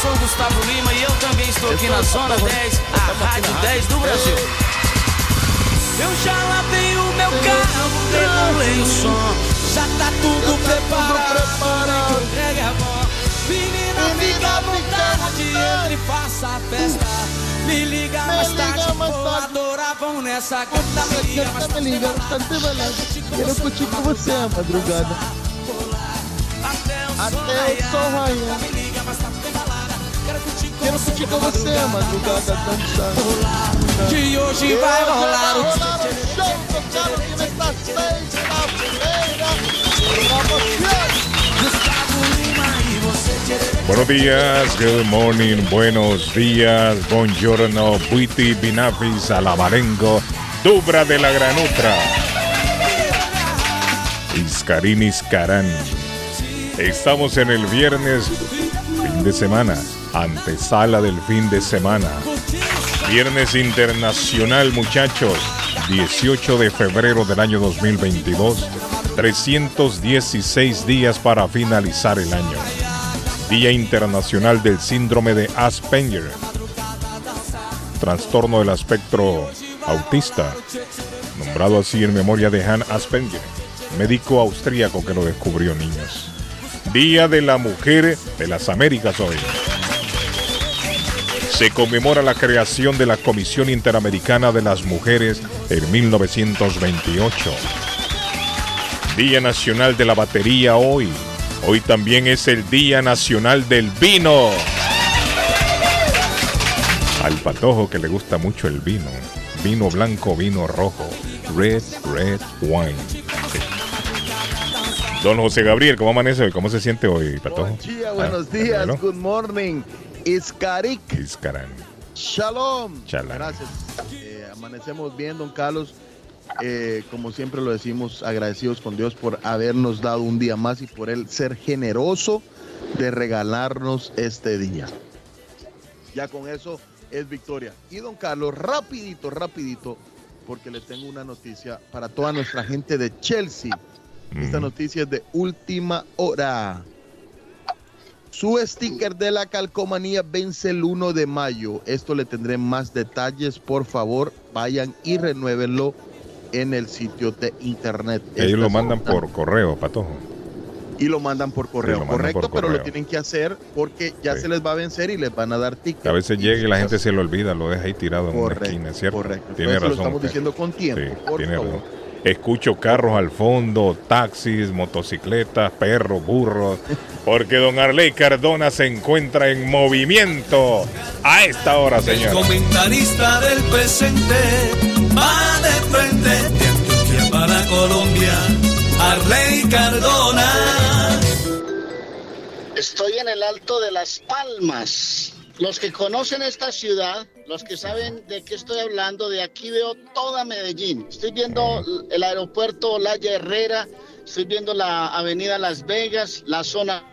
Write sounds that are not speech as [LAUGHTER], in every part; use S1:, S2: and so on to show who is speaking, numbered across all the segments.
S1: sou o Gustavo Lima e eu também estou aqui na Zona 10, a Rádio 10 do Brasil. Eu já lavei o meu carro, regulei o som, já tá tudo preparado. que entregue a mão. Menina, fica à vontade, entre e faça a festa. Me liga mais tarde, vou adorar, vão nessa canta, me liga mais tarde.
S2: Quero curtir com você madrugada.
S1: Até o
S2: Até o sol raiar.
S1: Com
S2: Quero curtir com você a madrugada dançando.
S1: Que hoje vai rolar o
S2: show que nesta sexta-feira.
S1: E
S3: Buenos días, good morning, buenos días, buongiorno, buiti, binafis, alamarengo, dubra de la granutra. Iscarín Iscarán. Estamos en el viernes, fin de semana, antesala del fin de semana. Viernes internacional, muchachos, 18 de febrero del año 2022, 316 días para finalizar el año. Día Internacional del Síndrome de Asperger, trastorno del espectro autista, nombrado así en memoria de Han Asperger, médico austríaco que lo descubrió niños. Día de la Mujer de las Américas hoy. Se conmemora la creación de la Comisión Interamericana de las Mujeres en 1928. Día Nacional de la Batería hoy. Hoy también es el Día Nacional del Vino. Al patojo que le gusta mucho el vino. Vino blanco, vino rojo. Red, red wine. Don José Gabriel, ¿cómo amanece hoy? ¿Cómo se siente hoy, patojo?
S2: Buen día,
S3: Ah,
S2: buenos días, good morning. Iskarik.
S3: Iscarán.
S2: Shalom.
S3: Shalom.
S2: Gracias. Eh, amanecemos bien, don Carlos. Eh, como siempre lo decimos, agradecidos con Dios por habernos dado un día más y por él ser generoso de regalarnos este día. Ya con eso es victoria. Y don Carlos, rapidito, rapidito, porque le tengo una noticia para toda nuestra gente de Chelsea. Esta noticia es de última hora. Su sticker de la calcomanía vence el 1 de mayo. Esto le tendré más detalles. Por favor, vayan y renuévenlo en el sitio de internet.
S3: Ellos lo mandan
S2: una-
S3: por correo, patojo.
S2: Y lo mandan por correo.
S3: Sí, lo mandan
S2: Correcto,
S3: por
S2: pero lo tienen que hacer porque ya
S3: Sí.
S2: se les va a vencer y les van a dar ticket.
S3: A veces llega y la gente se lo olvida, lo deja ahí tirado en una esquina, ¿cierto?
S2: correcto.
S3: Tiene
S2: Entonces
S3: razón.
S2: lo estamos
S3: usted.
S2: diciendo con tiempo,
S3: Sí,
S2: por
S3: tiene
S2: favor.
S3: razón. Escucho carros al fondo, taxis, motocicletas, perros, burros, porque don Arley Cardona se encuentra en movimiento a esta hora, señor.
S4: comentarista del presente va de frente de Antioquia para Colombia, Arley Cardona.
S5: Estoy en el Alto de las Palmas. Los que conocen esta ciudad, los que saben de qué estoy hablando, de aquí veo toda Medellín. Estoy viendo el aeropuerto Olaya Herrera, estoy viendo la avenida Las Vegas, la zona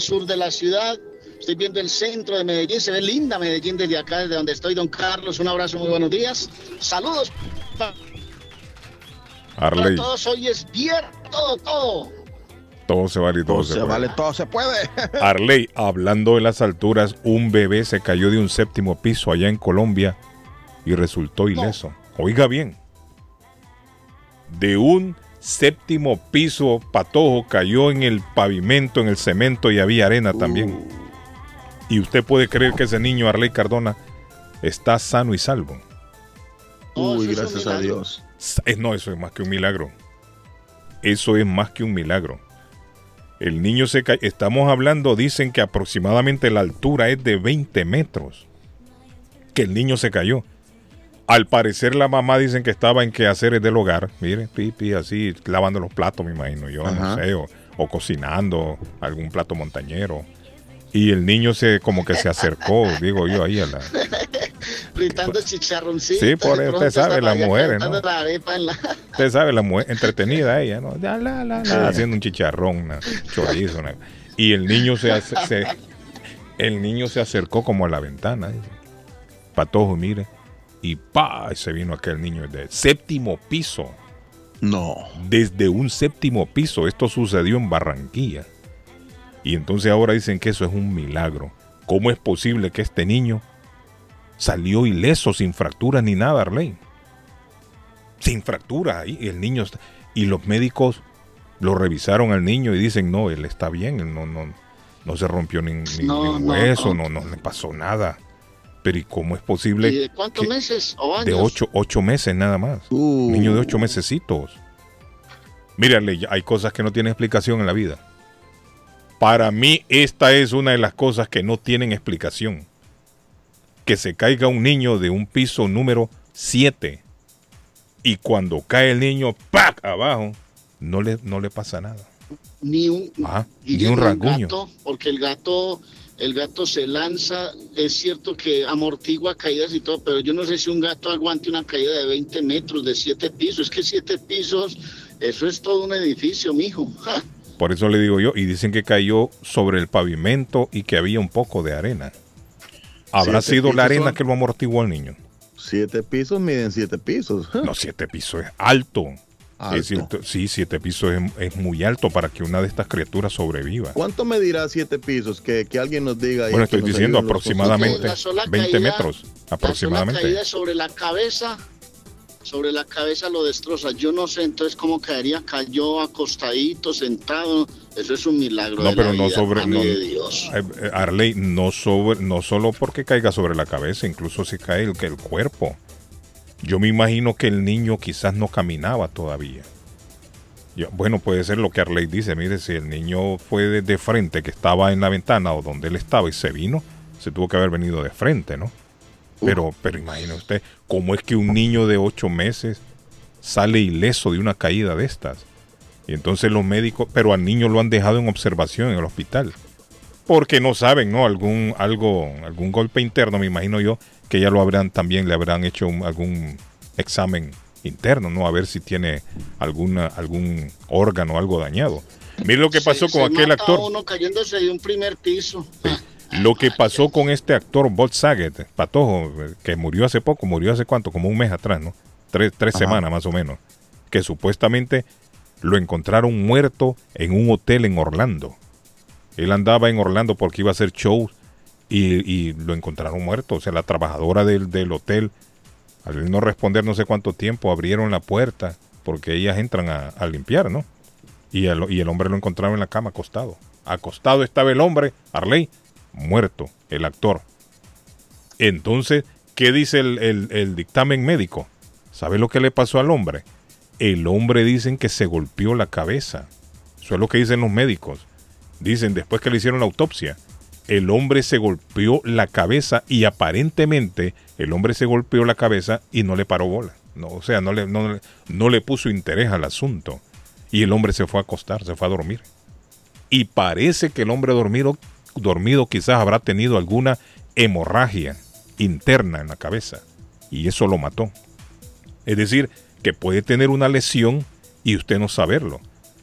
S5: sur de la ciudad. Estoy viendo el centro de Medellín, se ve linda Medellín desde acá, desde donde estoy, don Carlos. Un abrazo, muy buenos días. Saludos para
S3: Arley,
S5: todos. Hoy es viernes, todo, todo.
S3: Todo se vale y todo,
S2: Todo
S3: se,
S2: se
S3: puede.
S2: vale, todo se puede. [LAUGHS]
S3: Arley, hablando de las alturas, un bebé se cayó de un séptimo piso allá en Colombia y resultó ileso. Oiga bien, de un séptimo piso patojo cayó en el pavimento, en el cemento y había arena también. Y usted puede creer que ese niño Arley Cardona está sano y salvo.
S6: Uy, gracias a Dios.
S3: Eh, No, eso es más que un milagro. Eso es más que un milagro. El niño se cae. Estamos hablando, dicen que aproximadamente la altura es de 20 metros. Que el niño se cayó. Al parecer la mamá dicen que estaba en quehaceres del hogar. Mire, pipi, así, lavando los platos, me imagino yo,
S6: Ajá.
S3: no sé, o, o cocinando algún plato montañero. Y el niño se como que se acercó, digo yo, ahí a la... [LAUGHS]
S7: Fritando chicharroncitos.
S3: Sí, por eso usted sabe, las mujeres, ¿no?
S7: la arepa en la- [LAUGHS]
S3: Usted sabe, la mujer entretenida ella, ¿no? Ya, la, la, la, haciendo un chicharrón, una chorizo. una- Y el niño se, hace- se- el niño se acercó como a la ventana. dice. Patojo, mire. Y pa, y se vino aquel niño de séptimo piso.
S6: No.
S3: Desde un séptimo piso. Esto sucedió en Barranquilla. Y entonces ahora dicen que eso es un milagro. ¿Cómo es posible que este niño salió ileso, sin fracturas ni nada, Arley? Sin fracturas ahí. y El niño está- y los médicos lo revisaron al niño y dicen, no, él está bien, él no, no, no se rompió ni, ni-
S7: No,
S3: ni hueso,
S7: no.
S3: no, no, le pasó nada. Pero ¿y cómo es posible?
S7: ¿Y de cuántos
S3: que-
S7: meses o años?
S3: de ocho, ocho meses nada más.
S6: Uh.
S3: Niño de ocho mesecitos. Mírale, hay cosas que no tienen explicación en la vida. Para mí, esta es una de las cosas que no tienen explicación. Que se caiga un niño de un piso número 7 y cuando cae el niño, ¡pac! abajo, no le, no le pasa nada.
S7: Ni un,
S3: Ajá,
S7: y
S3: ni un rasguño.
S7: gato, porque el gato, el gato se lanza, es cierto que amortigua caídas y todo, pero yo no sé si un gato aguante una caída de 20 metros, de 7 pisos. Es que 7 pisos, eso es todo un edificio, mijo. [LAUGHS] Ja.
S3: Por eso le digo yo, y dicen que cayó sobre el pavimento y que había un poco de arena. ¿Habrá sido la arena
S6: son-
S3: que lo amortiguó al niño?
S6: Siete pisos miden siete pisos. [LAUGHS]
S3: No, siete pisos es alto.
S6: Alto.
S3: Es cierto, sí, siete pisos es, es muy alto para que una de estas criaturas sobreviva.
S6: ¿Cuánto medirá siete pisos? Que, que alguien nos diga.
S3: Bueno, estoy diciendo aproximadamente
S7: La sola
S3: 20
S7: caída-
S3: metros.
S7: La sola
S3: Aproximadamente.
S7: caída sobre la cabeza, sobre la cabeza lo destroza. Yo no sé entonces cómo caería, cayó acostadito, sentado. Eso es un milagro.
S3: No,
S7: de
S3: pero
S7: la
S3: no
S7: vida,
S3: sobre. No,
S7: de Dios.
S3: eh, Arley, no, sobre, no solo porque caiga sobre la cabeza, incluso si cae el, el cuerpo. Yo me imagino que el niño quizás no caminaba todavía. Yo- bueno, puede ser lo que Arley dice. Mire, si el niño fue de, de frente, que estaba en la ventana o donde él estaba y se vino, se tuvo que haber venido de frente, ¿no? Pero, pero imagine usted, ¿cómo es que un niño de ocho meses sale ileso de una caída de estas? Y entonces los médicos, pero al niño lo han dejado en observación en el hospital. Porque no saben, ¿no? Algún, algo, algún golpe interno, me imagino yo, que ya lo habrán también, le habrán hecho un- algún examen interno, ¿no? A ver si tiene alguna, algún órgano, algo dañado. Mire lo que pasó
S7: Se-
S3: con
S7: se
S3: aquel
S7: mata
S3: actor.
S7: uno cayéndose de un primer piso.
S3: Lo que pasó con este actor Bob Saget, Patojo, que murió hace poco, murió hace cuánto, como un mes atrás, ¿no? Tres, tres semanas más o menos. Que supuestamente lo encontraron muerto en un hotel en Orlando. Él andaba en Orlando porque iba a hacer shows y, y lo encontraron muerto. O sea, la trabajadora del, del hotel, al no responder no sé cuánto tiempo, abrieron la puerta porque ellas entran a, a limpiar, ¿no? Y el, y el hombre lo encontraron en la cama acostado. Acostado estaba el hombre, Arley, muerto, el actor. Entonces, ¿qué dice el, el- dictamen médico? ¿Sabe lo que le pasó al hombre? El hombre dicen que se golpeó la cabeza. Eso es lo que dicen los médicos. Dicen, después que le hicieron la autopsia, el hombre se golpeó la cabeza y aparentemente el hombre se golpeó la cabeza y no le paró bola. No, o sea, no le, no, no le puso interés al asunto. Y el hombre se fue a acostar, se fue a dormir. Y parece que el hombre dormido, dormido quizás habrá tenido alguna hemorragia interna en la cabeza. Y eso lo mató. Es decir, que puede tener una lesión y usted no saberlo.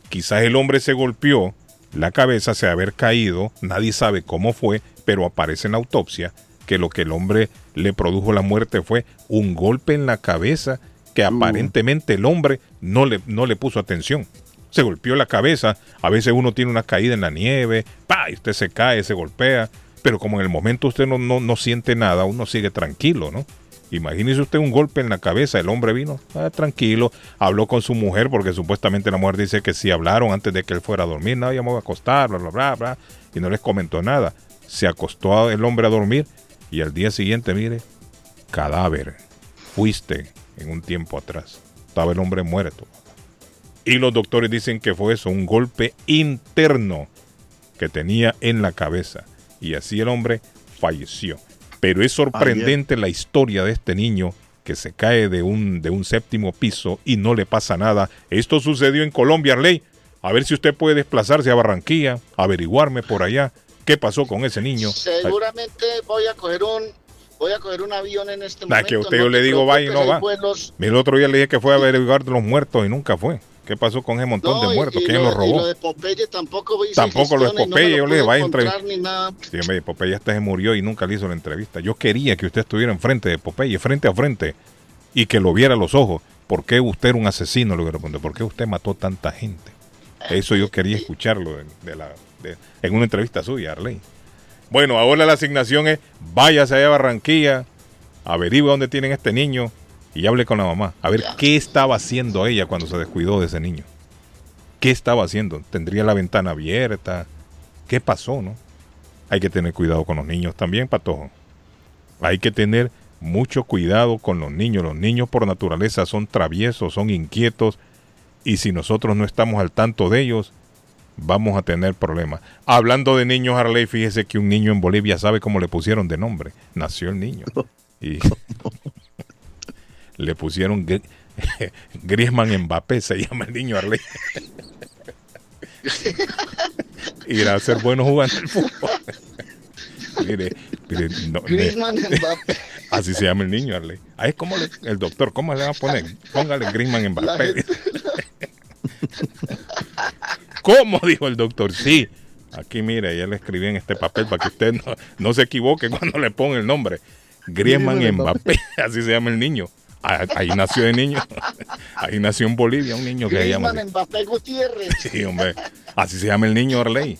S3: Quizás el hombre se golpeó la cabeza, se haber caído, nadie sabe cómo fue, pero aparece en la autopsia que lo que el hombre le produjo la muerte fue un golpe en la cabeza que aparentemente el hombre no le, no le puso atención. Se golpeó la cabeza, a veces uno tiene una caída en la nieve, pa, y usted se cae, se golpea, pero como en el momento usted no, no, no siente nada, uno sigue tranquilo, ¿no? Imagínese usted un golpe en la cabeza. El hombre vino ah, tranquilo, habló con su mujer, porque supuestamente la mujer dice que sí hablaron antes de que él fuera a dormir. No, ya me voy a acostar, bla, bla, bla, bla. Y no les comentó nada. Se acostó el hombre a dormir y al día siguiente, mire, cadáver. Fuiste en un tiempo atrás. Estaba el hombre muerto. Y los doctores dicen que fue eso, un golpe interno que tenía en la cabeza. Y así el hombre falleció. Pero es sorprendente la historia de este niño que se cae de un, de un séptimo piso y no le pasa nada. Esto sucedió en Colombia, Arley. A ver si usted puede desplazarse a Barranquilla, averiguarme por allá qué pasó con ese niño.
S5: Seguramente voy a coger un voy a coger un avión en este
S3: Nah,
S5: momento.
S3: que usted
S5: no
S3: yo le digo va y no va. El otro día le dije que fue a averiguar los muertos y nunca fue. ¿Qué pasó con ese montón
S5: No,
S3: de
S5: y-
S3: muertos?
S5: y
S3: ¿Quién
S5: lo,
S3: los
S5: y
S3: robó?
S5: lo de Popeye tampoco
S3: lo de
S5: gestiones, no
S3: Popeye, yo le vaya a entrev-
S5: encontrar ni nada.
S3: Sí, hombre, Popeye hasta se murió y nunca le hizo la entrevista. Yo quería que usted estuviera enfrente de Popeye, frente a frente, y que lo viera a los ojos. ¿Por qué usted era un asesino? Le preguntado. ¿Por qué usted mató tanta gente? Eso yo quería escucharlo de, de la, de- en una entrevista suya, Arley. Bueno, ahora la asignación es váyase allá a Barranquilla, averigüe dónde tienen este niño y hable con la mamá. A ver qué estaba haciendo ella cuando se descuidó de ese niño. ¿Qué estaba haciendo? ¿Tendría la ventana abierta? ¿Qué pasó, no? Hay que tener cuidado con los niños también, Patojo. Hay que tener mucho cuidado con los niños. Los niños por naturaleza son traviesos, son inquietos y si nosotros no estamos al tanto de ellos, vamos a tener problemas. Hablando de niños, Harley, fíjese que un niño en Bolivia sabe cómo le pusieron de nombre. Nació el niño. [LAUGHS] Y le pusieron Gri- [LAUGHS] Griezmann Mbappé, se llama el niño Harley. [LAUGHS] Irá a ser bueno jugando el fútbol. [LAUGHS] mire, mire, no,
S5: Griezmann Mbappé.
S3: así se llama el niño, Arley. Ahí es como le- el doctor, ¿cómo le van a poner? Póngale Griezmann Mbappé. ¿Cómo? Dijo el doctor. Sí. Aquí, mire, ya le escribí en este papel para que usted no, no se equivoque cuando le ponga el nombre. Griezmann Mbappé. Así se llama el niño. Ah, Ahí nació el niño. [LAUGHS] Ahí nació en Bolivia un niño que se llama.
S5: Gutiérrez. [LAUGHS]
S3: Sí, hombre. Así se llama el niño Arley.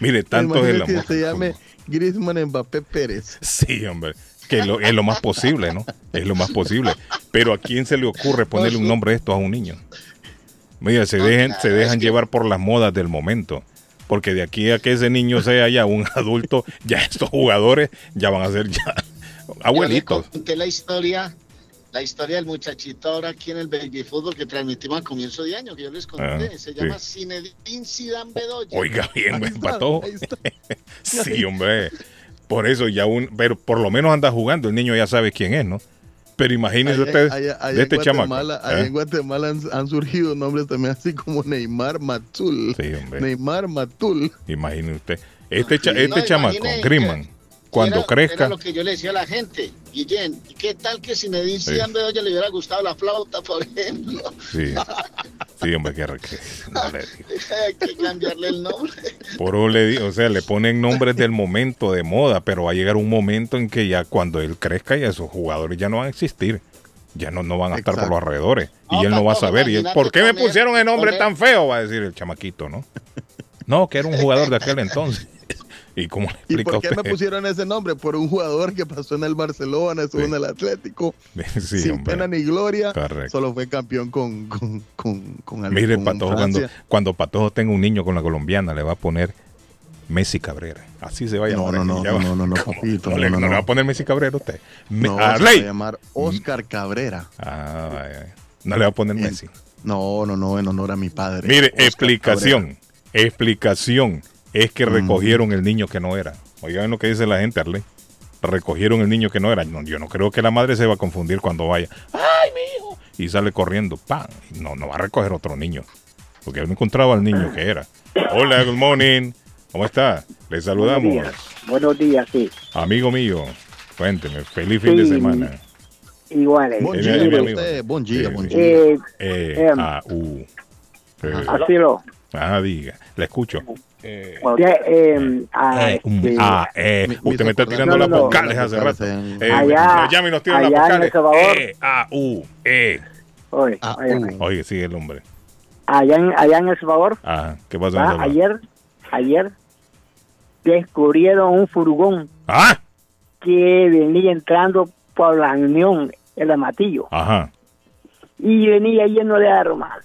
S3: Mire, tanto es el amor.
S2: que se llame Griezmann Mbappé Pérez.
S3: Sí, hombre. Que lo- es lo más posible, ¿no? Es lo más posible. Pero ¿a quién se le ocurre ponerle un nombre de esto a un niño? Mira, se, dejen, se dejan llevar por las modas del momento. Porque de aquí a que ese niño sea ya un [LAUGHS] adulto, ya estos jugadores ya van a ser ya abuelitos.
S5: Yo le conté la historia, la historia del muchachito ahora aquí en el baby fútbol que transmitimos a comienzo de año, que yo les conté.
S3: Ah,
S5: Se
S3: sí.
S5: llama Zinedine Zidane Bedoya.
S3: Oiga bien, me empató. [LAUGHS] Sí, hombre. Por eso ya un, pero por lo menos anda jugando, el niño ya sabe quién es, ¿no? Pero imagínense
S2: Allá-
S3: ustedes
S2: allá- allá
S3: de este
S2: en
S3: chamaco.
S2: Allá
S3: ¿eh?
S2: en Guatemala han, han surgido nombres también así como Neymar Matul.
S3: Sí, hombre.
S2: Neymar Matul.
S3: Imagine usted. Este, cha- este
S5: no,
S3: chamaco,
S5: que-
S3: cuando
S5: era,
S3: crezca,
S5: Era lo que yo le decía a la gente. Guillén, ¿qué tal que si Zinedine Zidane Bedoya le hubiera gustado la flauta, por ejemplo?
S3: sí, sí, hombre, que, que- no le digo.
S5: Hay que cambiarle el nombre.
S3: por le digo, o sea, le ponen nombres del momento de moda, pero va a llegar un momento en que ya cuando él crezca ya esos jugadores ya no van a existir, ya no, no van a estar por los alrededores y él no va a saber. Y él, ¿Por qué me pusieron el nombre
S5: poner-
S3: tan feo? Va a decir el chamaquito, ¿no? No, que era un jugador de aquel entonces. ¿Y cómo le
S2: ¿Y
S3: explica
S2: por qué
S3: usted?
S2: me pusieron ese nombre? Por un jugador que pasó en el Barcelona, estuvo
S3: Sí.
S2: en el Atlético, [LAUGHS]
S3: Sí,
S2: sin
S3: hombre.
S2: pena ni gloria.
S3: Correcto.
S2: Solo fue campeón con, con, con, con el-
S3: Mire, Patojo, cuando, cuando Patojo tenga un niño con la colombiana, le va a poner Messi Cabrera. Así se va a
S2: No,
S3: llamar.
S2: no, no, no, no, no, no,
S3: ¿Cómo?
S2: papito,
S3: No, le,
S2: no, no,
S3: no le va a
S2: no.
S3: poner Messi Cabrera usted. Me-
S2: No, se va a llamar Oscar Cabrera.
S3: Ah, vaya. No le va a poner. Messi.
S2: No, no, no, en honor a mi padre.
S3: Mire,
S2: Oscar
S3: explicación. Explicación. Es que recogieron el niño que no era. Oigan lo que dice la gente, Arley. Recogieron el niño que no era. No, yo no creo que la madre se va a confundir cuando vaya. ¡Ay, mi hijo! Y sale corriendo. ¡Pam! No, no va a recoger otro niño. Porque él no encontraba al niño que era. Hola, good morning. ¿Cómo está? Le saludamos.
S8: Buenos días, sí.
S3: Amigo mío, cuénteme. Feliz fin de semana.
S8: Iguales.
S3: Eh,
S2: día, usted. Bon día,
S3: Sí,
S2: bon
S3: sí.
S2: día.
S8: Eh,
S3: Eh,
S8: Em.
S3: A, U. Eh,
S8: así lo.
S3: ah, diga. Le escucho. Eh,
S8: Ya, eh, ah,
S3: Eh, um,
S8: este,
S3: ah, eh,
S2: Me- me
S3: usted me está tirando
S8: No, no, no.
S3: vocales hace rato.
S2: En-
S3: Eh,
S8: Allá-
S3: nos llama y nos tira las
S8: allá en
S3: vocales.
S8: El Salvador.
S3: E, A, U, E.
S8: oye,
S2: Ah,
S8: oye.
S3: Oye, sigue el hombre.
S8: allá, en, allá en El Salvador,
S3: Ajá, ¿qué pasó
S8: ah, ayer, ayer, descubrieron un furgón
S3: ¡Ah!
S8: que venía entrando por la Unión, el Amatillo,
S3: Ajá.
S8: y venía lleno de armas.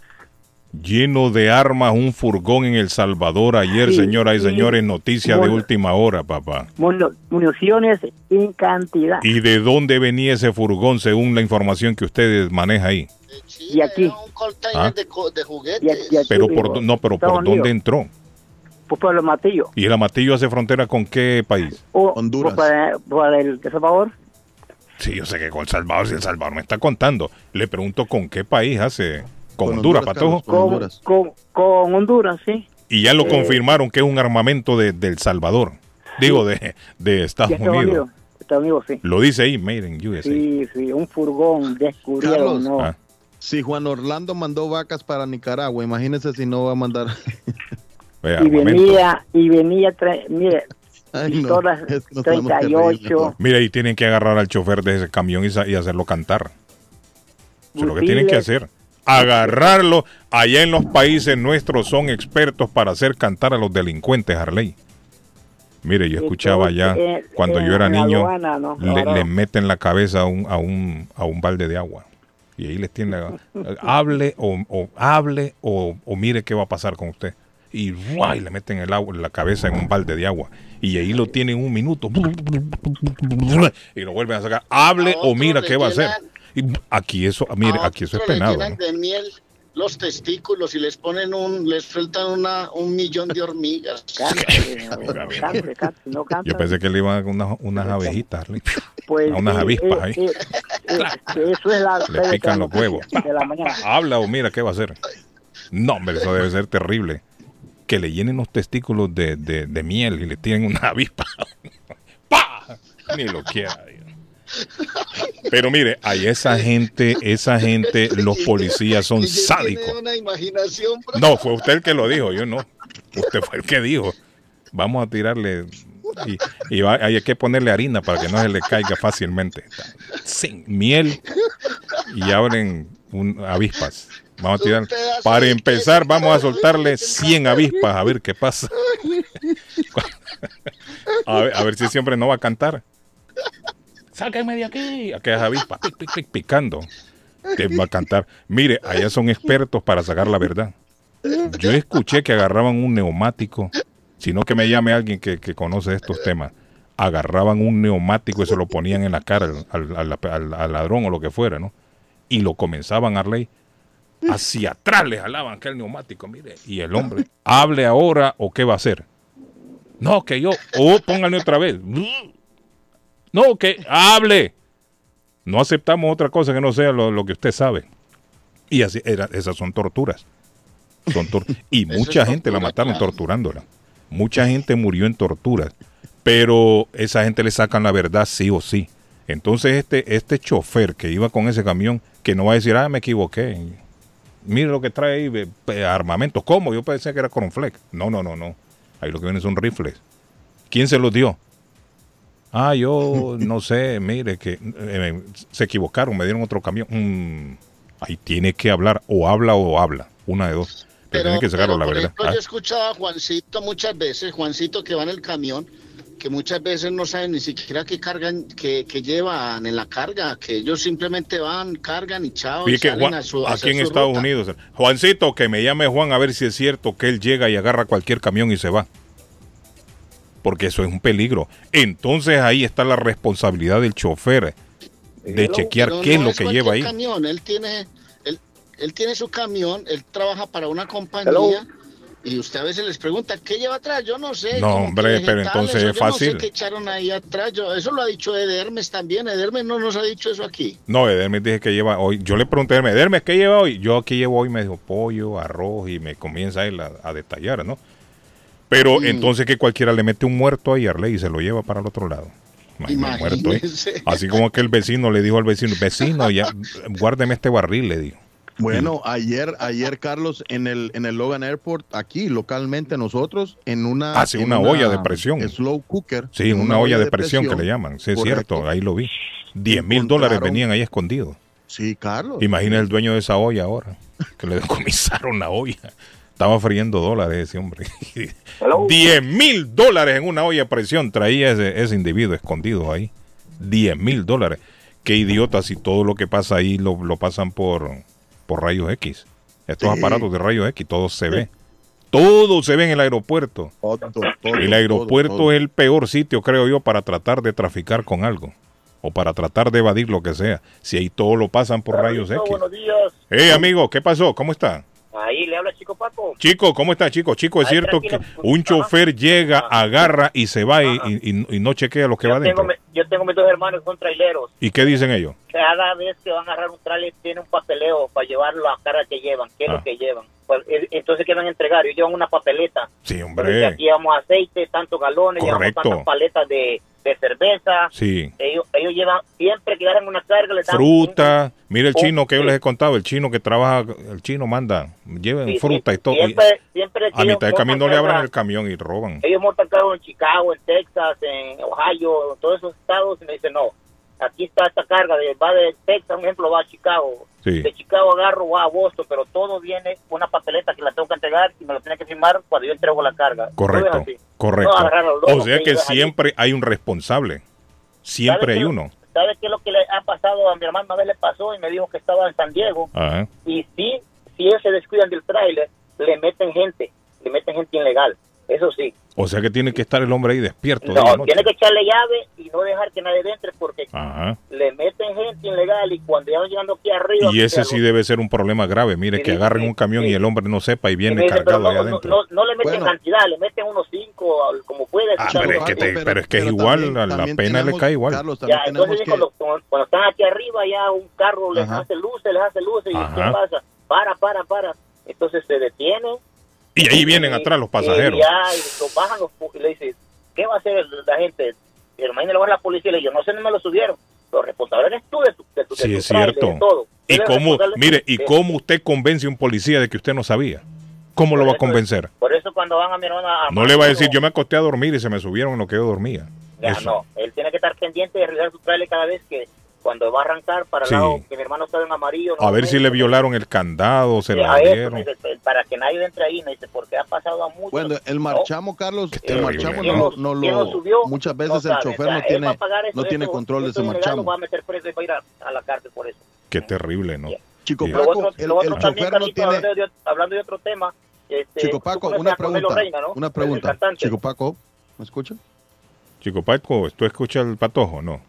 S3: Lleno de armas, un furgón en El Salvador ayer,
S8: Sí,
S3: señoras y
S8: sí.
S3: señores, noticia de última hora, papá.
S8: Municiones municiones en cantidad.
S3: ¿Y de dónde venía ese furgón según la información que ustedes manejan ahí?
S8: Y aquí,
S5: Un container
S3: Ah.
S5: de, juguetes.
S8: y aquí, y aquí,
S3: Pero
S8: digo,
S3: por, no, pero ¿por dónde entró?
S8: Pues por el Amatillo.
S3: ¿Y el Amatillo hace frontera con qué país?
S8: O,
S2: Honduras.
S8: Por el de Salvador.
S3: Sí, yo sé que con El Salvador, si El Salvador me está contando. Le pregunto con qué país hace. Con,
S2: Con
S3: Honduras,
S2: Honduras,
S3: Patojo.
S2: Con
S8: Con,
S2: Honduras.
S8: con, con Honduras, sí.
S3: Y ya lo
S8: Eh,
S3: confirmaron que es un armamento de, del Salvador. Digo, de, de Estados
S8: De Estados
S3: Unidos.
S8: Unidos. Estados Unidos, sí.
S3: Lo dice ahí, Made in USA.
S8: Sí, sí, un furgón descubrieron,
S2: Carlos.
S8: ¿no?
S3: Ah.
S2: Si Juan Orlando mandó vacas para Nicaragua, imagínese si no va a mandar. [LAUGHS]
S3: Vea,
S8: y venía, y venía, mire, [LAUGHS]
S2: Ay, no,
S8: pistolas
S2: es que nos tenemos que reír
S8: 38,
S2: mejor.
S3: Mira, ahí tienen que agarrar al chofer de ese camión y, y hacerlo cantar. Eso es lo que tienen que hacer. Agarrarlo. Allá en los países nuestros son expertos para hacer cantar a los delincuentes, Harley. Mire, yo escuchaba allá,
S8: Eh,
S3: cuando
S8: eh,
S3: yo era niño, le, meten la cabeza a un, a un, a un balde de agua. Y ahí les tiene, [LAUGHS] hable o, o hable o, o mire qué va a pasar con usted. Y, le meten el agua, la cabeza en un balde de agua. Y ahí lo tienen un minuto. [LAUGHS] Y lo vuelven a sacar. Hable
S5: A
S3: o mira qué va a hacer. Y aquí eso, mire,
S5: A
S3: aquí eso es
S5: le
S3: penado.
S5: llenan
S3: ¿no?
S5: de miel los testículos y les ponen un, les sueltan una, un millón de hormigas.
S8: Cante, cante, cante, no canta.
S3: Yo pensé que le iban a unas, unas abejitas.
S8: Pues, [LAUGHS]
S3: a unas
S8: sí,
S3: avispas
S8: eh,
S3: ahí.
S8: eh, eh, eso es la
S3: Le pican los huevos.
S8: de la mañana. [LAUGHS]
S3: Habla o mira qué va a hacer. No, hombre, eso debe ser terrible. Que le llenen los testículos de, de- de miel y le tienen una avispa. [LAUGHS] ¡Pah! Ni lo quiera. Dios. Pero mire, hay esa gente, esa gente, los [LAUGHS] policías son sádicos.
S5: una imaginación.
S3: No, fue usted el que lo dijo, yo no. Usted fue el que dijo. Vamos a tirarle y, y va- hay que ponerle harina para que no se le caiga fácilmente. Sin miel y abren un, avispas. Vamos a tirar. Para empezar, vamos a soltarle 100 avispas a ver qué pasa. [LAUGHS] A ver, a ver si siempre no va a cantar. Sáquenme de aquí. Pic, pic, picando. Te va a cantar. Mire, allá son expertos para sacar la verdad. Yo escuché que agarraban un neumático, sino que me llame alguien que, que conoce estos temas. Agarraban un neumático y se lo ponían en la cara al, al- al- ladrón o lo que fuera, ¿no? Y lo comenzaban a ley. Hacia atrás le jalaban aquel neumático, mire. Y el hombre, hable ahora o qué va a hacer. No, que yo, o pónganle otra vez. No, que hable. No aceptamos otra cosa que no sea lo, lo que usted sabe. Y así, era, esas son torturas. Son tor- [LAUGHS] y mucha gente la mataron
S5: claro.
S3: torturándola. Mucha gente murió en torturas. Pero esa gente le sacan la verdad sí o sí. Entonces este, este chofer que iba con ese camión, que no va a decir, ah, me equivoqué. Mire lo que trae ahí, armamento. ¿Cómo? Yo pensé que era cornflake. No, no, no, no. Ahí lo que viene son rifles. ¿Quién se los dio? Ah, yo no sé, mire que eh, se equivocaron, me dieron otro camión. Mm, ahí tiene que hablar, o habla o habla, una de dos. Pero, tiene que sacarlo
S5: pero,
S3: la verdad.
S5: ejemplo,
S3: Ah,
S5: yo he escuchado a Juancito muchas veces, Juancito que va en el camión, que muchas veces no saben ni siquiera qué cargan, que, que llevan en la carga, que ellos simplemente van, cargan y chao. y
S3: que Juan-
S5: a su- a
S3: aquí en Estados
S5: ruta.
S3: Unidos, Juancito, que me llame Juan a ver si es cierto que él llega y agarra cualquier camión y se va. Porque eso es un peligro. Entonces ahí está la responsabilidad del chofer de
S5: Pero-
S3: chequear
S5: pero
S3: qué es
S5: no
S3: lo que lleva ahí.
S5: Camión. Él tiene, él, él tiene su camión, él trabaja para una compañía.
S8: Hello.
S5: Y usted a veces les pregunta, ¿qué lleva atrás? Yo no sé.
S3: No, hombre, pero entonces es
S5: yo no
S3: fácil.
S5: sé qué echaron ahí atrás. Yo, eso lo ha dicho Edermes también. Edermes no nos ha dicho eso aquí.
S3: No, Edermes dije que lleva hoy. Yo le pregunté a Edermes, Edermes, ¿qué lleva hoy? Yo aquí llevo hoy, me dijo pollo, arroz y me comienza él a, a detallar, ¿no? Pero entonces que cualquiera le mete un muerto a Arley y se lo lleva para el otro lado. Imagínate, muerto.
S5: Imagínese.
S3: Así como aquel vecino le dijo al vecino, vecino, ya, guárdeme este barril, le dijo.
S2: Bueno, ayer, ayer Carlos, en el, en el Logan Airport, aquí localmente nosotros, en una,
S3: Ah, sí,
S2: en
S3: una olla de presión.
S2: slow cooker.
S3: Sí,
S2: en
S3: una, olla de presión, que le llaman. Sí, es cierto, ahí lo vi. 10 mil dólares venían ahí escondidos.
S2: Sí, Carlos.
S3: Imagina el dueño de esa olla ahora, que le [LAUGHS] decomisaron la olla. Estaba friendo dólares ese hombre. [LAUGHS] 10 mil dólares en una olla de presión traía ese, ese individuo escondido ahí. 10 mil dólares. qué idiotas si todo lo que pasa ahí lo, lo pasan por, por rayos X. Estos
S6: Sí.
S3: aparatos de rayos X, todo se ve. Todo se ve en el aeropuerto.
S6: Todo, todo,
S3: El aeropuerto
S6: todo, todo.
S3: es el peor sitio, creo yo, para tratar de traficar con algo. O para tratar de evadir lo que sea. Si ahí todo lo pasan por rayos X.
S9: Buenos días.
S3: Hey, amigo, ¿qué pasó? ¿Cómo está?
S9: Ahí le habla Chico Paco.
S3: Chico, ¿cómo está, chico? Chico, es
S9: Ahí,
S3: cierto que un chofer llega, agarra y se va y, y- y no chequea lo que va
S9: tengo,
S3: adentro.
S9: mi- yo tengo mis dos hermanos que son traileros.
S3: ¿Y qué dicen ellos?
S9: Cada vez que van a agarrar un trailer tiene un papeleo para llevarlo a cara que llevan. ¿Qué es
S3: Ah.
S9: lo que llevan? Pues, entonces, ¿qué van a entregar? Ellos llevan una papeleta.
S3: Sí, hombre.
S9: Aquí llevamos aceite, tantos galones,
S3: Correcto.
S9: llevamos tantas paletas de, de cerveza.
S3: Sí.
S9: Ellos, ellos llevan, siempre que agarran una carga, le dan
S3: Fruta. Mire el
S9: un-
S3: chino que yo
S9: sí.
S3: les he contado, el chino que trabaja, el chino manda, lleven
S9: Sí, sí,
S3: fruta y todo.
S9: Siempre, siempre
S3: a mitad de camino le abran el camión y roban.
S9: Ellos montan carro en Chicago, en Texas, en Ohio, en todos esos estados, y me dicen, no, aquí está esta carga, de, va de Texas, un ejemplo, va a Chicago.
S3: Sí.
S9: De Chicago agarro, va a Boston, pero todo viene una papeleta que la tengo que entregar y me lo tiene que firmar cuando yo entrego la carga.
S3: Correcto, correcto.
S9: Locos
S3: O sea
S9: que
S3: siempre hay un responsable. Siempre
S9: ¿Sabe
S3: hay
S9: qué-
S3: uno.
S9: ¿Sabe qué es lo que le ha pasado a mi hermano? Una vez le pasó y me dijo que estaba en San Diego
S3: Ajá.
S9: y sí, si ellos se descuidan del tráiler, le meten gente, le meten gente ilegal. Eso sí.
S3: O sea que tiene que estar el hombre ahí despierto.
S9: No, tiene que echarle llave y no dejar que nadie entre porque
S3: Ajá.
S9: le meten gente ilegal y cuando ya van llegando aquí arriba...
S3: Y ese
S9: se
S3: sí debe ser un problema grave. Mire,
S9: Sí,
S3: que agarren
S9: sí,
S3: un camión y el hombre no sepa y viene
S9: dice,
S3: cargado ahí
S9: no, no,
S3: adentro.
S9: no, no le meten
S6: Bueno.
S9: cantidad, le meten unos cinco, como puede.
S3: Ah, pero es que, te-
S6: pero-
S3: pero es, que es igual,
S6: también-
S3: la-
S6: también
S3: pena le
S6: tenemos,
S3: cae igual.
S6: Carlos,
S9: Ya, entonces
S6: que...
S9: cuando, cuando- cuando están aquí arriba ya un carro les
S6: Ajá.
S9: hace luces, les hace luces y
S3: Ajá.
S9: ¿qué pasa? Para, para, para. Entonces se detienen.
S3: Y ahí vienen atrás los pasajeros.
S9: Y ya y lo bajan los, y le dicen, ¿qué va a hacer la gente? A la policía y le digo, no sé, no me lo subieron. Los responsables eres tú de tu, de tu, de
S3: Sí,
S9: tu
S3: es
S9: trailer,
S3: cierto.
S9: de todo.
S3: ¿Y cómo, mire, y cómo usted convence a un policía de que usted no sabía? ¿Cómo lo va a convencer?
S9: Por eso cuando van a mi hermana...
S3: No le va a decir, yo me acosté a dormir y se me subieron en lo que yo dormía.
S9: Ya,
S3: Eso.
S9: no, él tiene que estar pendiente de revisar su trailer cada vez que cuando va a arrancar para
S3: Sí.
S9: el lado que mi hermano está en amarillo.
S3: A ver si le violaron el candado, se
S9: Sí,
S3: lo
S9: a eso,
S3: abrieron.
S9: me dice, para que nadie entre ahí, me dice, porque ha pasado a muchos.
S6: Bueno, el marchamo, Carlos, el marchamo
S3: ¿no?
S6: no, lo-. Muchas
S9: No
S6: veces el
S9: sabe,
S6: chofer
S9: o sea,
S6: no tiene,
S9: eso,
S6: no tiene
S9: eso-
S6: control de ese marchamo.
S9: va a meter preso y va a ir a, a la cárcel por eso.
S3: Qué terrible, ¿no?
S6: Chico Paco,
S9: otro,
S6: el, el chofer no tiene...
S9: hablando, de, hablando de otro tema. Este,
S6: Chico Paco, una pregunta,
S9: Reina, ¿no?
S6: una pregunta. Chico Paco, ¿me escucha?
S3: Chico Paco, ¿tú escuchas el patojo? No.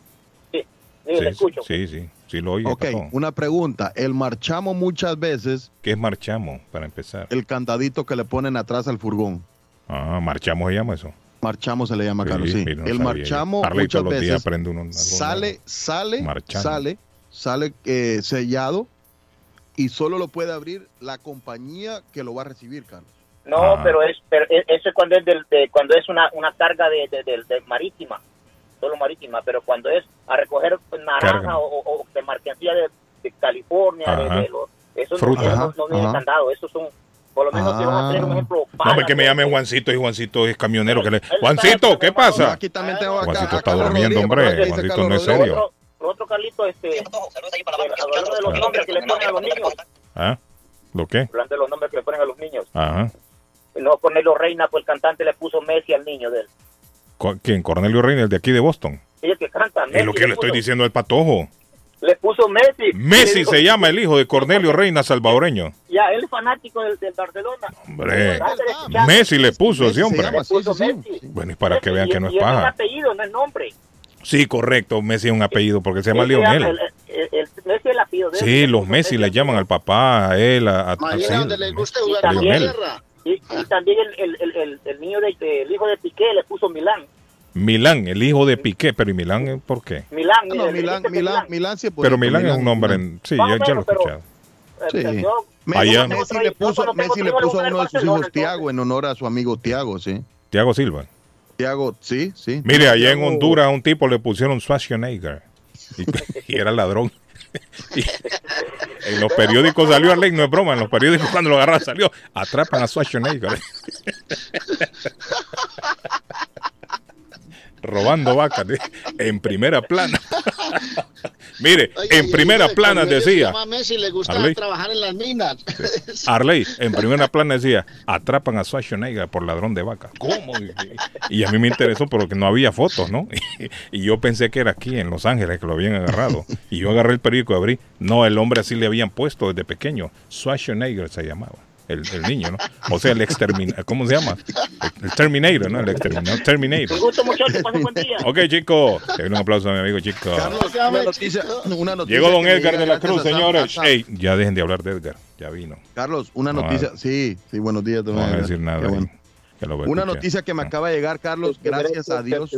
S9: Sí, sí, le escucho.
S3: sí, sí, sí lo oye.
S6: Ok, una pregunta. El marchamo muchas veces,
S3: ¿Qué es marchamo, para empezar?
S6: el candadito que le ponen atrás al furgón.
S3: Ah, marchamo se llama eso.
S6: Marchamo se le llama,
S3: Sí,
S6: Carlos, sí.
S3: mira, no
S6: el marchamo muchas veces
S3: aprende uno
S6: sale, sale,
S3: Marchamo.
S6: sale, sale eh, sellado y solo lo puede abrir la compañía que lo va a recibir, Carlos.
S9: No,
S3: Ah.
S9: pero es pero es- eso es cuando es del, de, cuando es una, una carga de, de, de- de marítima, solo marítima, pero cuando es a recoger naranja
S3: Carga.
S9: o, o- de mercancía de, de California, de, los- eso
S3: Fruta.
S9: no,
S6: Ajá,
S9: no, no viene
S6: ajá.
S9: candado, esos son, por lo menos si van a hacer un
S6: Ah.
S9: ejemplo,
S3: No, hombre, que me llame Juancito y Juancito es camionero. que le... Juancito, ¿qué
S6: No,
S3: pasa?
S6: aquí también tengo acá,
S3: Juancito está durmiendo, hombre. Juancito no es serio.
S9: otro, otro Carlito, este, hablando de los nombres que le ponen a los niños,
S3: ¿Ah? ¿Lo qué?
S9: hablando de los nombres que le ponen a los niños,
S3: Ajá.
S9: no Cornelio Reina, pues el cantante le puso Messi al niño de él,
S3: ¿Quién? Cornelio Reina, el de aquí de Boston.
S9: y el que canta,
S3: Es
S9: Messi,
S3: lo que le estoy
S9: puso-
S3: diciendo al patojo.
S9: Le puso Messi. Le
S3: Messi
S9: dijo-
S3: se llama el hijo de Cornelio Reina salvadoreño.
S9: Ya, él es fanático del, del Barcelona.
S3: Hombre. Messi le puso
S6: Messi
S3: hombre.
S6: llama,
S9: Le
S6: sí,
S9: puso
S6: sí, sí.
S9: Messi.
S3: Bueno, y para que vean
S9: Y-
S3: que no es
S9: y ese
S3: paja.
S9: apellido, no es nombre.
S3: Sí, correcto. Messi es un apellido porque se llama Lionel.
S9: el- el- el- Messi es el apellido de él.
S3: Sí, los Messi le llaman al papá, a él, a, a, a- sí,
S7: donde les guste jugar con tierra.
S9: Y, y también el, el, el, el, el niño de, el hijo de Piqué le puso Milán.
S3: Milán, el hijo de Piqué, pero ¿y Milán eh, por qué?
S9: Milán,
S6: No,
S9: el-
S6: Milán, Milán, Milán sí es
S3: Pero Milán es un nombre, en... sí, ya, ya lo he
S9: pero-
S3: escuchado.
S9: Eh,
S6: Sí.
S9: yo-
S6: Messi, le puso, Messi le a uno de sus hijos Tiago en honor a su amigo Tiago, sí.
S3: Tiago Silva.
S6: Tiago, sí, sí.
S3: Mire, allá en Honduras a un tipo le pusieron Schwarzenegger y, [LAUGHS] y era ladrón. [LAUGHS] En los periódicos salió a ley, no es broma, en los periódicos cuando lo agarraron salió, atrapan a Schwarzenegger. [LAUGHS] Robando vacas en primera plana. [LAUGHS] Mire,
S5: Oye,
S3: en primera plana decía,
S5: llama Messi le gusta
S3: Arley.
S5: trabajar en las minas.
S3: Arley, en primera plana decía, atrapan a Schwarzenegger por ladrón de vaca. ¿Cómo? Y, y a mí me interesó porque no había fotos, ¿no? [LAUGHS] Y, yo pensé que era aquí en Los Ángeles que lo habían agarrado. Y yo agarré el periódico y abrí. No, el hombre así le habían puesto desde pequeño. Schwarzenegger se llamaba. El, el niño, ¿no? O sea, el exterminador. ¿Cómo se llama? El, el Terminator, ¿no? El exterminador. Terminator.
S9: Un gusto, muchachos. Pasen un buen día.
S3: Ok, chico. Un aplauso a mi amigo, chico.
S2: Carlos, una noticia, una noticia
S3: Llegó don Edgar de la Cruz, señores. Ey, ya dejen de hablar de Edgar. Ya vino.
S2: Carlos, una
S3: No,
S2: noticia. Sí, sí, buenos días. don
S3: No van a decir nada.
S2: Bueno. Una noticia que me acaba de llegar, Carlos, gracias a Dios.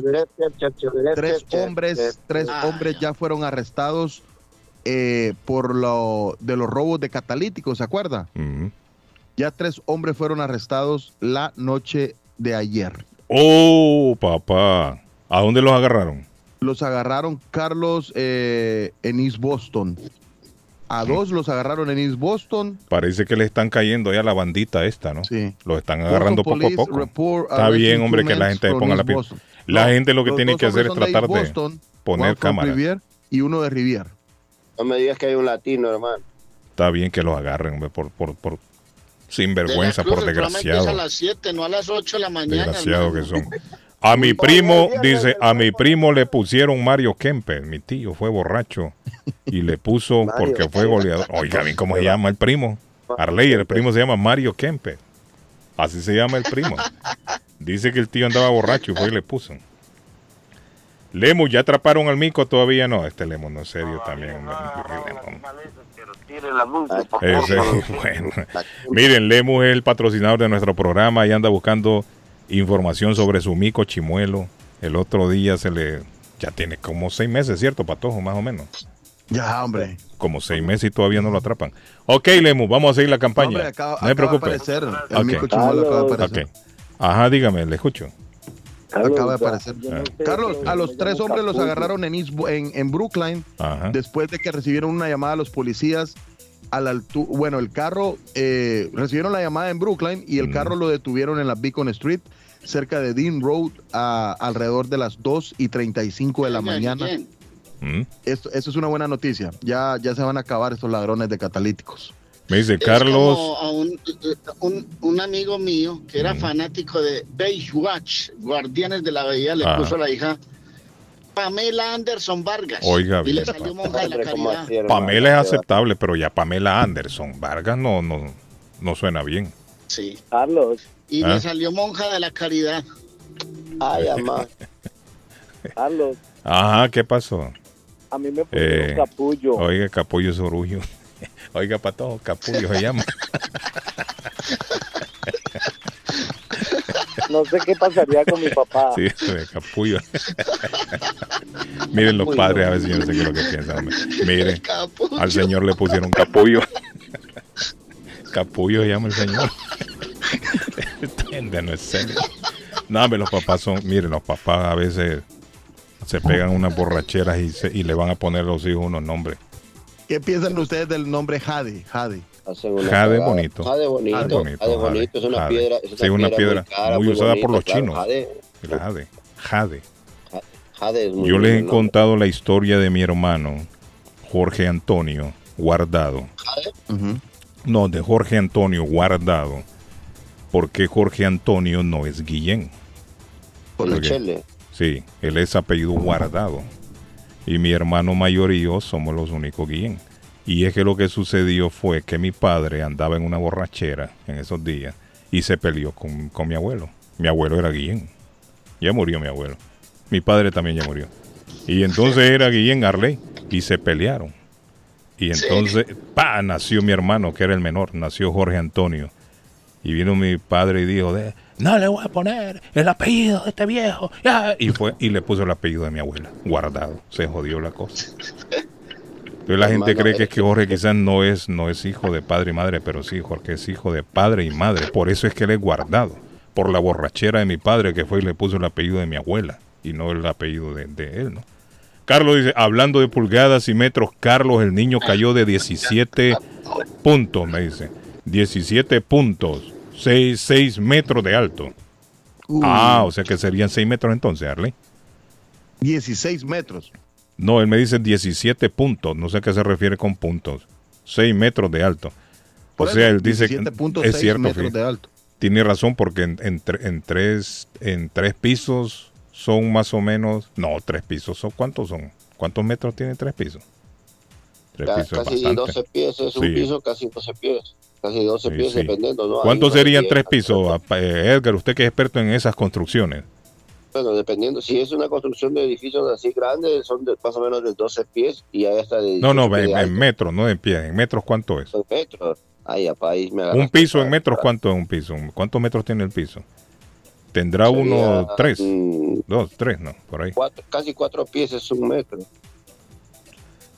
S2: Tres hombres, tres
S5: Ah,
S2: hombres ya fueron arrestados eh, por lo de los robos de catalíticos, ¿se acuerda?
S3: Ujú.
S2: Ya tres hombres fueron arrestados la noche de ayer.
S3: Oh, papá. ¿A dónde los agarraron?
S2: Los agarraron Carlos eh, en East Boston. A dos los agarraron en East Boston.
S3: Parece que le están cayendo ya la bandita esta, ¿no?
S2: Sí.
S3: Los están agarrando
S2: Boston
S3: poco a poco.
S2: report
S3: Está bien, hombre, que la gente ponga la piel. La
S2: No,
S3: gente lo que tiene que hacer es tratar de
S2: Boston,
S3: poner
S2: one from
S3: cámara.
S2: Rivier y uno de Rivier.
S10: No me digas que hay un latino, hermano.
S3: Está bien que los agarren, hombre, por, por, por sinvergüenza,
S5: Cruz,
S3: por desgraciado.
S5: a las 7, no a las 8 de la mañana.
S3: Desgraciado que son. A mi primo, dice, a mi primo le pusieron Mario Kemper. Mi tío fue borracho y le puso porque fue goleador. Oiga, bien cómo se llama el primo. Arley, el primo se llama Mario Kemper. Así se llama el primo. Dice que el tío andaba borracho y fue y le puso. Lemo, ¿ya atraparon al mico? Todavía no. Este Lemo no es serio también. Ese, [LAUGHS] bueno. Miren, Lemo es el patrocinador de nuestro programa y anda buscando información sobre su mico chimuelo. El otro día se le... Ya tiene como seis meses, ¿cierto, Patojo? Más o menos.
S2: Ya, hombre.
S3: Como seis meses y todavía no lo atrapan. Ok, Lemu, vamos a seguir la campaña.
S2: hombre, acaba-
S3: no se
S2: acaba de aparecer, el mico chimuelo acaba de aparecer.
S3: Ajá, dígame, le escucho.
S2: Acaba de aparecer.
S3: Ah.
S2: Carlos, a los tres hombres los agarraron en, East en, en Brookline
S3: Ajá.
S2: después de que recibieron una llamada a los policías a la. Bueno, el carro, eh, recibieron la llamada en Brookline y el carro lo detuvieron en la Beacon Street, cerca de Dean Road, a, alrededor de las 2 y 35 de la mañana.
S3: Mm.
S2: Esto, eso es una buena noticia. Ya, ya se van a acabar estos ladrones de catalíticos.
S3: Me dice
S5: es
S3: Carlos.
S5: como a un, un, un amigo mío que era fanático de Baywatch, Guardianes de la Bahía, le puso a la hija Pamela Anderson Vargas.
S3: Oiga,
S5: y le salió monja de la caridad.
S3: Pamela es aceptable, pero ya Pamela Anderson Vargas no, no, no suena bien.
S5: Sí.
S11: Carlos.
S5: Y
S3: ¿Ah?
S5: le salió monja de la caridad.
S11: Ay, [LAUGHS] amá. Carlos,
S3: Ajá, ¿qué pasó?
S11: a mí me pusieron
S3: Eh,
S11: capullo.
S3: Oiga, capullo sorullo. Oiga, pato, capullo se llama.
S11: No sé qué pasaría con mi papá.
S3: Sí, capullo. Miren los padres, a si yo no sé qué es lo que piensan. Miren, al señor le pusieron capullo. Capullo se llama el señor. Entiende, no es serio. No, los papás son, miren, los papás a veces se pegan unas borracheras y, se- y le van a poner a los hijos unos nombres.
S2: ¿Qué piensan ustedes del nombre Jade? Jade.
S3: Jade bonito.
S10: Jade bonito.
S3: Jade bonito,
S10: Jade
S3: Jade,
S10: bonito. Es una
S3: Jade.
S10: piedra. Es una
S3: Sí, una
S10: piedra,
S3: piedra
S10: muy, cara,
S3: muy
S10: muy
S3: usada por los
S10: claro.
S3: chinos.
S10: Jade,
S3: Jade. Jade.
S10: Jade es muy
S3: Yo les he contado la historia de mi hermano Jorge Antonio Guardado. No, de Jorge Antonio Guardado. Porque Jorge Antonio no es Guillén.
S10: Por el
S3: Porque-
S10: chele.
S3: Sí, él es apellido Guardado. Y mi hermano mayor y yo somos los únicos Guillén. Y es que lo que sucedió fue que mi padre andaba en una borrachera en esos días y se peleó con, con mi abuelo. Mi abuelo era Guillén. Ya murió mi abuelo. Mi padre también ya murió. Y entonces era Guillén Arley y se pelearon. Y entonces, pa, nació mi hermano, que era el menor, nació Jorge Antonio. Y vino mi padre y dijo, de, no le voy a poner el apellido de este viejo. ya". Y fue y le puso el apellido de mi abuela, guardado. Se jodió la cosa. Entonces la gente cree que
S10: es
S3: que Jorge quizás no es, no es hijo de padre y madre, pero sí, Jorge es hijo de padre y madre. Por eso es que él es guardado. Por la borrachera de mi padre que fue y le puso el apellido de mi abuela y no el apellido de, de él, ¿no? Carlos dice, hablando de pulgadas y metros, Carlos, el niño cayó de 17 puntos, me dice. 17 puntos, 6, 6 metros de alto. Ah, o sea que serían 6 metros entonces, Arley.
S2: 16 metros.
S3: No, él me dice 17 puntos. No sé a qué se refiere con puntos. 6 metros de alto.
S2: Por
S3: o sea, él dice que
S2: 17.6
S3: es cierto.
S2: metros de alto.
S3: Tiene razón porque en, en en tres, en tres pisos son más o menos... No, tres pisos. son ¿Cuántos son? ¿Cuántos metros tiene tres pisos? Tres
S10: Ca-
S3: pisos es
S10: casi
S3: bastante.
S10: 12 pies, es un
S3: Sí.
S10: piso casi 12 pies. Casi 12
S3: Sí,
S10: dependiendo, ¿no?
S3: ¿Cuántos serían
S10: 10,
S3: tres pisos, eh, Edgar? Usted que es experto en esas construcciones.
S10: Bueno, dependiendo. Si es una construcción de edificios así grandes, son de, más o menos de 12 pies y hay hasta de
S3: No, no,
S10: 18 pies
S3: en, metros, no en pies. ¿En metros cuánto es?
S10: En metros. Ahí me
S3: Un piso en metros, ¿cuánto es un piso? ¿Cuántos metros tiene el piso? ¿Tendrá
S10: Sería,
S3: uno, tres?
S10: mm,
S3: Dos, tres, no, por ahí.
S10: cuatro- casi cuatro pies es un metro.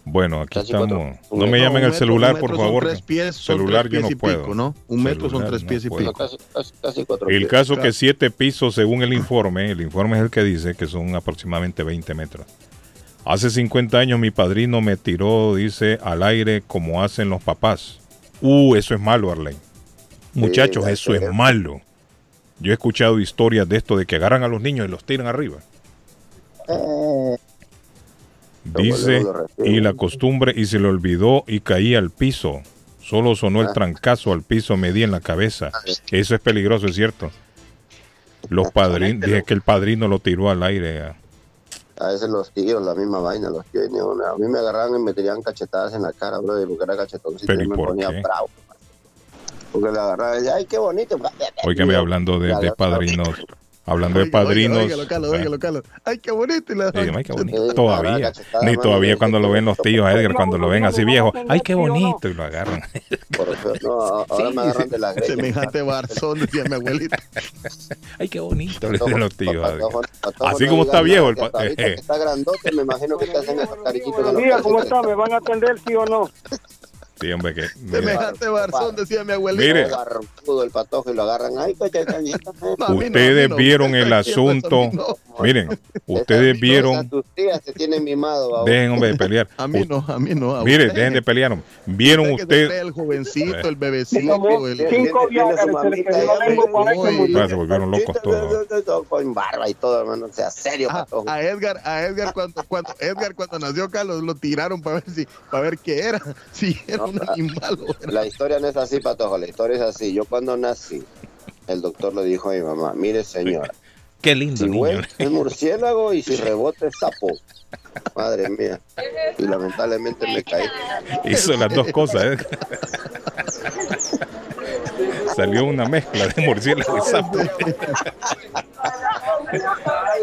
S3: Bueno, aquí
S10: Casi
S3: estamos. No me llamen
S2: un
S3: el celular, por favor.
S2: tres pies, son
S3: celular
S2: tres
S3: yo no
S2: pies y
S3: puedo.
S2: pico, ¿no? Un metro son tres
S3: no
S2: pies y pico.
S10: Casi, casi, cuatro
S3: El
S10: pies.
S3: caso
S2: Claro.
S3: que siete pisos, según el informe, el informe es el que dice que son aproximadamente 20 metros. Hace 50 años mi padrino me tiró, dice, al aire como hacen los papás. Uh, eso es malo, Arlene. Muchachos, eso es malo. Yo he escuchado historias de esto, de que agarran a los niños y los tiran arriba.
S10: Eh,
S3: Dice, y la costumbre, y se le olvidó y caía al piso. Solo sonó el
S10: Ah.
S3: trancazo al piso, me di en la cabeza. Eso es peligroso, es cierto. Los padrinos, dije que el padrino lo tiró al aire. ah.
S10: A veces los tíos, la misma vaina, los tíos. una. A mí me agarraban y me tiraban cachetadas en la cara, bro, porque era cachetoncito
S3: Pero,
S10: y
S3: ¿y
S10: me ponía
S3: qué?
S10: bravo. Porque le agarraba y decía, ay, qué bonito.
S3: Óigame, hablando de, de padrinos, hablando de
S2: Oiga, oiga,
S3: padrinos.
S2: Carlos,
S3: ah,
S2: óigalo, Carlos. Ay, qué bonito. la-
S3: sí, ay, qué bonito.
S10: Sí,
S3: Todavía, ni todavía cuando lo ven los tíos a Edgar, cuando lo ven así viejo, ay, qué
S11: ¿Sí
S3: bonito, y lo agarran.
S10: Por eso, no, [LAUGHS] ahora me agarran de la greña.
S2: Semejante barzón, decía mi abuelita. [LAUGHS]
S3: Ay, qué bonito, le dicen los tíos. Así como está viejo el
S10: hasta
S3: eh,
S10: que Está grandote, me imagino que te hacen esos cariñitos.
S11: Buenos días, ¿cómo está? ¿Me van a atender sí o no?
S3: Sí, hombre, que. [LAUGHS]
S2: Semejante barzón, decía mi abuelita.
S3: Mire.
S10: El patojo y lo agarran. Ay, [LAUGHS]
S2: mí
S3: Ustedes
S2: no.
S3: vieron el asunto.
S2: no.
S3: Miren, [LAUGHS] ustedes vieron.
S10: esas tus tías te tienen mimado. babón.
S3: Dejen, hombre, de pelear.
S2: A mí no, a mí no. a
S3: Mire, dejen de pelear. Vieron ustedes.
S2: El jovencito, el bebecito, el...
S11: Cinco se
S3: volvieron locos todos.
S10: Con barba y todo, hermano. Sea serio, patojo.
S2: a Edgar, a Edgar cuando, cuando Edgar cuando nació Carlos lo tiraron para ver si, para ver qué era, si era un [LAUGHS] animal
S10: La historia no es así, patojo. La historia es así. Yo cuando nací, el doctor le dijo a mi mamá, mire señora, [LAUGHS]
S3: Qué lindo,
S10: si
S3: niño.
S10: es murciélago y si [LAUGHS] rebota es sapo. Madre mía. Y lamentablemente me caí.
S3: Hizo las dos cosas. ¿eh? Salió una mezcla de murciélago y sapo.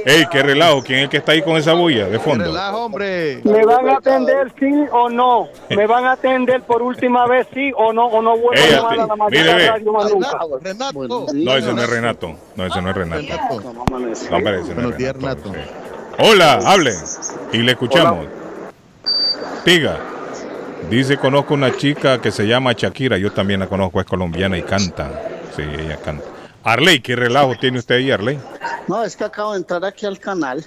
S3: Ey, qué relajo. ¿Quién es el que está ahí con esa bulla de fondo?
S2: Relajo, hombre.
S11: ¿Me van a atender sí o no? ¿Me van a atender por última vez sí o no? ¿O no vuelvo
S3: Ey,
S11: a llamar a la
S3: mire, ve.
S11: radio más nunca?
S2: Renato.
S3: No, ese no es Renato. No, ese no es Renato.
S2: Renato.
S3: No, hombre, ese no es
S2: Buenos días,
S3: Renato. Hola, hable. Y le escuchamos. Diga. Dice, conozco una chica que se llama Shakira. Yo también la conozco, es colombiana y canta. Sí, ella canta. Arley, ¿qué relajo tiene usted ahí, Arley?
S5: No, es que acabo de entrar aquí al canal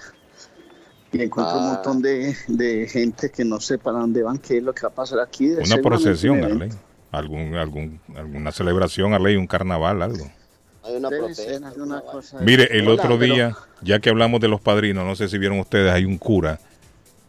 S5: y encuentro un
S10: Ah.
S5: montón de, de gente que no sé para dónde van, qué es lo que va a pasar aquí.
S3: Una procesión. Arley. Algún, algún, alguna celebración, Arley, un carnaval, algo.
S10: Hay una protesta.
S3: Mire, el
S5: Hola,
S3: otro
S5: pero-
S3: día, ya que hablamos de los padrinos, no sé si vieron ustedes, hay un cura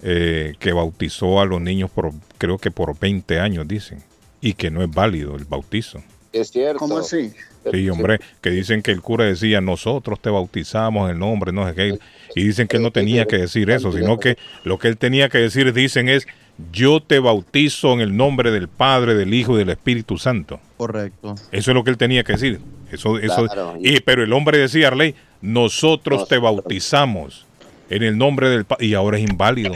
S3: eh, que bautizó a los niños por, creo que por 20 años, dicen, y que no es válido el bautizo.
S10: Es cierto.
S5: ¿Cómo así?
S3: Sí, hombre, que dicen que el cura decía, nosotros te bautizamos en el nombre, no sé qué, y dicen que él no tenía que decir eso, sino que lo que él tenía que decir, dicen, es, yo te bautizo en el nombre del Padre, del Hijo y del Espíritu Santo.
S2: Correcto.
S3: Eso es lo que él tenía que decir. Eso, eso,
S10: Claro.
S3: y, pero el hombre decía, Arley, nosotros te bautizamos en el nombre del Padre, y ahora es inválido.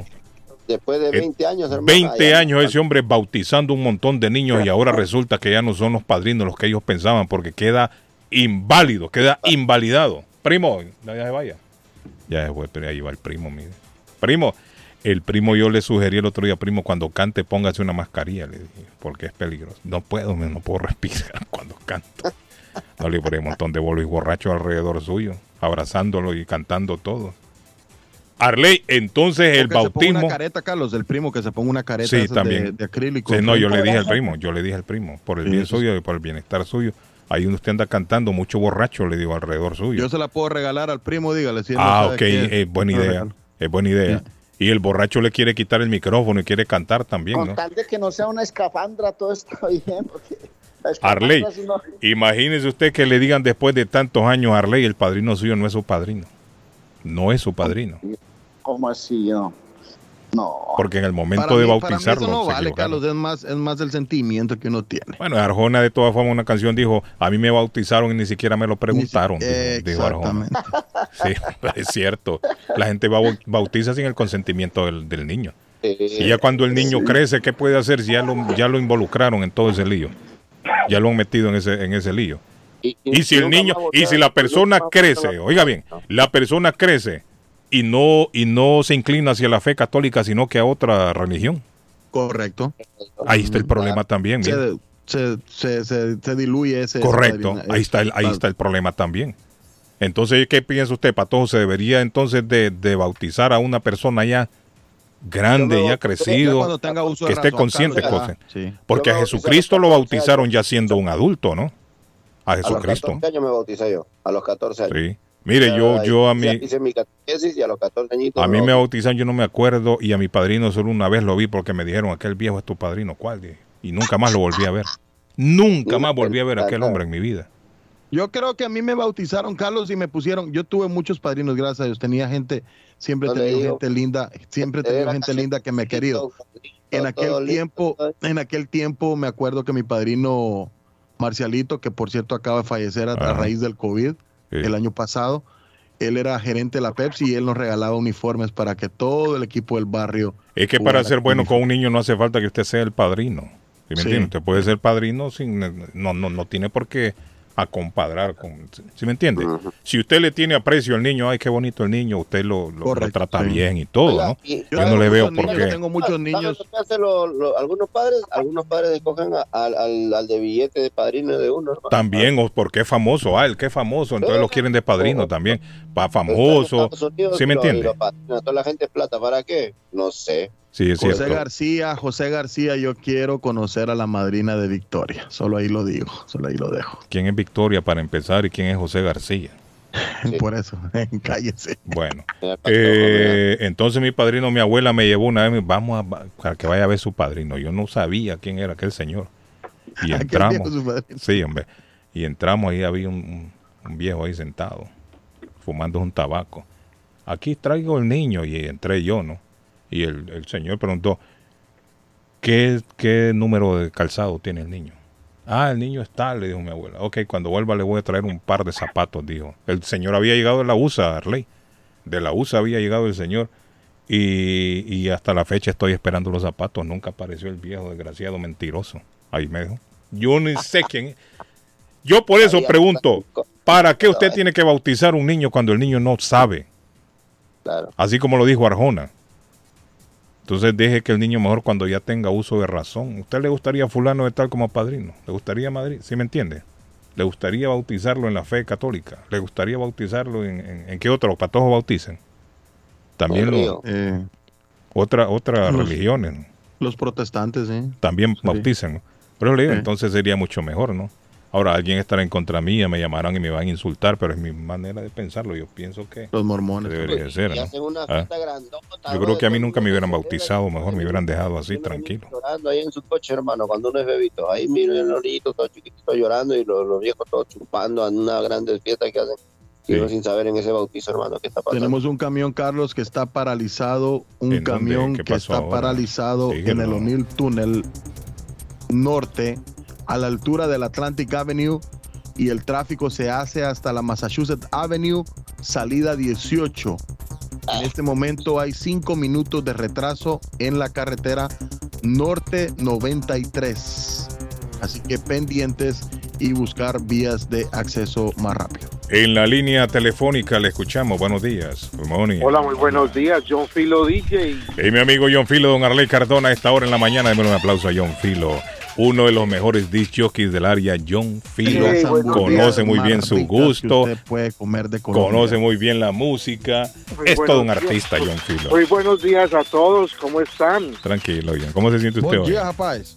S10: Después de
S3: Eh,
S10: 20 años, hermano.
S3: 20
S10: ya-
S3: años ese hombre bautizando un montón de niños y ahora resulta que ya no son los padrinos los que ellos pensaban porque queda inválido, queda invalidado. Primo, no, ya se vaya. Ya se fue, pero ahí va el primo, mire. Primo, el primo yo le sugerí el otro día, primo, cuando cante póngase una mascarilla, le dije, porque es peligroso. No puedo, no puedo [LAUGHS] respirar cuando canto. No le un montón de bolos y borrachos alrededor suyo, abrazándolo y cantando todo. Arley, entonces el
S2: O que se
S3: bautismo...
S2: una careta, Carlos, el primo que se ponga una careta
S3: Sí,
S2: de-
S3: también.
S2: De, acrílico.
S3: Sí, no, yo le dije al primo, yo le dije al primo, por el
S2: Sí,
S3: bien suyo y por el bienestar suyo. Ahí donde usted anda cantando, mucho borracho, le digo, alrededor suyo.
S2: Yo se la puedo regalar al primo, dígale. Si no
S3: ah, ok,
S2: es.
S3: es buena
S2: Se la
S3: idea,
S2: regalo.
S3: es buena idea. Y el borracho le quiere quitar el micrófono y quiere cantar también,
S5: Con
S3: ¿no?
S5: tal de que no sea una escafandra, todo está [LAUGHS] bien. Porque
S3: Arley,
S5: no-
S3: imagínese usted que le digan después de tantos años, Arley, el padrino suyo no es su padrino. No es su padrino.
S5: ¿Cómo así? No. No.
S3: Porque en el momento
S2: Para
S3: de
S2: mí- para mí
S3: bautizarlo.
S2: eso no
S3: se
S2: vale,
S3: equivocaron.
S2: Carlos. Es más, es más el sentimiento que uno tiene.
S3: Bueno, Arjona de todas formas una canción dijo, a mí me bautizaron y ni siquiera me lo preguntaron. dijo- dijo Arjona. [LAUGHS] Sí, [LAUGHS] es cierto. La gente bau- bautiza sin el consentimiento del, del niño. Y ya cuando el niño crece, ¿qué puede hacer si ya lo, ya lo involucraron en todo ese lío? Ya lo han metido en ese, en ese lío. Y si el niño, y si la persona crece, oiga bien, la persona crece y no, y no se inclina hacia la fe católica, sino que a otra religión.
S2: Correcto.
S3: Ahí está el problema también.
S2: Se, se, se, se- se diluye ese.
S3: Correcto, ahí está el, ahí está el problema también. Entonces, ¿qué piensa usted, Patojo? ¿Se debería entonces de, de bautizar a una persona ya grande, ya crecido, que esté
S2: razón,
S3: consciente?
S2: Carlos. Sí.
S3: Porque a Jesucristo lo
S10: los 14
S3: bautizaron ya siendo un adulto, ¿no? A
S10: A los
S3: Jesucristo.
S10: 14 años me bauticé yo, a los 14 años.
S3: Sí. Mire, yo, yo a mí,
S10: Hice mi catequesis y a los 14 añitos.
S3: a mí
S10: me
S3: bautizaron, yo no me acuerdo, y a mi padrino solo una vez lo vi porque me dijeron, aquel viejo es tu padrino, ¿cuál? Dije, Y nunca más lo volví a ver. Nunca más volví a ver a aquel hombre en mi vida.
S2: Yo creo que a mí me bautizaron, Carlos, y me pusieron. Yo tuve muchos padrinos, gracias a Dios. Tenía gente, siempre he tenido gente linda, siempre he tenido gente linda que me ha querido. En aquel tiempo, en aquel tiempo me acuerdo que mi padrino Marcialito, que por cierto acaba de fallecer a, raíz del COVID el año pasado, él era gerente de la Pepsi y él nos regalaba uniformes para que todo el equipo del barrio.
S3: Es que para ser bueno
S2: uniforme.
S3: con un niño no hace falta que usted sea el padrino. ¿Sí me
S2: Sí.
S3: Usted puede ser padrino sin no no no tiene por qué acompadrar con ¿sí me entiende? Si usted le tiene aprecio al niño, ay qué bonito el niño, usted lo, lo- lo trata
S2: sí.
S3: bien y todo,
S10: Oiga,
S3: ¿no?
S10: y-
S3: Yo no le veo por qué.
S2: tengo muchos
S10: ¿Sabes
S2: niños.
S10: lo algunos padres? Algunos padres escogen a- al, al, al de billete de padrino de uno. hermano.
S3: También, o porque es famoso, ah, el que es famoso, entonces lo quieren de padrino también, va famoso, ¿sí me entiende?
S10: lo Toda la gente es plata, ¿para qué? No sé.
S3: Sí, es
S2: José
S3: cierto.
S2: García, José García, yo quiero conocer a la madrina de Victoria. Solo ahí lo digo, solo ahí lo dejo.
S3: ¿Quién es Victoria para empezar y quién es José García? [LAUGHS]
S2: Por eso, [LAUGHS] cállese.
S3: Bueno, [LAUGHS] eh, entonces mi padrino, mi abuela me llevó una vez, vamos a, a que vaya a ver su padrino. Yo no sabía quién era aquel señor. Y entramos. Sí, hombre. Y entramos ahí, había un, un- un viejo ahí sentado, fumando un tabaco. Aquí traigo el niño y entré yo, ¿no? Y el, el señor preguntó, ¿qué, ¿qué número de calzado tiene el niño? Ah, el niño está, le dijo mi abuela. Ok, cuando vuelva le voy a traer un par de zapatos, dijo. El señor había llegado de la USA, Arley. De la USA había llegado el señor. Y, y hasta la fecha estoy esperando los zapatos. Nunca apareció el viejo desgraciado mentiroso. Ahí me dijo. Yo no sé quién es. Yo por eso pregunto, ¿para qué usted tiene que bautizar un niño cuando el niño no sabe? Así como lo dijo Arjona. Entonces deje que el niño mejor cuando ya tenga uso de razón. ¿Usted le gustaría a fulano de tal como padrino? ¿Le gustaría Madrid? ¿Sí me entiende? ¿Le gustaría bautizarlo en la fe católica? ¿Le gustaría bautizarlo en, en, en qué otro patojo bauticen? También lo,
S2: Eh,
S3: otra, otras religiones
S2: los protestantes, ¿eh?
S3: también bautizan. ¿no? Pero le digo, entonces sería mucho mejor, ¿no? Ahora alguien estará en contra mía, me llamarán y me van a insultar, pero es mi manera de pensarlo. Yo pienso que
S2: Los mormones.
S3: debería de ser, ¿no?
S10: hacen una
S3: Ah.
S10: grandota,
S3: Yo creo que a mí
S10: todo el
S3: nunca me hubieran bautizado, mejor me hubieran dejado así, tranquilo.
S10: llorando ahí en su coche, hermano, cuando uno es bebito. Ahí miren los niñitos todos chiquititos llorando y los, los viejos todos chupando en una grande fiesta que hacen. Y uno sin saber en ese bautizo, hermano, qué está pasando.
S2: Tenemos un camión, Carlos, que está paralizado. Un
S3: ¿En
S2: camión
S3: ¿Qué
S2: que está
S3: ahora?
S2: paralizado en
S3: Dígalo.
S2: el O'Neill Tunnel Norte, a la altura del Atlantic Avenue. Y el tráfico se hace hasta la Massachusetts Avenue, salida 18. En este momento hay cinco minutos de retraso en la carretera Norte 93. Así que pendientes y buscar vías de acceso más rápido.
S3: En la línea telefónica le escuchamos. Buenos días. Good morning.
S12: Hola, muy buenos días, John Filo DJ.
S3: Y mi amigo John Filo, don Arley Cardona, a esta hora en la mañana. Démosle un aplauso a John Filo. Uno de los mejores disc jockeys del área, John Filo. Conoce muy bien su gusto,
S2: usted puede comer de Colombia.
S3: conoce muy bien la música.
S12: Muy
S3: Es todo un
S12: días.
S3: artista, John Filo.
S12: Muy buenos días a todos, ¿cómo están?
S3: Tranquilo, John. ¿Cómo se siente usted
S2: Bom
S3: hoy?
S2: rapaz.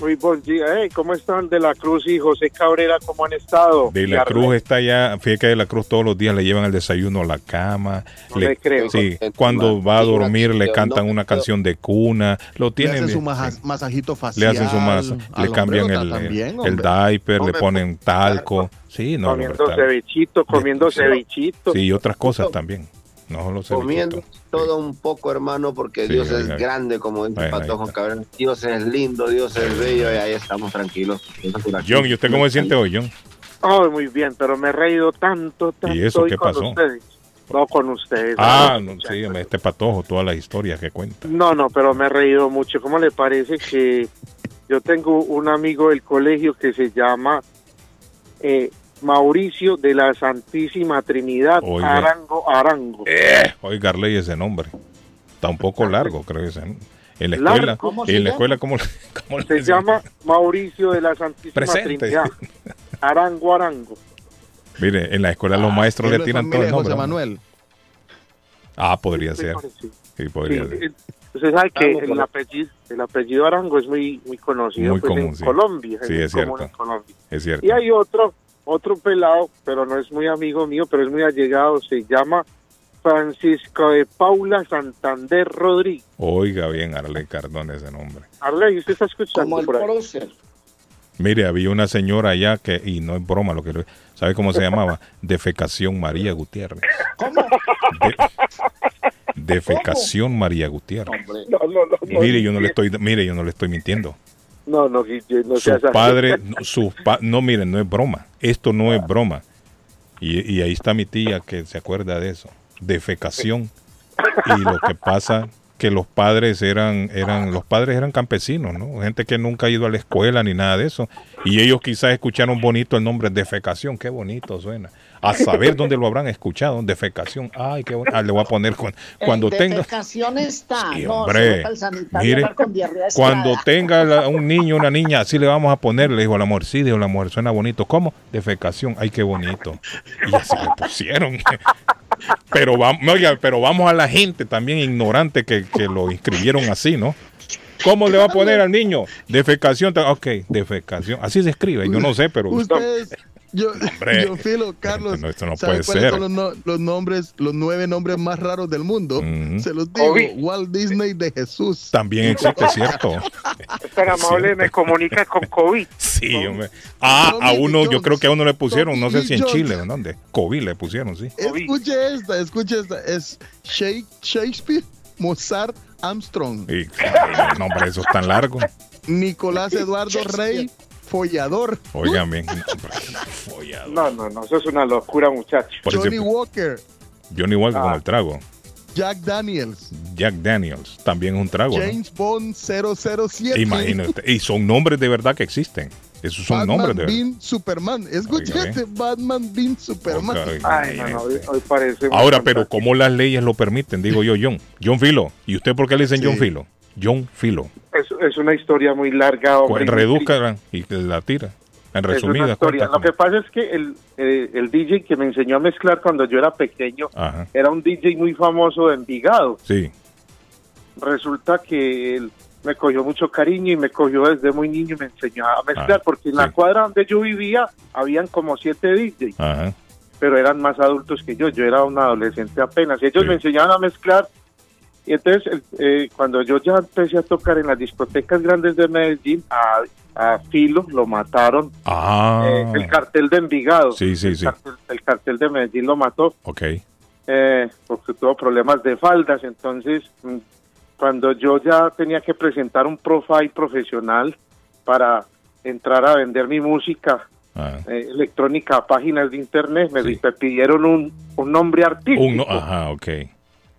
S12: Muy buen día. Hey, ¿Cómo están De la Cruz y José Cabrera? ¿Cómo han estado?
S3: De la Cruz está ya, fíjate que de la Cruz todos los días le llevan el desayuno a la cama.
S12: No le creo.
S3: Sí, cuando va a dormir le cantan una canción de cuna, lo
S6: Le
S3: tienen
S6: hacen su maja- masajito
S3: le
S6: facial.
S3: hacen su masa, le cambian el, diaper, le ponen talco, sí, no,
S12: comiendo cevichito, comiendo cevichito.
S3: sí, y otras cosas también. No lo sé.
S13: Comiendo todo un poco, hermano, porque
S3: Sí,
S13: Dios es grande, como dice
S3: ahí
S13: Patojo Cabrera. Dios es lindo, Dios es bello, y ahí estamos tranquilos.
S3: John, ¿y usted cómo se siente hoy, John?
S12: Ay, muy bien, pero me he reído tanto, tanto
S3: ¿Y eso
S12: hoy
S3: qué
S12: con
S3: pasó?
S12: ustedes. No, con ustedes.
S3: Ah,
S12: no,
S3: no, sí, este patojo, todas las historias que cuenta.
S12: No, no, pero me he reído mucho. ¿Cómo le parece que yo tengo un amigo del colegio que se llama eh, Mauricio de la Santísima Trinidad
S3: Oiga.
S12: Arango Arango?
S3: Oiga, Arley, ese nombre. Está un poco largo, creo que ese. En la
S12: Largo,
S3: escuela,
S12: ¿cómo
S3: y
S12: se
S3: en la
S12: llama?
S3: escuela, ¿cómo,
S12: Se llama Mauricio de la Santísima
S3: Presente.
S12: Trinidad [LAUGHS] Arango Arango.
S3: Mire, en la escuela los maestros
S6: ¿Es
S3: le tiran todo el
S6: José
S3: nombre. ¿no?
S6: Manuel.
S3: Ah, podría
S12: Sí,
S3: ser. Sí, podría
S12: Sí,
S3: ser.
S12: eh, Usted sabe que
S13: Arango,
S12: el apellido, el apellido Arango es muy muy conocido
S3: Muy
S12: pues,
S3: común,
S12: en
S3: sí.
S12: Colombia.
S3: Sí, es
S12: común
S3: cierto.
S12: en Colombia.
S3: Es cierto.
S12: Y hay otro, otro pelado, pero no es muy amigo mío, pero es muy allegado, se llama Francisco de Paula Santander Rodríguez.
S3: Oiga bien, Arley Cardona ese nombre.
S12: Arley, ¿usted está escuchando
S7: Como el
S12: por ahí?
S7: prócer.
S3: Mire, había una señora allá que, y no es broma lo que le- ¿sabe cómo se llamaba? [LAUGHS] Defecación María Gutiérrez. De- defecación María Gutiérrez.
S12: No, no, no.
S3: Mire, yo no le estoy, mire, yo no le estoy mintiendo.
S12: No, no, no
S3: Su
S12: seas así.
S3: padre, [LAUGHS] su pa- no, miren, no es broma. Esto no es broma. Y, y ahí está mi tía que se acuerda de eso. Defecación. Y lo que pasa que los padres eran, eran, los padres eran campesinos, ¿no? Gente que nunca ha ido a la escuela ni nada de eso. Y ellos quizás escucharon bonito el nombre defecación. Qué bonito suena. A saber dónde lo habrán escuchado. Defecación. Ay, qué bonito. Ah, le voy a poner con- cuando tenga.
S7: Defecación está.
S3: Sí,
S7: no,
S3: hombre.
S7: sanitario
S3: Mire,
S7: con
S3: Cuando tenga la- un niño, una niña, así le vamos a poner, le dijo la mujer, sí, dijo la mujer, suena bonito. ¿Cómo? Defecación, ay, qué bonito. Y así le pusieron. Pero vamos, oiga, pero vamos a la gente también ignorante que, que lo inscribieron así, ¿no? ¿Cómo le va a poner al niño? Defecación, ok, defecación. Así se escribe, yo no sé, pero...
S6: Ustedes, yo,
S3: Hombre. [LAUGHS]
S6: yo Filo, Carlos,
S3: No, esto no
S6: ¿sabe
S3: puede
S6: cuáles
S3: ser.
S6: son los, no- los nombres, los nueve nombres más raros del mundo? Se los digo. Walt Disney de Jesús.
S3: También existe, ¿cierto?
S12: Es tan [LAUGHS] amable, me comunica con COVID.
S3: Sí, hombre. Ah, a uno, yo creo que a uno le pusieron, no sé si en
S6: Jones.
S3: Chile o dónde. COVID le pusieron, sí.
S6: Escuche esta, escuche esta. Es Shake- Shakespeare, Mozart, Armstrong,
S3: Y, no, hombre, eso es tan largo.
S6: Nicolás Eduardo Rey, Follador,
S3: Óigame. [LAUGHS] follador.
S12: No, no, no, eso es una locura, muchacho.
S3: Por
S6: Johnny
S3: ejemplo,
S6: Walker,
S3: Johnny Walker con
S12: Ah.
S3: el trago.
S6: Jack Daniels,
S3: Jack Daniels también es un trago, ¿no?
S6: James Bond 007.
S3: Imagínate. [LAUGHS] Y son nombres de verdad que existen. Esos son
S6: Batman
S3: nombres de verdad.
S6: Bean Superman.
S3: Oiga,
S6: este Batman Bean Superman.
S3: Oiga,
S12: Ay, no, no, hoy, parece...
S3: Ahora, pero. ¿cómo las leyes lo permiten? Digo yo, John. John Filo. ¿Y usted por qué le dicen
S6: Sí.
S3: John Filo? John Filo.
S12: Es, es una historia muy larga, hombre.
S3: Reduzca y la tira. En
S12: Es
S3: resumidas
S12: historia.
S3: cuentas.
S12: Lo que pasa es que el, eh, el DJ que me enseñó a mezclar cuando yo era pequeño
S3: Ajá.
S12: era un DJ muy famoso de Envigado.
S3: Sí.
S12: Resulta que él me cogió mucho cariño y me cogió desde muy niño y me enseñó a mezclar,
S3: Ah,
S12: porque en la cuadra donde yo vivía habían como siete DJs,
S3: Ajá.
S12: pero eran más adultos que yo. Yo era un adolescente apenas y ellos
S3: Sí.
S12: me enseñaban a mezclar. Y entonces, eh, cuando yo ya empecé a tocar en las discotecas grandes de Medellín, a, a Filo lo mataron
S3: Ah.
S12: eh, el cartel de Envigado.
S3: Sí, sí,
S12: el
S3: sí.
S12: Cartel, el cartel de Medellín lo mató
S3: Ok.
S12: eh, porque tuvo problemas de faldas. Entonces, mm, cuando yo ya tenía que presentar un profile profesional para entrar a vender mi música
S3: Ah.
S12: eh, electrónica a páginas de internet, me,
S3: Sí.
S12: pidieron un, un nombre artístico.
S3: Un no- ajá, ok.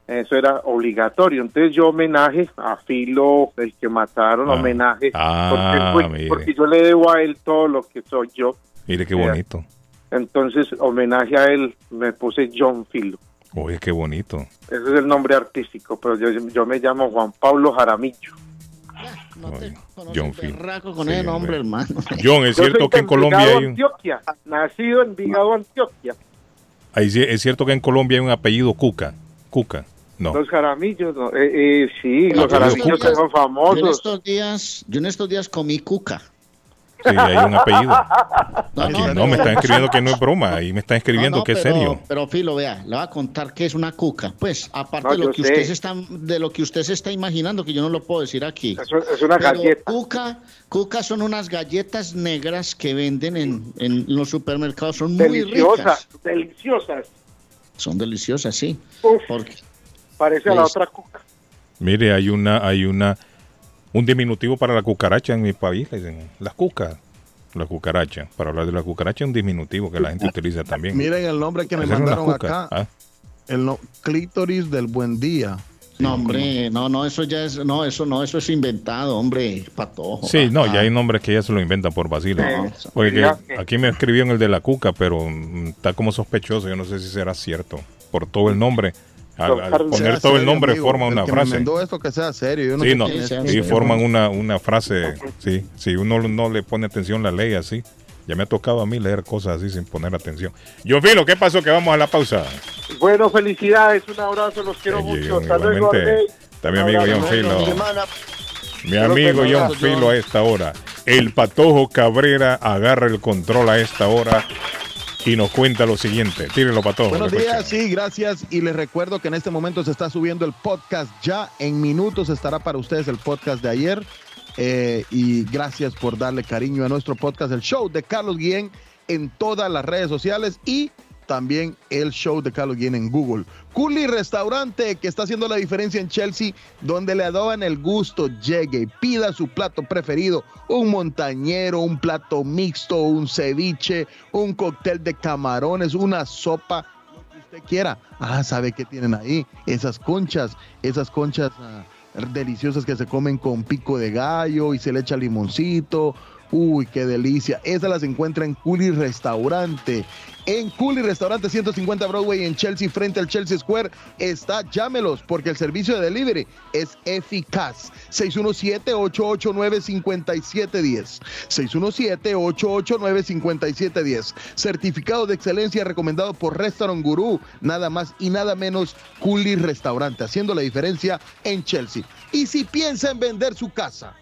S12: Eso era obligatorio. Entonces yo homenaje a Filo, el que mataron,
S3: Ah.
S12: homenaje,
S3: Ah,
S12: porque, porque yo le debo a él todo lo que soy yo.
S3: Mire qué bonito.
S12: Entonces, homenaje a él, me puse John Filo.
S3: Oye, qué bonito.
S12: Ese es el nombre artístico, pero yo, yo me llamo Juan Pablo Jaramillo.
S7: No te
S3: John
S7: con
S3: Sí,
S7: ese nombre,
S3: hombre.
S7: hermano.
S3: John, es
S12: Yo
S3: cierto que en Colombia hay un,
S12: Antioquia, nacido en Vigado, Antioquia.
S3: ahí es cierto que en Colombia hay un apellido Cuca. Cuca. No.
S12: Los jaramillos, no. Eh, eh, sí,
S5: No,
S12: los jaramillos que son
S5: Yo en
S12: famosos.
S5: estos días, yo en estos días comí cuca.
S3: Sí, hay un apellido.
S5: No,
S3: Aquí
S5: no,
S3: no,
S5: no.
S3: me están escribiendo que no es broma. Ahí me están escribiendo
S5: No, no,
S3: que es
S5: pero-
S3: serio.
S5: Pero Filo, vea, le voy a contar qué es una cuca. Pues, aparte
S12: No,
S5: de lo que
S12: sé.
S5: usted se está, de lo que usted se está imaginando, que yo no lo puedo decir aquí.
S12: Es, es una
S5: Pero
S12: galleta.
S5: Cuca, cuca son unas galletas negras que venden en, en los supermercados. Son muy
S12: Deliciosas,
S5: ricas.
S12: deliciosas.
S5: Son deliciosas, sí.
S12: Uf,
S5: Porque
S12: parece a la otra cuca.
S3: Mire, hay una, hay una, un diminutivo para la cucaracha en mi país, le dicen, las cucas, la cucaracha. Para hablar de la cucaracha, un diminutivo que la gente utiliza también.
S2: Miren el nombre que me mandaron acá.
S3: ¿ah?
S2: El no- clítoris del buen día.
S5: no, hombre, no, no, eso ya es, no, eso no, eso es inventado, hombre, patojo.
S3: Sí, no, ya hay nombres que ya se lo inventan por vacilo.
S5: No,
S3: Porque aquí me escribieron el de la cuca, pero mm, está como sospechoso. Yo no sé si será cierto. Por todo el nombre. Al, al poner todo el
S2: serio,
S3: nombre
S2: amigo.
S3: forma
S2: El
S3: una
S2: que me
S3: frase.
S2: mandó esto que sea serio. Yo no
S3: Sí,
S2: sé
S3: no,
S5: sí,
S3: y
S5: sí.
S3: forman una, una frase. Sí, si uno no le pone atención la ley así. Ya me ha tocado a mí leer cosas así sin poner atención. Yo, Filo, ¿qué pasó? Que vamos a la pausa.
S12: Bueno, felicidades, un abrazo, los quiero
S3: Ay,
S12: mucho. Hasta luego,
S3: igualmente.
S12: Arley.
S3: Está mi
S12: Un
S3: amigo. John Filo. Mi amigo John Filo a esta hora. El Patojo Cabrera agarra el control a esta hora y nos cuenta lo siguiente. Tírelo, Patojo.
S2: Buenos
S3: le
S2: días, sí, gracias. Y les recuerdo que en este momento se está subiendo el podcast ya. En minutos estará para ustedes el podcast de ayer. Eh, y gracias por darle cariño a nuestro podcast, el show de Carlos Guillén en todas las redes sociales y también el show de Carlos Guillén en Google. Culi Restaurante, que está haciendo la diferencia en Chelsea, donde le adoban el gusto, llegue, pida su plato preferido, un montañero, un plato mixto, un ceviche, un cóctel de camarones, una sopa, lo que usted quiera. Ah, ¿sabe qué tienen ahí? Esas conchas, esas conchas ah, deliciosas que se comen con pico de gallo y se le echa limoncito. Uy, qué delicia. Esas las encuentra en Culi Restaurante. En Culi Restaurante 150 Broadway en Chelsea, frente al Chelsea Square, está, llámelos, porque el servicio de delivery es eficaz. 617-889-5710. 617-889-5710. Certificado de excelencia recomendado por Restaurant Guru, nada más y nada menos Culi Restaurante, haciendo la diferencia en Chelsea. Y si piensa en vender su casa,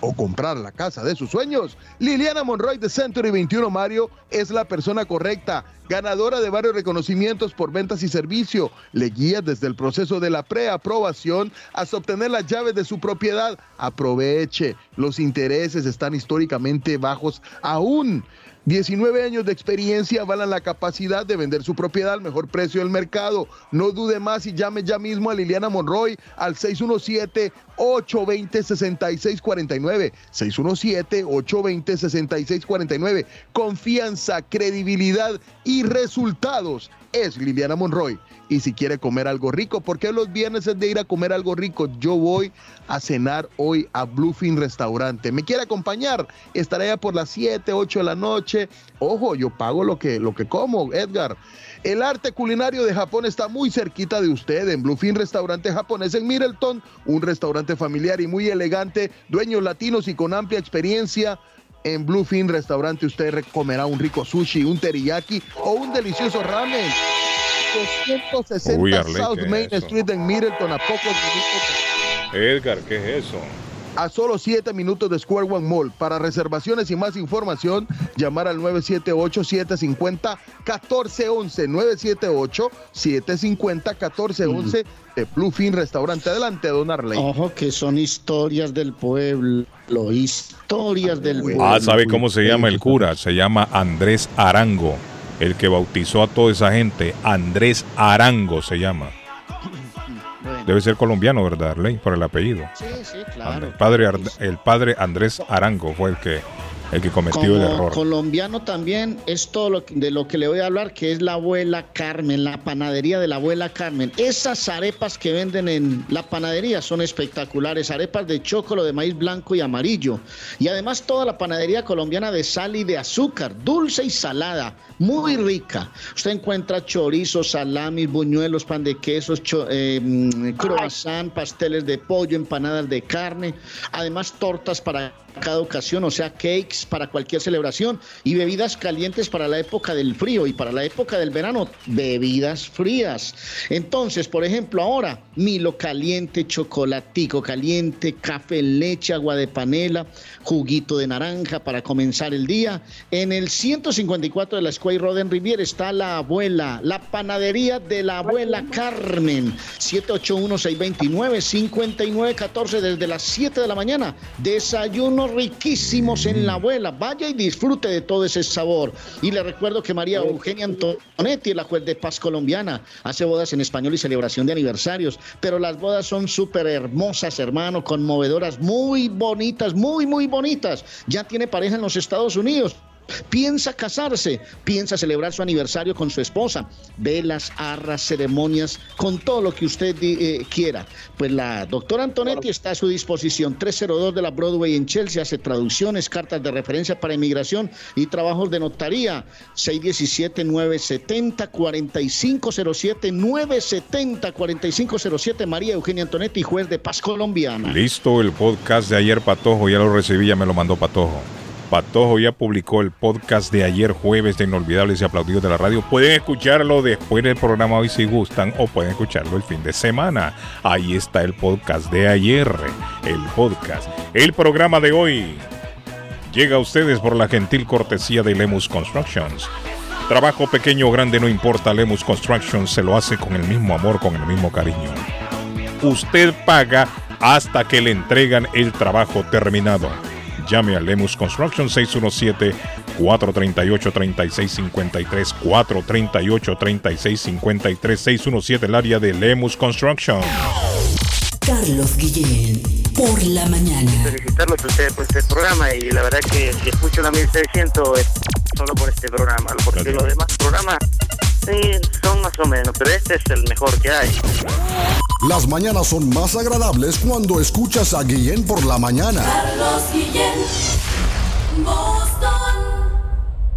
S2: o comprar la casa de sus sueños, Liliana Monroy de Century 21 Mario es la persona correcta, ganadora de varios reconocimientos por ventas y servicio. Le guía desde el proceso de la preaprobación hasta obtener las llaves de su propiedad. Aproveche, los intereses están históricamente bajos aún. 19 años de experiencia avalan la capacidad de vender su propiedad al mejor precio del mercado. No dude más y llame ya mismo a Liliana Monroy al 617-820-6649. 617-820-6649. Confianza, credibilidad y resultados es Liliana Monroy. Y si quiere comer algo rico, porque los viernes es de ir a comer algo rico, yo voy a cenar hoy a Bluefin Restaurante. ¿Me quiere acompañar? Estaré allá por las 7, 8 de la noche. Ojo, yo pago lo que, lo que como, Edgar. El arte culinario de Japón está muy cerquita de usted en Bluefin Restaurante Japonés en Middleton, un restaurante familiar y muy elegante, dueños latinos y con amplia experiencia. En Bluefin Restaurante usted comerá un rico sushi, un teriyaki o un delicioso ramen. 260
S3: Uy, Arley,
S2: South
S3: ¿qué es
S2: Main? Street en Middleton, a pocos minutos
S3: Edgar, ¿qué es eso?
S2: A solo 7 minutos de Square One Mall. Para reservaciones y más información, llamar al 978-750-1411. 978-750-1411 de Bluefin Restaurante. Adelante, don Arley.
S5: Ojo que son historias del pueblo, historias del pueblo.
S3: Ah, ¿sabe cómo se llama el cura? Se llama Andrés Arango, el que bautizó a toda esa gente. Andrés Arango se llama. Debe ser colombiano, ¿verdad, Arley? Por el apellido.
S5: sí, sí, claro.
S3: Padre, Ar- el padre Andrés Arango fue el que, el que cometió el
S5: Como
S3: error.
S5: colombiano también es todo lo que- de lo que le voy a hablar, que es la abuela Carmen, la panadería de la abuela Carmen. Esas arepas que venden en la panadería son espectaculares, arepas de chocolo, de maíz blanco y amarillo. Y además toda la panadería colombiana de sal y de azúcar, dulce y salada, muy rica. Usted encuentra chorizos, salamis, buñuelos, pan de quesos, eh, mm, croissant, pasteles de pollo, empanadas de carne, además tortas para cada ocasión, o sea, cakes para cualquier celebración y bebidas calientes para la época del frío y para la época del verano, bebidas frías. Entonces, por ejemplo, ahora, Milo caliente, chocolatico caliente, café, leche, agua de panela, juguito de naranja para comenzar el día. En el 154 de la Square Road en Riviera está la abuela, la panadería de la abuela Carmen, 781-629-5914 desde las 7 de la mañana. Riquísimos en la abuela. Vaya y disfrute de todo ese sabor. Y le recuerdo que María Eugenia Antonetti es la juez de paz colombiana. Hace bodas en español y celebración de aniversarios. Pero las bodas son súper hermosas, hermano, conmovedoras, muy bonitas, muy, muy bonitas. Ya tiene pareja en los Estados Unidos. Piensa casarse, piensa celebrar su aniversario con su esposa, velas, arras, ceremonias, con todo lo que usted eh, quiera. Pues la doctora Antonetti está a su disposición. 302 de la Broadway en Chelsea hace traducciones, cartas de referencia para inmigración y trabajos de notaría. 617-970-4507, 970-4507, María Eugenia Antonetti, juez de paz colombiana.
S3: Listo, el podcast de ayer, Patojo, ya lo recibí, ya me lo mandó Patojo. Patojo ya publicó el podcast de ayer jueves de Inolvidables y Aplaudidos de la Radio. Pueden escucharlo después del programa hoy si gustan o pueden escucharlo el fin de semana. Ahí está el podcast de ayer. El podcast. El programa de hoy llega a ustedes por la gentil cortesía de Lemus Constructions. Trabajo pequeño o grande no importa, Lemus Constructions se lo hace con el mismo amor, con el mismo cariño. Usted paga hasta que le entregan el trabajo terminado. Llame a Lemus Construction 617-438-3653, 438-3653, 617 el área de Lemus Construction.
S14: Carlos Guillén, por la mañana.
S9: Felicitarlos a ustedes por este programa y la verdad que si escucho la 1600 es solo por este programa, porque los demás programas sí son más o menos, pero este es el mejor que hay.
S15: Las mañanas son más agradables cuando escuchas a Guillén por la mañana.
S14: Carlos Guillén, Boston.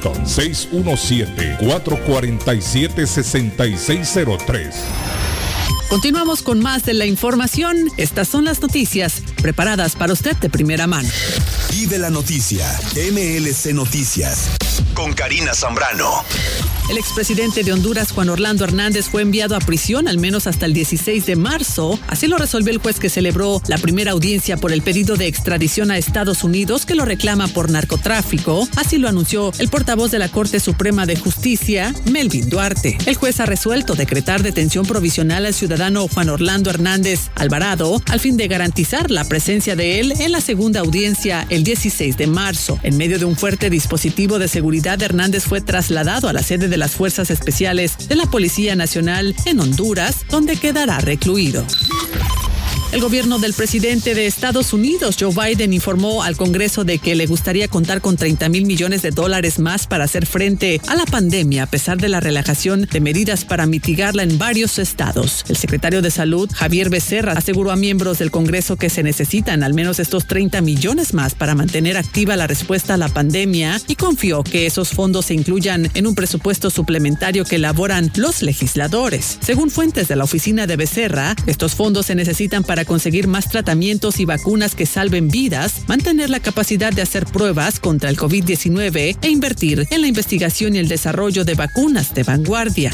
S16: 617-447-6603.
S17: Continuamos con más de la información. Estas son las noticias preparadas para usted de primera mano.
S15: Y de la noticia, MLC Noticias, con Karina Zambrano.
S17: El expresidente de Honduras, Juan Orlando Hernández, fue enviado a prisión al menos hasta el 16 de marzo. Así lo resolvió el juez que celebró la primera audiencia por el pedido de extradición a Estados Unidos que lo reclama por narcotráfico. Así lo anunció el portavoz de la Corte Suprema de Justicia, Melvin Duarte. El juez ha resuelto decretar detención provisional al ciudadano Juan Orlando Hernández Alvarado al fin de garantizar la presencia de él en la segunda audiencia el 16 de marzo. En medio de un fuerte dispositivo de seguridad, Hernández fue trasladado a la sede de las Fuerzas Especiales de la Policía Nacional en Honduras, donde quedará recluido. El gobierno del presidente de Estados Unidos, Joe Biden, informó al Congreso de que le gustaría contar con 30 mil millones de dólares más para hacer frente a la pandemia a pesar de la relajación de medidas para mitigarla en varios estados. El secretario de Salud, Javier Becerra, aseguró a miembros del Congreso que se necesitan al menos estos 30 millones más para mantener activa la respuesta a la pandemia y confió que esos fondos se incluyan en un presupuesto suplementario que elaboran los legisladores. Según fuentes de la oficina de Becerra, estos fondos se necesitan para conseguir más tratamientos y vacunas que salven vidas, mantener la capacidad de hacer pruebas contra el COVID-19 e invertir en la investigación y el desarrollo de vacunas de vanguardia.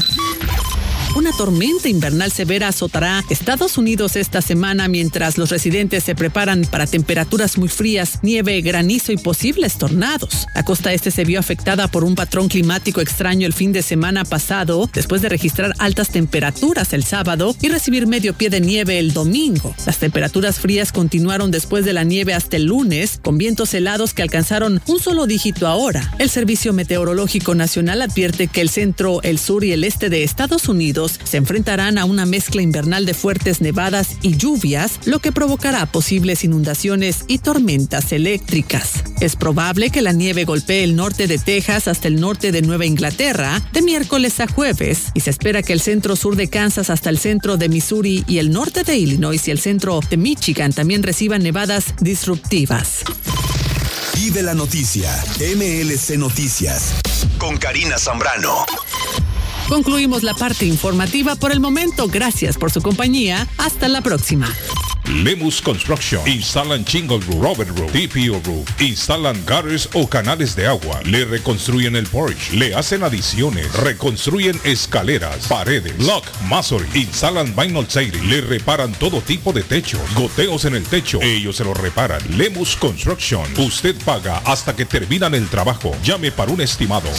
S17: Una tormenta invernal severa azotará Estados Unidos esta semana mientras los residentes se preparan para temperaturas muy frías, nieve, granizo y posibles tornados. La costa este se vio afectada por un patrón climático extraño el fin de semana pasado, después de registrar altas temperaturas el sábado y recibir medio pie de nieve el domingo. Las temperaturas frías continuaron después de la nieve hasta el lunes, con vientos helados que alcanzaron un solo dígito ahora. El Servicio Meteorológico Nacional advierte que el centro, el sur y el este de Estados Unidos se enfrentarán a una mezcla invernal de fuertes nevadas y lluvias, lo que provocará posibles inundaciones y tormentas eléctricas. Es probable que la nieve golpee el norte de Texas hasta el norte de Nueva Inglaterra de miércoles a jueves y se espera que el centro sur de Kansas hasta el centro de Missouri y el norte de Illinois y el centro de Michigan también reciban nevadas disruptivas.
S18: Vive la noticia. MLC Noticias. Con Karina Zambrano.
S17: Concluimos la parte informativa por el momento. Gracias por su compañía. Hasta la próxima.
S3: Lemus Construction. Instalan Chingle Roof, Robert Roof, TPO Roof. Instalan gutters o canales de agua. Le reconstruyen el porch. Le hacen adiciones. Reconstruyen escaleras, paredes, block, masonry. Instalan vinyl siding. Le reparan todo tipo de techo. Goteos en el techo. Ellos se lo reparan. Lemus Construction. Usted paga hasta que terminan el trabajo. Llame para un estimado.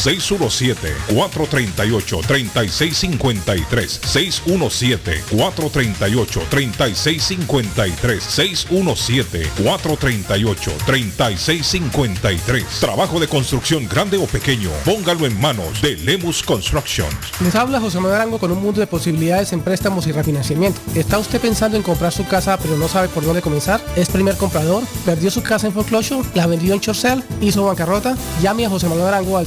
S3: 617-438-3653. 617-438-3653. 617-438-3653. Trabajo de construcción grande o pequeño, póngalo en manos de Lemus Construction.
S19: Les habla José Manuel Arango con un mundo de posibilidades en préstamos y refinanciamiento. ¿Está usted pensando en comprar su casa pero no sabe por dónde comenzar? ¿Es primer comprador? ¿Perdió su casa en foreclosure? ¿La vendió en Chorcel? ¿Hizo bancarrota? Llame a José Manuel Arango al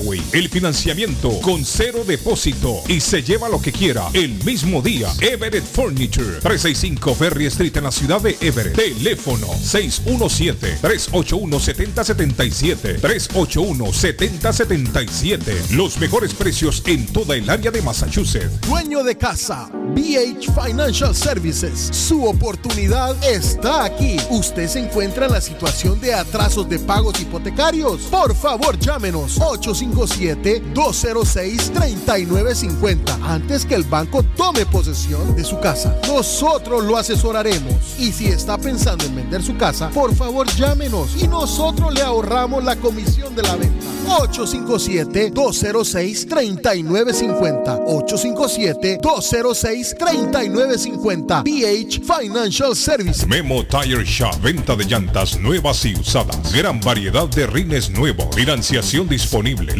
S3: El financiamiento con cero depósito y se lleva lo que quiera el mismo día. Everett Furniture. 365 Ferry Street en la ciudad de Everett. Teléfono 617 381 7077 381 7077 Los mejores precios en toda el área de Massachusetts.
S2: Dueño de casa, BH Financial Services. Su oportunidad está aquí. Usted se encuentra en la situación de atrasos de pagos hipotecarios. Por favor, llámenos 857-206-3950 antes que el banco tome posesión de su casa. Nosotros lo asesoraremos. Y si está pensando en vender su casa, por favor, llámenos y nosotros le ahorramos la comisión de la venta. 857-206-3950. 857-206-3950. BH Financial Services.
S3: Memo Tire Shop. Venta de llantas nuevas y usadas. Gran variedad de rines nuevos. Financiación disponible.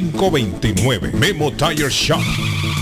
S3: 959-3529. Memo Tire Shop.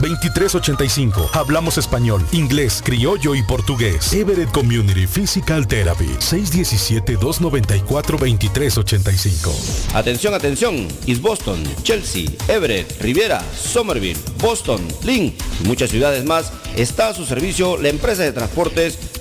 S20: 617-294-2385. Hablamos español, inglés, criollo y portugués. Everett Community Physical Therapy. 617-294-2385.
S21: Atención, atención. East Boston, Chelsea, Everett, Riviera, Somerville, Boston, Lynn y muchas ciudades más está a su servicio la empresa de transportes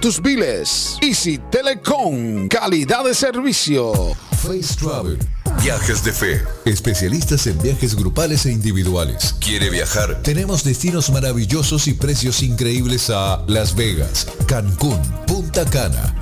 S22: tus biles. Easy Telecom, calidad de servicio.
S18: Face Travel. Viajes de fe. Especialistas en viajes grupales e individuales. ¿Quiere viajar? Tenemos destinos maravillosos y precios increíbles a Las Vegas, Cancún, Punta Cana,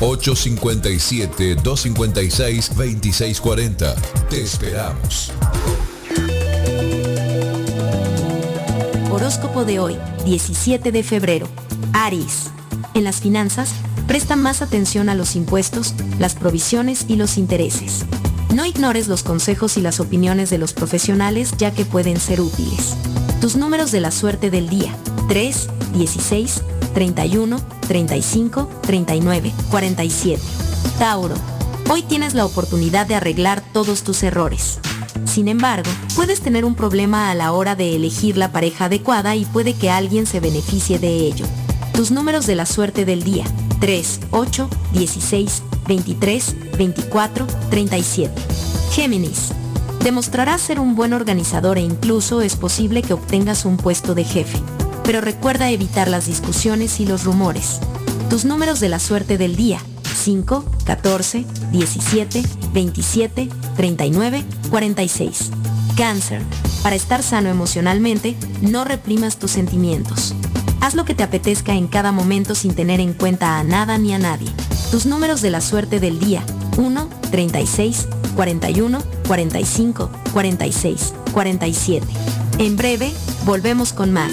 S18: 857-256-2640. Te esperamos.
S23: Horóscopo de hoy, 17 de febrero. Aries. En las finanzas, presta más atención a los impuestos, las provisiones y los intereses. No ignores los consejos y las opiniones de los profesionales ya que pueden ser útiles. Tus números de la suerte del día. 3, 16, 31, 35, 39, 47. Tauro. Hoy tienes la oportunidad de arreglar todos tus errores. Sin embargo, puedes tener un problema a la hora de elegir la pareja adecuada y puede que alguien se beneficie de ello. Tus números de la suerte del día. 3, 8, 16, 23, 24, 37. Géminis. Demostrarás ser un buen organizador e incluso es posible que obtengas un puesto de jefe. Pero recuerda evitar las discusiones y los rumores. Tus números de la suerte del día. 5, 14, 17, 27, 39, 46. Cáncer. Para estar sano emocionalmente, no reprimas tus sentimientos. Haz lo que te apetezca en cada momento sin tener en cuenta a nada ni a nadie. Tus números de la suerte del día. 1, 36, 41, 45, 46, 47. En breve, volvemos con más.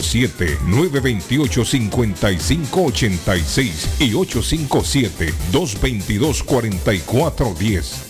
S3: 857-928-5586 y 857-222-4410.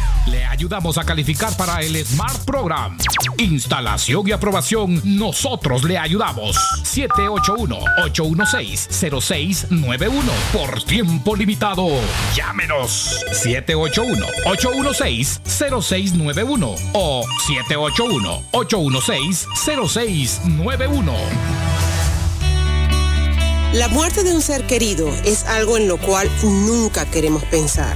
S24: Le ayudamos a calificar para el Smart Program. Instalación y aprobación, nosotros le ayudamos. 781-816-0691. Por tiempo limitado. Llámenos. 781-816-0691 o 781-816-0691.
S25: La muerte de un ser querido es algo en lo cual nunca queremos pensar,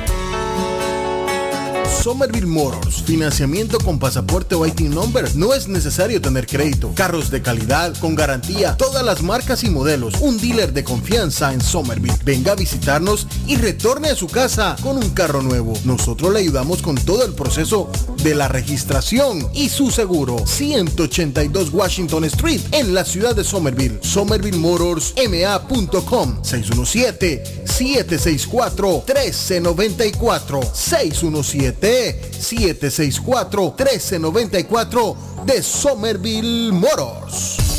S2: Somerville Motors, financiamiento con pasaporte o IT number. No es necesario tener crédito. Carros de calidad, con garantía, todas las marcas y modelos. Un dealer de confianza en Somerville. Venga a visitarnos y retorne a su casa con un carro nuevo. Nosotros le ayudamos con todo el proceso de la registración y su seguro. 182 Washington Street en la ciudad de Somerville. SomervilleMotorsMA.com 617 764 1394 617 764-1394 de Somerville Motors.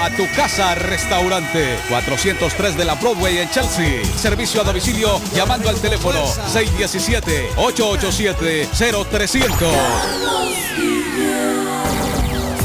S26: a tu casa restaurante 403 de la Broadway en Chelsea. Servicio a domicilio llamando al teléfono 617-887-0300.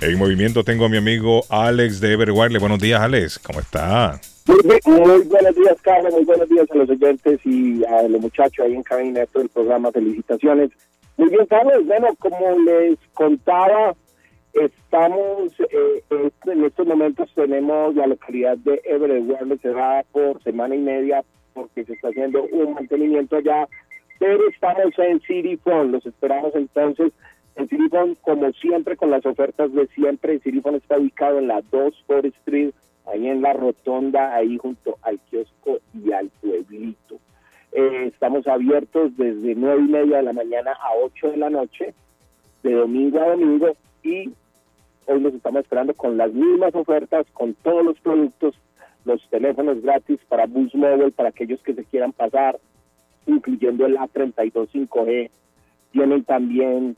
S3: En movimiento tengo a mi amigo Alex de Everwireless. Buenos días, Alex. ¿Cómo está?
S27: Muy, bu- muy buenos días, Carlos. Muy buenos días a los oyentes y a los muchachos ahí en cabina de todo el programa. Felicitaciones. Muy bien, Carlos. Bueno, como les contaba, estamos eh, en- en estos momentos tenemos la localidad de Everett cerrada por semana y media porque se está haciendo un mantenimiento allá, pero estamos en City Phone. Los esperamos entonces en Phone, como siempre, con las ofertas de siempre. Phone está ubicado en la 2 Ford Street, ahí en la rotonda, ahí junto al kiosco y al pueblito. Eh, estamos abiertos desde nueve y media de la mañana a 8 de la noche, de domingo a domingo, y hoy nos estamos esperando con las mismas ofertas, con todos los productos, los teléfonos gratis para Bus Mobile, para aquellos que se quieran pasar, incluyendo el A32 5G. Tienen también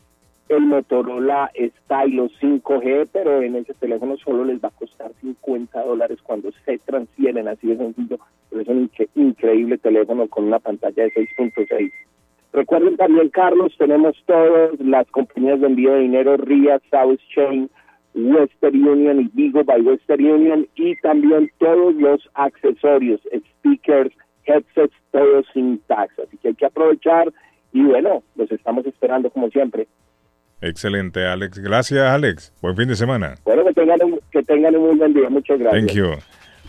S27: el Motorola Stylo 5G, pero en ese teléfono solo les va a costar 50 dólares cuando se transfieren, así de sencillo. Pero es un incre- increíble teléfono con una pantalla de 6.6. Recuerden también, Carlos, tenemos todas las compañías de envío de dinero, RIA, South Chain, Western Union y Vigo by Western Union, y también todos los accesorios, speakers, headsets, todos sin tax. Así que hay que aprovechar y bueno, los estamos esperando como siempre.
S3: Excelente, Alex. Gracias, Alex. Buen fin de semana.
S27: Bueno, que tengan un, que tengan un muy buen día. Muchas gracias.
S3: Thank you.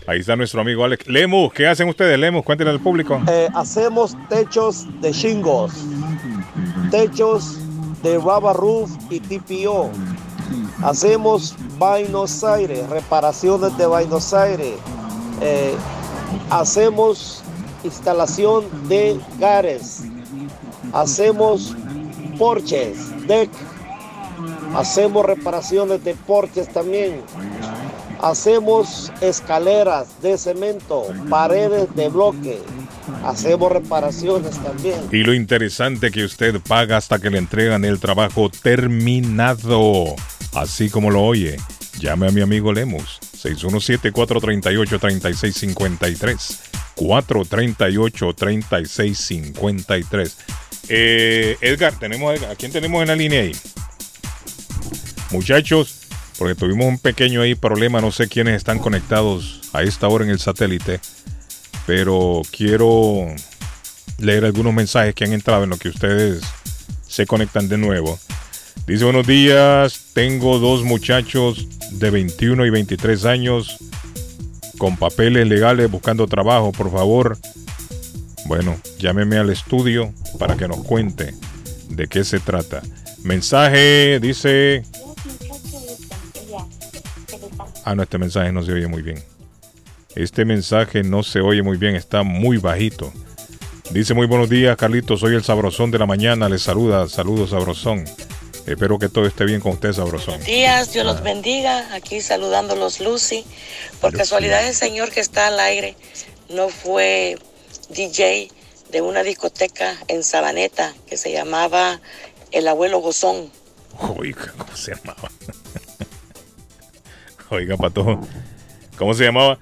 S3: Ahí está nuestro amigo Alex. Lemus, ¿qué hacen ustedes, Lemus? Cuéntenle al público.
S28: Eh, hacemos techos de shingles, techos de rubber roof y TPO. Hacemos Buenos Aires, reparaciones de Buenos Aires. Eh, hacemos instalación de gares. Hacemos porches, deck. Hacemos reparaciones de porches también. Hacemos escaleras de cemento, paredes de bloque. Hacemos reparaciones también.
S3: Y lo interesante que usted paga hasta que le entregan el trabajo terminado. Así como lo oye. Llame a mi amigo Lemus. 617-438-3653. 438-3653. Eh, Edgar, tenemos a, ¿a quién tenemos en la línea ahí? Muchachos, porque tuvimos un pequeño ahí problema, no sé quiénes están conectados a esta hora en el satélite, pero quiero leer algunos mensajes que han entrado en lo que ustedes se conectan de nuevo. Dice buenos días, tengo dos muchachos de 21 y 23 años con papeles legales buscando trabajo, por favor. Bueno, llámeme al estudio para que nos cuente de qué se trata. Mensaje dice... Ah, no, este mensaje no se oye muy bien. Este mensaje no se oye muy bien, está muy bajito. Dice muy buenos días, Carlitos, soy el sabrosón de la mañana, les saluda, saludos sabrosón. Espero que todo esté bien con usted, sabrosón.
S29: días, Dios los bendiga. Aquí saludándolos Lucy. Por casualidad el señor que está al aire no fue DJ de una discoteca en Sabaneta que se llamaba El Abuelo Gozón.
S3: Oiga, ¿cómo se llamaba? [LAUGHS] Oiga, pato, ¿cómo se llamaba?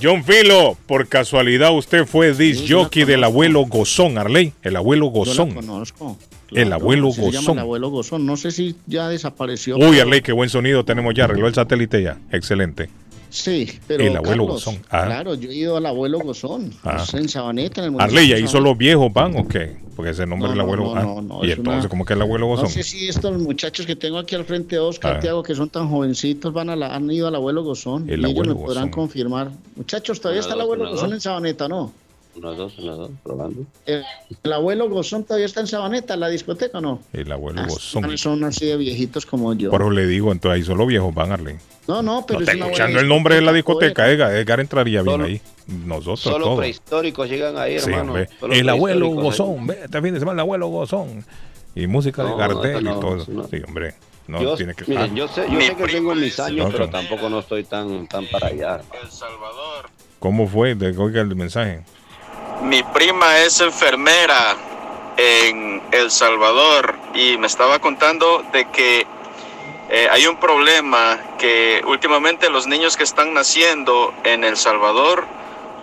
S3: John Filo, por casualidad usted fue disc jockey del abuelo Gozón, Arley, el abuelo
S5: Yo la
S3: Gozón.
S5: conozco.
S3: El abuelo
S5: Se llama el
S3: Gozón.
S5: abuelo Gozón. No sé si ya desapareció.
S3: Uy, Arley, qué buen sonido tenemos ya, arregló el satélite ya, excelente.
S5: Sí, pero.
S3: El abuelo
S5: Carlos,
S3: Gozón. Ah.
S5: Claro, yo he ido al abuelo Gozón.
S3: Ah.
S5: en Sabaneta, en el
S3: Arley, ahí
S5: Sabaneta.
S3: solo viejos van o qué? Porque ese nombre
S5: No,
S3: del
S5: no,
S3: abuelo.
S5: no,
S3: ah,
S5: no, no,
S3: y
S5: es
S3: entonces,
S5: una-
S3: ¿cómo que el abuelo Gozón?
S5: No sé si estos muchachos que tengo aquí al frente de Oscar,
S3: Ah.
S5: Tiago, que son tan jovencitos, van a la- han ido al abuelo Gozón.
S3: El
S5: y ellos
S3: abuelo
S5: me podrán
S3: Gozón.
S5: confirmar. Muchachos, todavía está el abuelo Gozón en Sabaneta, ¿no?
S30: Unos dos, unos dos, probando.
S5: El, el abuelo Gozón todavía está en Sabaneta, la discoteca, ¿o ¿no?
S3: El abuelo
S5: Ah,
S3: Gozón.
S5: Son así de viejitos como yo.
S3: Por eso le digo, entonces ahí solo viejos van, Arlene.
S5: No, no, pero
S3: No
S5: es
S3: está escuchando el nombre de la
S5: discoteca,
S3: Edgar. Edgar entraría bien
S30: Solo-
S3: ahí. Nosotros
S30: Solo
S3: todos.
S30: prehistóricos llegan ahí,
S3: Sí,
S30: hermano.
S3: hombre.
S30: Solo
S3: El abuelo. Gozón, ve, este fin de semana el abuelo Gozón. Y música de Gardel
S30: no,
S3: y todo.
S30: no.
S3: Sí, hombre. No
S30: yo,
S3: tiene que
S30: miren,
S3: ah,
S30: yo sé, yo sé que tengo mis años,
S3: No,
S30: pero
S3: no.
S30: tampoco no estoy tan, tan para allá.
S3: ¿Cómo fue? Oiga el mensaje.
S31: Mi prima es enfermera en El Salvador y me estaba contando de que eh, hay un problema que últimamente los niños que están naciendo en El Salvador,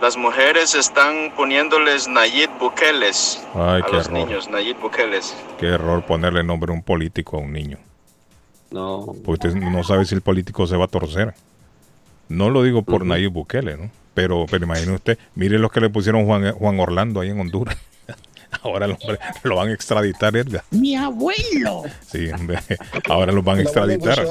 S31: las mujeres están poniéndoles Nayib Bukeles
S3: Ay,
S31: a
S3: qué
S31: los
S3: error.
S31: niños, Nayib Bukeles.
S3: Qué error ponerle nombre a un político a un niño.
S30: No.
S3: Porque usted no sabe si el político se va a torcer. No lo digo por Nayib Bukele, ¿no? Pero, pero imagine usted, mire los que le pusieron Juan, Juan Orlando ahí en Honduras. [LAUGHS] Ahora el hombre lo van a extraditar, Edgar.
S5: Mi abuelo.
S3: Sí, hombre. Ahora los van a extraditar.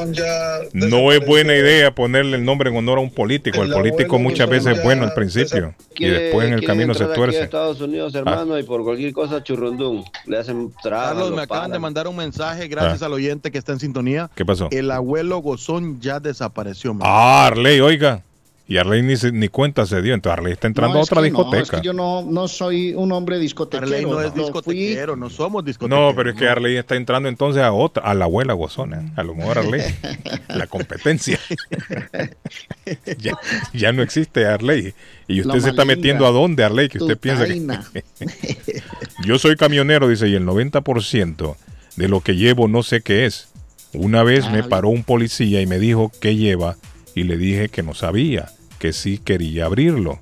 S3: No es buena idea ponerle el nombre en honor a un político. El
S32: El
S3: político muchas veces es bueno al principio y después en el camino se
S30: entrar aquí a
S3: tuerce.
S30: Estados Unidos, hermano, y por cualquier cosa churrundum. Le hacen trabas.
S2: Carlos,
S30: lo
S2: me acaban de mandar un mensaje, gracias
S3: Ah.
S2: al oyente que está en sintonía.
S3: ¿Qué pasó?
S2: El abuelo Gozón ya desapareció. man.
S3: Ah, Arley, oiga. Y Arley ni, ni cuenta se dio. Entonces Arley está entrando
S5: No,
S3: a otra
S5: que no,
S3: discoteca.
S5: es que yo no, no soy un hombre discotequero.
S2: Arley no es
S5: fui-
S2: discotequero, no somos discotequeros.
S3: No, pero es que Arley está entrando entonces a otra, a la abuela gozona. A lo mejor Arley. [LAUGHS] la competencia. [LAUGHS] ya, ya no existe Arley. Y usted
S5: La
S3: se está metiendo a dónde, Arley, que usted piensa que. [LAUGHS] Yo soy camionero, dice, y el 90% de lo que llevo no sé qué es. Una vez
S5: Ah,
S3: me paró un policía y me dijo qué lleva y le dije que no sabía, que sí quería abrirlo.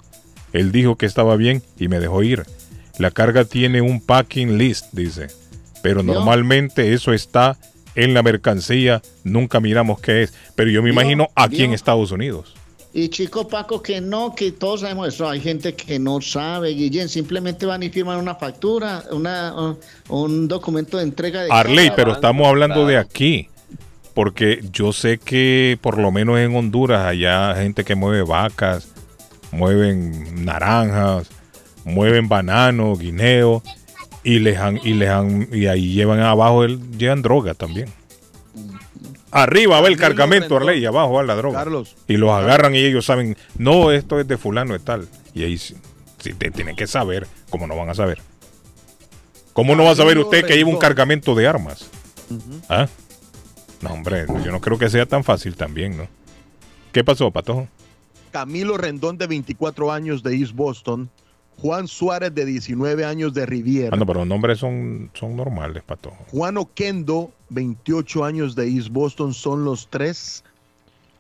S3: Él dijo que estaba bien y me dejó ir. La carga tiene un packing list, dice, pero
S5: ¿Vio?
S3: normalmente eso está en la mercancía, nunca miramos qué es. Pero yo me
S5: ¿Vio?
S3: imagino aquí en. Estados Unidos.
S5: Y chico Paco, que no, que todos sabemos eso. Hay gente que no sabe, Guillén. Simplemente van y firman una factura, una, un, un documento de entrega de.
S3: Arley, pero estamos hablando de aquí. Porque yo sé que por lo menos en Honduras allá hay gente que mueve vacas, mueven naranjas, mueven bananos, guineo y les han, y les han, y ahí llevan abajo el, llevan droga también. Arriba va el cargamento. Arley, y abajo va la droga.
S2: Carlos.
S3: Y los agarran y ellos saben, no, esto es de fulano y tal. Y ahí sí, sí te tienen que saber, ¿cómo no van a saber? ¿Cómo no va a saber usted que lleva un cargamento de armas? ¿Ah? No, hombre, yo no creo que sea tan fácil también, ¿no? ¿Qué pasó, Patojo?
S2: Camilo Rendón, de 24 años de East Boston. Juan Suárez, de 19 años de Riviera.
S3: Ah, no, pero los nombres son, son normales, Patojo.
S2: Juan Oquendo, 28 años de East Boston, son los tres.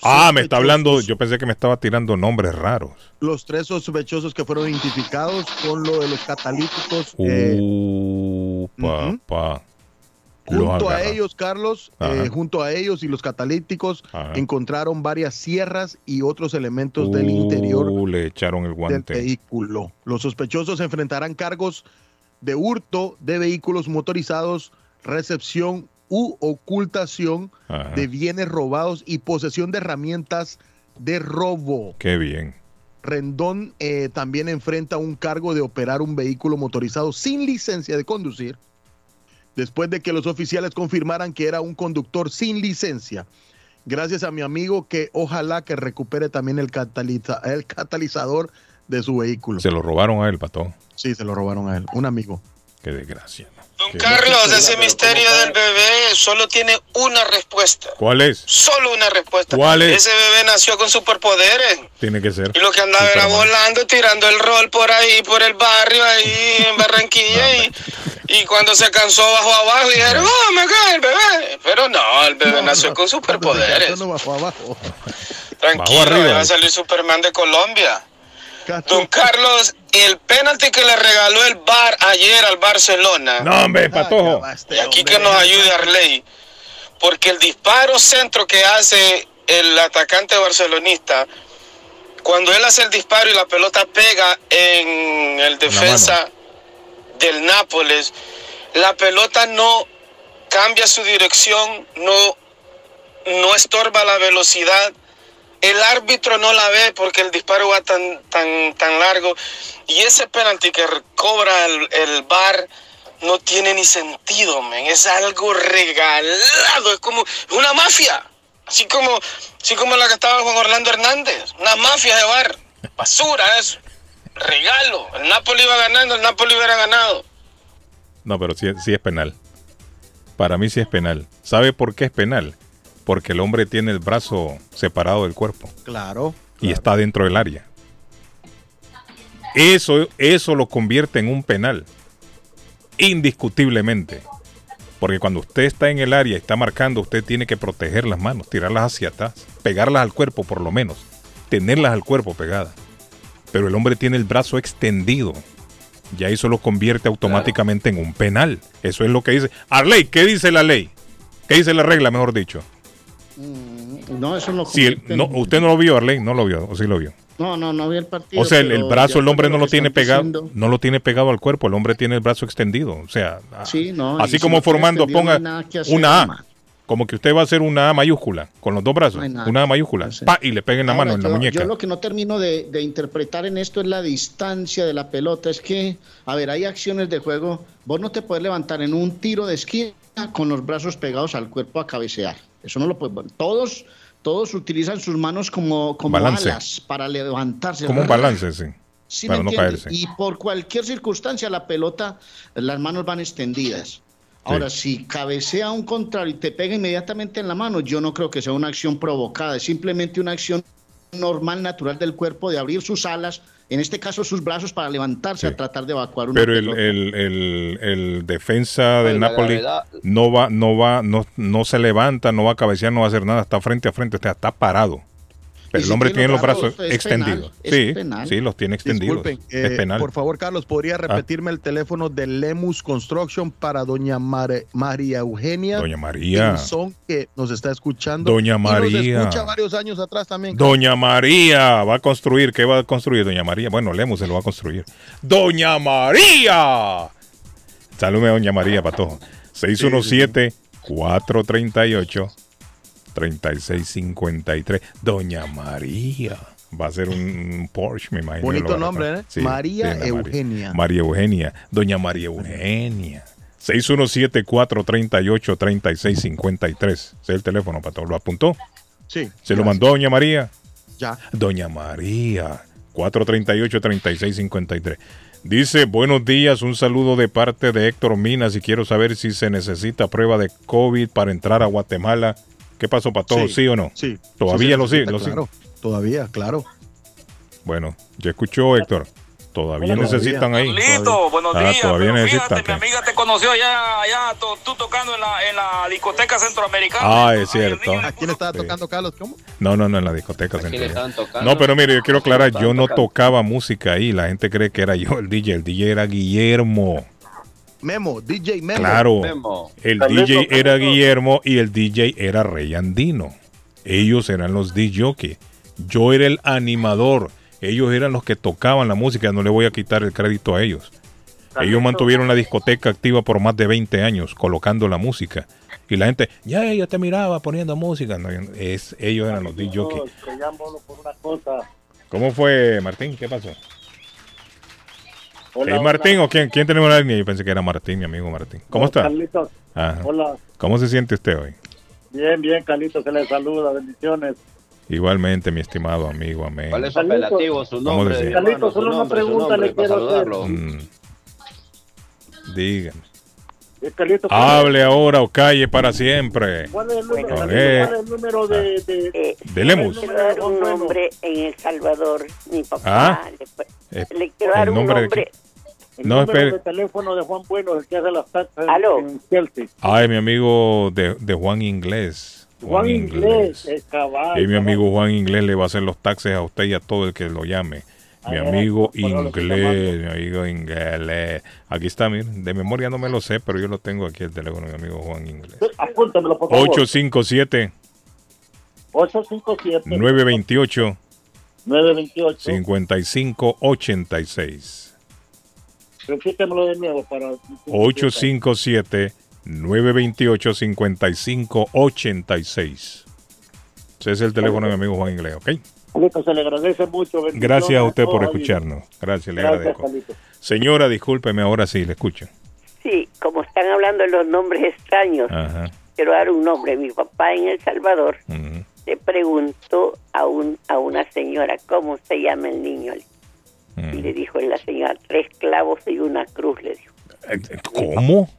S3: Ah, me está hablando, yo pensé que me estaba tirando nombres raros.
S2: Los tres sospechosos que fueron identificados con lo de los catalíticos.
S3: Uh,
S2: eh.
S3: Los
S2: junto a ellos, Carlos, eh, junto a ellos y los catalíticos,
S3: Ajá.
S2: encontraron varias sierras y otros elementos del interior
S3: Uh, le echaron el
S2: del
S3: guante.
S2: vehículo. Los sospechosos enfrentarán cargos de hurto de vehículos motorizados, recepción u ocultación
S3: Ajá.
S2: de bienes robados y posesión de herramientas de robo.
S3: Qué bien.
S2: Rendón eh, también enfrenta un cargo de operar un vehículo motorizado sin licencia de conducir, después de que los oficiales confirmaran que era un conductor sin licencia. Gracias a mi amigo que ojalá que recupere también el, cataliza- el catalizador de su vehículo.
S3: Se lo robaron a él, Patojo.
S2: Sí, se lo robaron a él, un amigo.
S3: Qué desgracia. Qué-
S33: Carlos, ese misterio del bebé solo tiene una respuesta.
S3: ¿Cuál es?
S33: Solo una respuesta.
S3: ¿Cuál es?
S33: Ese bebé nació con superpoderes.
S3: Tiene que ser.
S33: Y lo que andaba era volando, tirando el rol por ahí, por el barrio, ahí en Barranquilla. [LAUGHS] y, y cuando se cansó, bajó abajo y dijeron, oh, me cae el bebé. Pero no, el bebé nació con superpoderes.
S2: No bajó abajo.
S33: Tranquilo,
S3: arriba.
S33: va a salir Superman de Colombia. Don Carlos, el penalti que le regaló el bar ayer al Barcelona.
S3: No, hombre, Patojo.
S33: Y aquí que nos ayude Arley. Porque el disparo centro que hace el atacante barcelonista, cuando él hace el disparo y la pelota pega en el defensa del Nápoles, la pelota no cambia su dirección, no, no estorba la velocidad el árbitro no la ve porque el disparo va tan, tan, tan largo. Y ese penalti que cobra el, el bar no tiene ni sentido, men. Es algo regalado, es como una mafia. Así como, así como la que estaba Juan Orlando Hernández. Una mafia de bar. Basura eso. Regalo. El Napoli iba ganando, el Napoli hubiera ganado.
S3: No, pero sí, sí es penal. Para mí sí es penal. ¿Sabe por qué es penal? Porque el hombre tiene el brazo separado del cuerpo.
S2: Claro.
S3: Y está dentro del área. Eso, eso lo convierte en un penal. Indiscutiblemente. Porque cuando usted está en el área y está marcando, usted tiene que proteger las manos, tirarlas hacia atrás, pegarlas al cuerpo por lo menos, tenerlas al cuerpo pegadas. Pero el hombre tiene el brazo extendido. Ya eso lo convierte automáticamente en un penal. Eso es lo que dice. Arley, ¿qué dice la ley? ¿Qué dice la regla, mejor dicho?
S5: Mm, No, eso no.
S3: Si el- no, usted no lo vio, Arley, no lo vio, o sí lo vio.
S5: No, no, no vi el partido.
S3: O sea, el, brazo el hombre no lo tiene pegado,
S5: diciendo-
S3: no lo tiene pegado al cuerpo, el hombre tiene el brazo extendido, o sea,
S5: Sí, no.
S3: así
S5: si
S3: como formando ponga
S5: no
S3: una A, como que usted va a hacer una A mayúscula con los dos brazos,
S5: No
S3: una A mayúscula, pa y le pega en la
S5: Ahora,
S3: mano, en la
S5: yo,
S3: muñeca.
S5: Yo lo que no termino de, de interpretar en esto es la distancia de la pelota. Es que, a ver, hay acciones de juego. Vos no te puedes levantar en un tiro de esquina con los brazos pegados al cuerpo a cabecear. Eso no lo puedes. Todos, todos utilizan sus manos como, como
S3: Balance.
S5: alas para levantarse.
S3: Como un balance, sí,
S5: Sí,
S3: para no caerse.
S5: Y por cualquier circunstancia la pelota, las manos van extendidas. Ahora, si cabecea un contrario y te pega inmediatamente en la mano, yo no creo que sea una acción provocada, es simplemente una acción normal, natural del cuerpo de abrir sus alas, en este caso sus brazos para levantarse a tratar de evacuar una
S3: Pero el, el, el, el defensa del
S5: la
S3: Napoli
S5: gravedad-
S3: no va, no va, no, no se levanta, no va a cabecear, no va a hacer nada, está frente a frente, o sea, está parado. Pero
S2: Y
S3: el
S2: si
S3: hombre
S2: tiene
S3: tiene los brazos extendidos. sí,
S2: penal.
S3: sí, los tiene extendidos.
S2: Disculpen,
S3: es
S2: eh,
S3: penal.
S2: por favor, Carlos, ¿podría repetirme el teléfono de Lemus Construction para doña María Eugenia?
S3: Doña María.
S2: Pinzón, que nos está escuchando.
S3: Doña
S2: Y
S3: María.
S2: nos escucha varios años atrás también.
S3: Doña María va a construir. ¿Qué va a construir Doña María? Bueno, Lemus se lo va a construir. ¡Doña María! Salume a Doña María, Patojo. 617-438-3653. Doña María. Va a ser un, Porsche, me imagino.
S2: Bonito nombre. ¿eh?
S3: Sí,
S2: María
S3: sí,
S2: Eugenia.
S3: María Eugenia. Doña María Eugenia. 617-438-3653. Ese es el teléfono, Pato. ¿Lo apuntó?
S2: Sí.
S3: ¿Se lo mandó Doña María?
S2: Ya.
S3: Doña María, 438-3653. Dice, buenos días, un saludo de parte de Héctor Minas y quiero saber si se necesita prueba de COVID para entrar a Guatemala. ¿Qué pasó, Pato? ¿Sí, o no?
S2: Sí.
S3: ¿Todavía
S2: Sí
S3: lo sigue?
S2: necesita,
S3: lo sigue?
S2: Claro, todavía, claro.
S3: Bueno, ya escuchó Héctor. Todavía necesitan ahí.
S34: Carlito, buenos
S3: Ah,
S34: días.
S3: Todavía
S34: pero
S3: necesitan.
S34: fíjate, mi amiga te conoció allá, allá to- tú tocando en la, en la discoteca centroamericana.
S3: Ah, es cierto.
S2: ¿A quién estaba tocando, Carlos? ¿Cómo?
S3: No, no, no, en la discoteca.
S2: Tocando.
S3: No, pero mire, yo quiero aclarar, yo no tocaba música ahí. La gente cree que era yo el DJ. El DJ era Guillermo.
S2: Memo, DJ Memo.
S3: Claro, el DJ era. Guillermo y el DJ era Rey Andino. Ellos eran los DJ. Yo era el animador. Ellos eran los que tocaban la música. No le voy a quitar el crédito a ellos. Ellos mantuvieron la discoteca activa por más de 20 años, colocando la música. Y la gente, ya yo te miraba poniendo música. No, es, ellos eran los DJ. ¿Cómo fue, Martín? ¿Qué pasó?
S32: Hola,
S3: ¿Es Martín o quién, quién tenemos en la línea? Yo pensé que era Martín, mi amigo Martín. ¿Cómo está?
S32: Carlitos.
S3: Ajá.
S32: Hola.
S3: ¿Cómo se siente usted hoy?
S32: Bien, bien, Carlitos, que le saluda. Bendiciones.
S3: Igualmente, mi estimado amigo, amén.
S30: ¿Cuál es su apelativo, su
S3: ¿Cómo
S30: nombre? hermano,
S32: Carlitos, solo una
S30: nombre,
S32: pregunta
S30: nombre,
S32: le quiero hacer.
S30: saludarlo.
S3: Mm. Dígame.
S32: Eh, Carlitos, ¿cuál es-
S3: Hable ahora o calle para siempre.
S32: ¿Cuál es el número, cuál es el número de, de,
S35: Eh,
S3: De Lemus.
S35: Quiero dar un nombre en El Salvador. Mi papá
S3: Ah.
S35: le,
S3: Eh,
S35: le quiero dar
S3: ¿el
S35: un
S3: nombre de
S35: nombre.
S32: El
S3: No,
S32: número
S3: espere.
S32: de teléfono de Juan Bueno, el que hace las taxas
S35: Aló.
S32: en Chelsea?
S3: Ay, mi amigo de, de Juan Inglés.
S32: Juan Inglés, el cabal.
S3: Y mi amigo Juan Inglés le va a hacer los taxes a usted y a todo el que lo llame. Mi amigo Inglés, mi amigo Inglés. Aquí está, mire, de memoria no me lo sé, pero yo lo tengo aquí el teléfono, mi amigo Juan Inglés.
S32: Apúntamelo, por favor.
S3: 857
S32: 857
S3: 928
S32: 928
S3: 5586.
S32: Repítemelo de nuevo para...
S3: 857 928 5586. Ese es el teléfono de mi amigo Juan Inglés, ¿ok?
S32: Carlito, se le agradece mucho.
S3: Gracias a usted por escucharnos. Gracias, le
S32: Gracias,
S3: agradezco.
S32: Carlito.
S3: Señora, discúlpeme, ahora sí, le escucho.
S35: Sí, como están hablando de los nombres extraños,
S3: Ajá.
S35: quiero dar un nombre. Mi papá en El Salvador le preguntó a un a una señora cómo se llama el niño.
S3: Mm.
S35: Y le dijo la señora, tres clavos y una cruz, le dijo.
S3: ¿Cómo?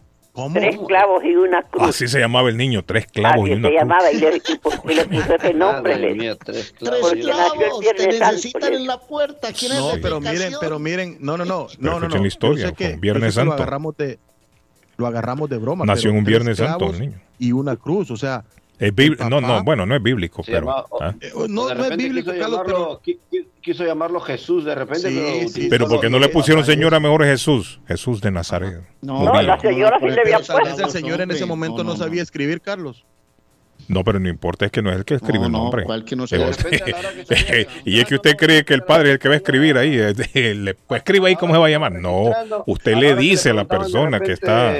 S35: Tres clavos y una cruz.
S3: Así se llamaba el niño, tres clavos
S35: Así
S3: y una
S35: se
S3: cruz.
S35: llamaba y le, y por qué le [LAUGHS] puso ese nombre.
S30: Madre
S35: le
S30: mía,
S35: dijo.
S30: tres
S5: Tres
S35: nació el
S5: clavos, te
S35: Santo,
S5: necesitan
S35: le
S5: en la puerta. ¿Quieren
S2: No, pero miren, pero miren, no, no, no, no, no,
S3: escuchen
S2: no.
S3: la historia,
S2: Yo sé que-
S3: Viernes
S2: yo sé que
S3: Santo.
S2: Lo agarramos de, lo agarramos de broma.
S3: Nació
S2: pero
S3: en un
S2: tres
S3: Viernes Santo,
S2: clavos
S3: el niño.
S2: Y una cruz, o sea.
S3: Es no, no, bueno, no es bíblico,
S30: Se
S3: pero.
S30: llama-
S3: ah.
S2: No,
S30: de
S2: no es bíblico,
S30: quiso
S2: Carlos,
S30: llamarlo, qui- quiso llamarlo Jesús de repente,
S2: Sí,
S30: pero,
S2: sí.
S3: Pero ¿por qué no le pusieron señora mejor es Jesús? Jesús de Nazaret.
S2: No,
S35: la señora sí le había
S2: Pero
S35: puesto.
S2: el señor en ese momento no, sabía escribir, Carlos.
S3: No, pero no importa, es que no es el que escribe el
S2: no,
S3: nombre.
S2: ¿cuál que no
S3: usted- [LAUGHS] y es que usted cree que el padre es el que va a escribir ahí. [LAUGHS] Le, pues escriba ahí cómo se va a llamar. No, usted le dice a la persona que está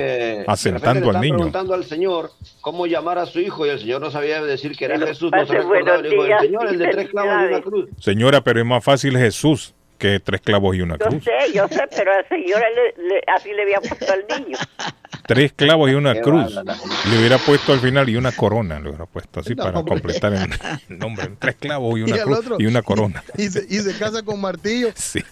S3: asentando al niño.
S30: preguntando al Señor cómo llamar a su hijo y el Señor no sabía decir que era Jesús, no se recordaba.
S35: buenos
S30: Le dijo, el
S35: días
S30: Señor, el de tres clavos y una cruz.
S3: Señora, pero es más fácil Jesús que tres clavos y una
S35: Yo
S3: cruz.
S35: sé, yo sé, pero la señora le, le- así le había puesto al niño. [LAUGHS]
S3: Tres clavos y una
S30: Qué
S3: cruz. Le hubiera puesto al final y una corona. Le hubiera puesto así
S2: No,
S3: para
S2: hombre.
S3: completar el, [LAUGHS] el nombre. Tres clavos y una cruz
S2: otro-
S3: y una corona.
S2: Y se, y se casa con martillo. [LAUGHS]
S3: Sí.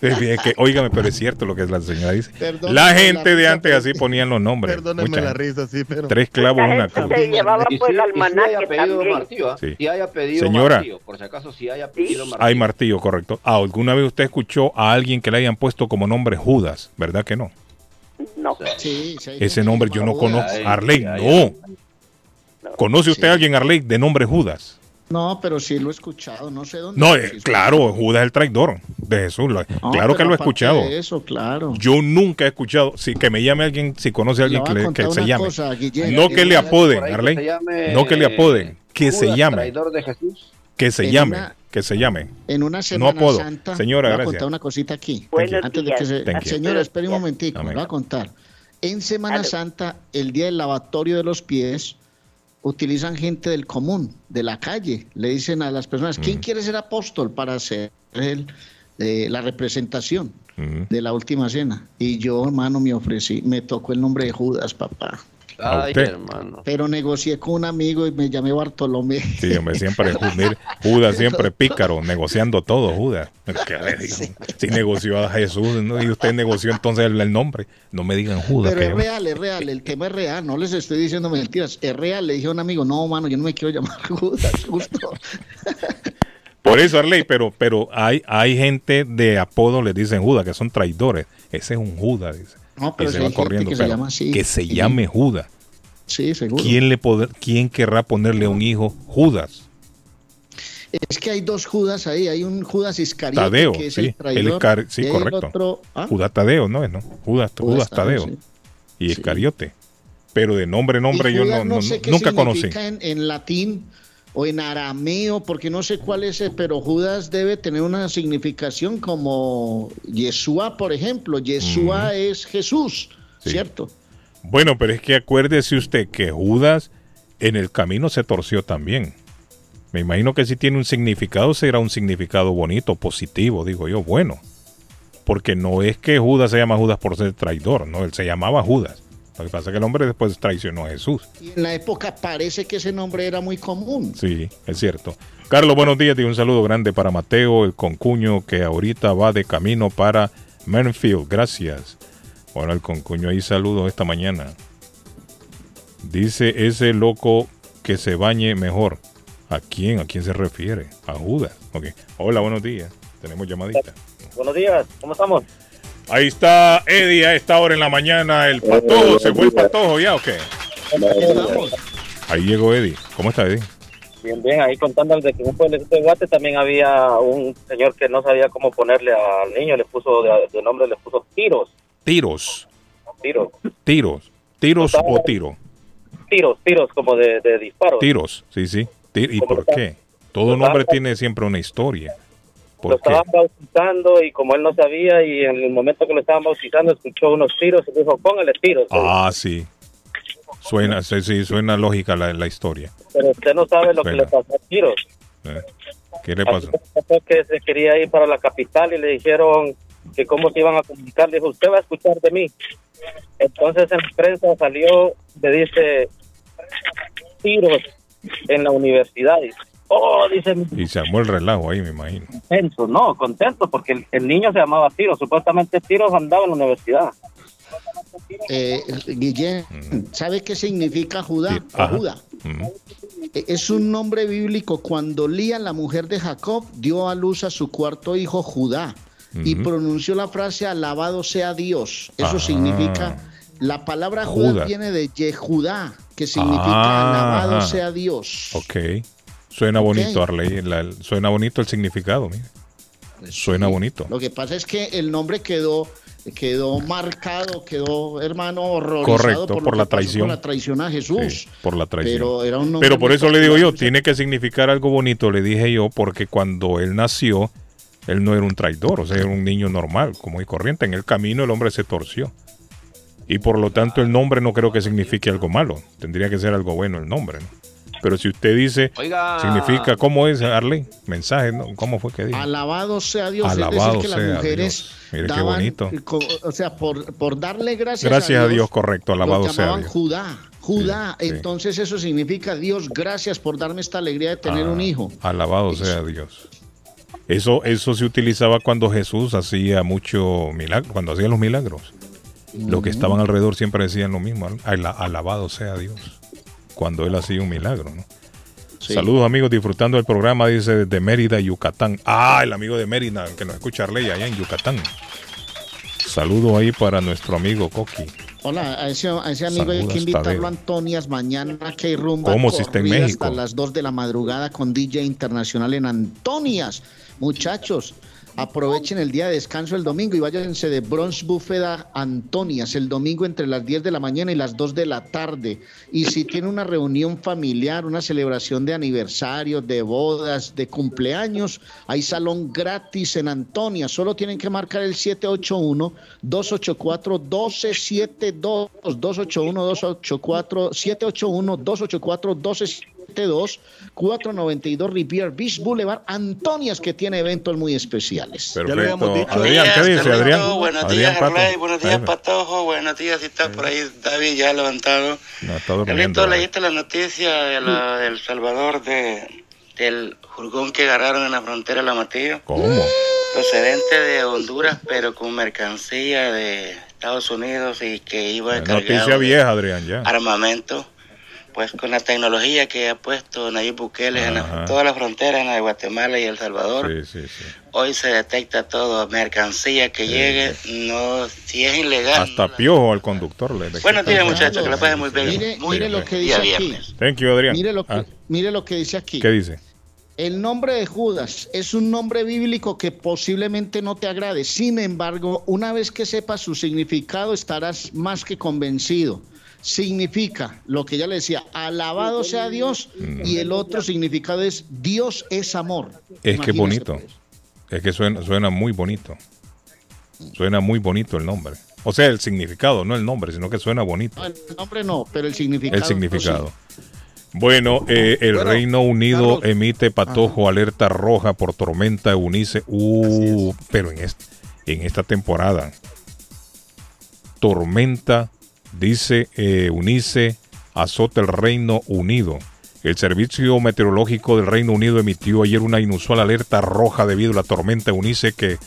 S3: Es que, óigame, pero es cierto lo que la señora dice. La
S2: la
S3: gente de antes así ponían los nombres.
S2: Perdónenme
S3: Mucha
S2: la risa, sí, pero.
S3: Tres clavos y una cruz.
S35: Se llevaba pues el almanaque también.
S30: Martillo, ¿ah?
S3: Sí.
S30: Sí hay apellido
S3: Señora.
S30: Martillo, por si acaso sí hay apellido Martillo.
S3: Hay martillo, correcto. Ah, ¿Alguna vez usted escuchó a alguien que le hayan puesto como nombre Judas? ¿Verdad que no?
S35: No.
S5: Sí, sí,
S3: Ese nombre yo no conozco. Arley, no. ¿Conoce usted a alguien, Arley, de nombre Judas?
S5: No, pero sí lo he escuchado, no sé dónde.
S3: No, eh, claro, Judas es el traidor de Jesús. lo-
S5: No,
S3: claro que lo he escuchado.
S5: Eso, claro.
S3: Yo nunca he escuchado, si que me llame alguien, si conoce a alguien que, le- se llame.
S5: cosa, Guillermo.
S3: no que le apoden, Arley. No que le apoden, que se
S30: Judas,
S3: llame,
S30: traidor de Jesús.
S3: Que se
S5: En
S3: llame,
S5: una-
S3: que se llame.
S5: En una semana
S3: apodo.
S5: santa.
S3: Señora,
S5: voy a
S3: gracias.
S5: contar una cosita aquí.
S35: Buenos
S5: Antes de que se.
S3: Thank you.
S5: Señora, espere un momentico,
S3: Amén.
S5: voy a contar. En Semana. Santa, el día del lavatorio de los pies, utilizan gente del común, de la calle. Le dicen a las personas,
S3: Mm.
S5: ¿quién quiere ser apóstol para hacer el, eh, la representación
S3: Ujú.
S5: de la última cena? Y yo, hermano, me ofrecí, me tocó el nombre de Judas, papá.
S3: ¿A
S30: Ay,
S3: usted?
S30: hermano.
S5: Pero negocié con un amigo y me llamé Bartolomé.
S3: Sí, hombre, siempre Judas, Judas siempre pícaro, negociando todo, Judas. ¿Qué le digo? Si negoció a Jesús ¿no? y usted negoció entonces el, el nombre, no me digan Judas.
S5: Pero
S3: que-
S5: es real, es real, el tema es real, no les estoy diciendo mentiras, es real. Le dije a un amigo, no, mano, yo no me quiero llamar [LAUGHS] Judas, justo.
S3: Por eso, Arley, pero, pero hay, hay gente de apodo, les dicen Judas, que son traidores. Ese es un Judas, dice.
S5: No,
S3: Y
S5: pero
S3: se va corriendo.
S5: que se llama así.
S3: que se llame Judas.
S5: Sí, seguro.
S3: ¿Quién, le poder, ¿Quién querrá ponerle a un hijo Judas?
S5: Es que hay dos Judas ahí, hay un Judas Iscariote
S3: Tadeo,
S5: que es
S3: sí.
S5: el traidor.
S3: el Iscar- sí,
S5: y hay el
S3: correcto.
S5: otro- ¿ah?
S3: Judas Tadeo, ¿no es? ¿no? Judas, Judas, Tadeo.
S5: sí.
S3: Y Iscariote. Pero de nombre, nombre,
S5: Y
S3: yo
S5: Judas
S3: no, no-
S5: sé qué
S3: nunca conocí.
S5: en latín o en arameo, porque no sé cuál es, pero Judas debe tener una significación como Yeshua, por ejemplo. Yeshua es Jesús,
S3: Sí.
S5: ¿cierto?
S3: Bueno, pero es que acuérdese usted que Judas en el camino se torció también. Me imagino que si tiene un significado, será un significado bonito, positivo, digo yo, bueno. Porque no es que Judas se llama Judas por ser traidor, no, él se llamaba Judas. Lo que pasa es que el hombre después traicionó a Jesús.
S5: Y en la época parece que ese nombre era muy común.
S3: Sí, es cierto. Carlos, buenos días y un saludo grande para Mateo, el concuño que ahorita va de camino para Mernfield. Gracias. Bueno, el concuño ahí saludos esta mañana. Dice ese loco que se bañe mejor. ¿A quién? ¿A quién se refiere? A Judas. Ok. Hola, buenos días. Tenemos llamadita.
S36: Buenos días, ¿cómo estamos?
S3: Ahí está Eddie a esta hora en la mañana. El patojo. ¿Se fue el patojo ya o qué? Ahí llegó Eddie. ¿Cómo está Eddie?
S36: Bien, bien, ahí contando de que en un pueblecito de Guate también había un señor que no sabía cómo ponerle al niño, le puso de, de nombre, le puso tiros,
S3: Tiros.
S36: tiros,
S3: Tiros. Tiros o tiro.
S36: tiros, tiros como de, de disparos.
S3: Tiros, sí, sí. ¿Y por qué? Todo nombre tiene siempre una historia.
S36: Lo estaban bautizando y como él no sabía y en el momento que lo estaban bautizando escuchó unos tiros y dijo, póngale tiros.
S3: Ah, sí. Suena, sí, sí, suena lógica la, la historia.
S36: Pero usted no sabe lo que le pasó a Tiros.
S3: Eh, ¿Qué le pasó?
S36: Pasó que se quería ir para la capital y le dijeron que cómo se iban a comunicar. Le dijo, usted va a escuchar de mí. Entonces en prensa salió, le dice, Tiros en la universidad. Y, oh, dice,
S3: Y se armó el relajo ahí, me imagino.
S36: contento, no, contento, porque el, el niño se llamaba Tiros. Supuestamente Tiros andaba en la universidad.
S5: Eh, Guillén, ¿sabe qué significa Judá o. Judá? Eh, Es un nombre bíblico. Cuando Lía, la mujer de Jacob, dio a luz a su cuarto hijo Judá y pronunció la frase alabado sea Dios. Eso
S3: Ah.
S5: significa, la palabra Judá
S3: Judá.
S5: viene de Yehudá, que significa
S3: Ah,
S5: alabado sea Dios.
S3: Ok. Suena bonito, Arley. la- suena bonito el significado, mire. Suena bonito.
S5: Lo que pasa es que el nombre quedó quedó marcado, quedó hermano horrorizado
S3: Correcto,
S5: por,
S3: por la traición.
S5: con la traición a Jesús.
S3: Sí, por la traición.
S5: Pero era un nombre
S3: Pero por eso le digo yo, tiene que significar algo bonito, le dije yo, porque cuando él nació, él no era un traidor, o sea, era un niño normal, como y corriente. En el camino el hombre se torció. Y por lo tanto el nombre no creo que signifique algo malo. Tendría que ser algo bueno el nombre, ¿no? Pero si usted dice,
S21: Oiga.
S3: significa, ¿cómo es, Arley? Mensaje, ¿no? ¿Cómo fue que dijo?
S5: Alabado sea Dios.
S3: Alabado
S5: es decir, que
S3: sea
S5: las mujeres
S3: Dios. Mire qué bonito.
S5: o sea, por, por darle gracias,
S3: Gracias a Dios, correcto, alabado
S5: lo
S3: sea
S5: llamaban
S3: Dios.
S5: Judá. Judá. Entonces eso significa Dios, gracias por darme esta alegría de tener
S3: Ah.
S5: un hijo.
S3: Alabado sea Dios. Eso, eso se utilizaba cuando Jesús hacía mucho milagro, cuando hacía los milagros. Los que estaban alrededor siempre decían lo mismo, "Ala- alabado sea Dios, cuando él hacía un milagro, ¿no?
S5: Sí.
S3: Saludos amigos, disfrutando del programa, dice desde Mérida, Yucatán. Ah, el amigo de Mérida, que nos escucha Arley allá en Yucatán. Saludo ahí para nuestro amigo Coqui.
S5: Hola, a ese, a ese amigo hay
S3: Saludos,
S5: que invitarlo a Antonias mañana que hay rumba
S3: ¿Cómo si está en México?
S5: hasta las 2 de la madrugada con DJ Internacional en Antonias. Muchachos, aprovechen el día de descanso el domingo y váyanse de Bronx Buffet a Antonias el domingo entre las 10 de la mañana y las 2 de la tarde. Y si tiene una reunión familiar, una celebración de aniversario, de bodas, de cumpleaños, hay salón gratis en Antonia. Solo tienen que marcar el 781-284-1272. 281-284, 781-284-1272, 492 Rivier Beach Boulevard, Antonias, que tiene eventos muy especiales.
S3: Perfecto. Adrián, ¿qué dice Adrián?
S37: Buenos
S3: Adrián
S37: días,
S3: Pato.
S37: Buenos días, Patojo. Buenos días, si está por ahí David ya levantado.
S3: No, está durmiendo.
S37: Leíste la noticia de la, de El Salvador de, del jurgón que agarraron en la frontera de La Matillo.
S3: ¿Cómo?
S37: Procedente de Honduras, pero con mercancía de Estados Unidos y que iba cargado
S3: Noticia
S37: de
S3: vieja, Adrián, ya.
S37: armamento. Pues con la tecnología que ha puesto Nayib Bukele en la- todas las fronteras, en la de Guatemala y El Salvador.
S3: Sí, sí, sí.
S37: Hoy se detecta todo, mercancía que llegue, no, si es ilegal.
S3: Hasta piojo al conductor le
S37: días,
S3: detectan.
S37: muchachos, que la pasen muy bien.
S5: Mire,
S37: Muy
S5: mire
S37: bien.
S5: lo que dice aquí.
S3: Thank you, Adrián.
S5: Mire lo que,
S3: Ah,
S5: mire lo que dice aquí.
S3: ¿Qué dice?
S5: El nombre de Judas es un nombre bíblico que posiblemente no te agrade. Sin embargo, una vez que sepas su significado, estarás más que convencido. Significa lo que ya le decía, alabado sea Dios, y el otro significado es Dios es amor.
S3: Es que bonito. Es que suena, suena muy bonito. Suena muy bonito el nombre. O sea, el significado, no el nombre, sino que suena bonito.
S5: No, El nombre no, pero el significado.
S3: El significado. Bueno, eh, el Reino Unido emite patojo alerta roja por tormenta Eunice. Uh, pero en esta temporada. Tormenta, dice eh, Eunice, azota el Reino Unido. El Servicio Meteorológico del Reino Unido emitió ayer una inusual alerta roja debido a la tormenta Eunice que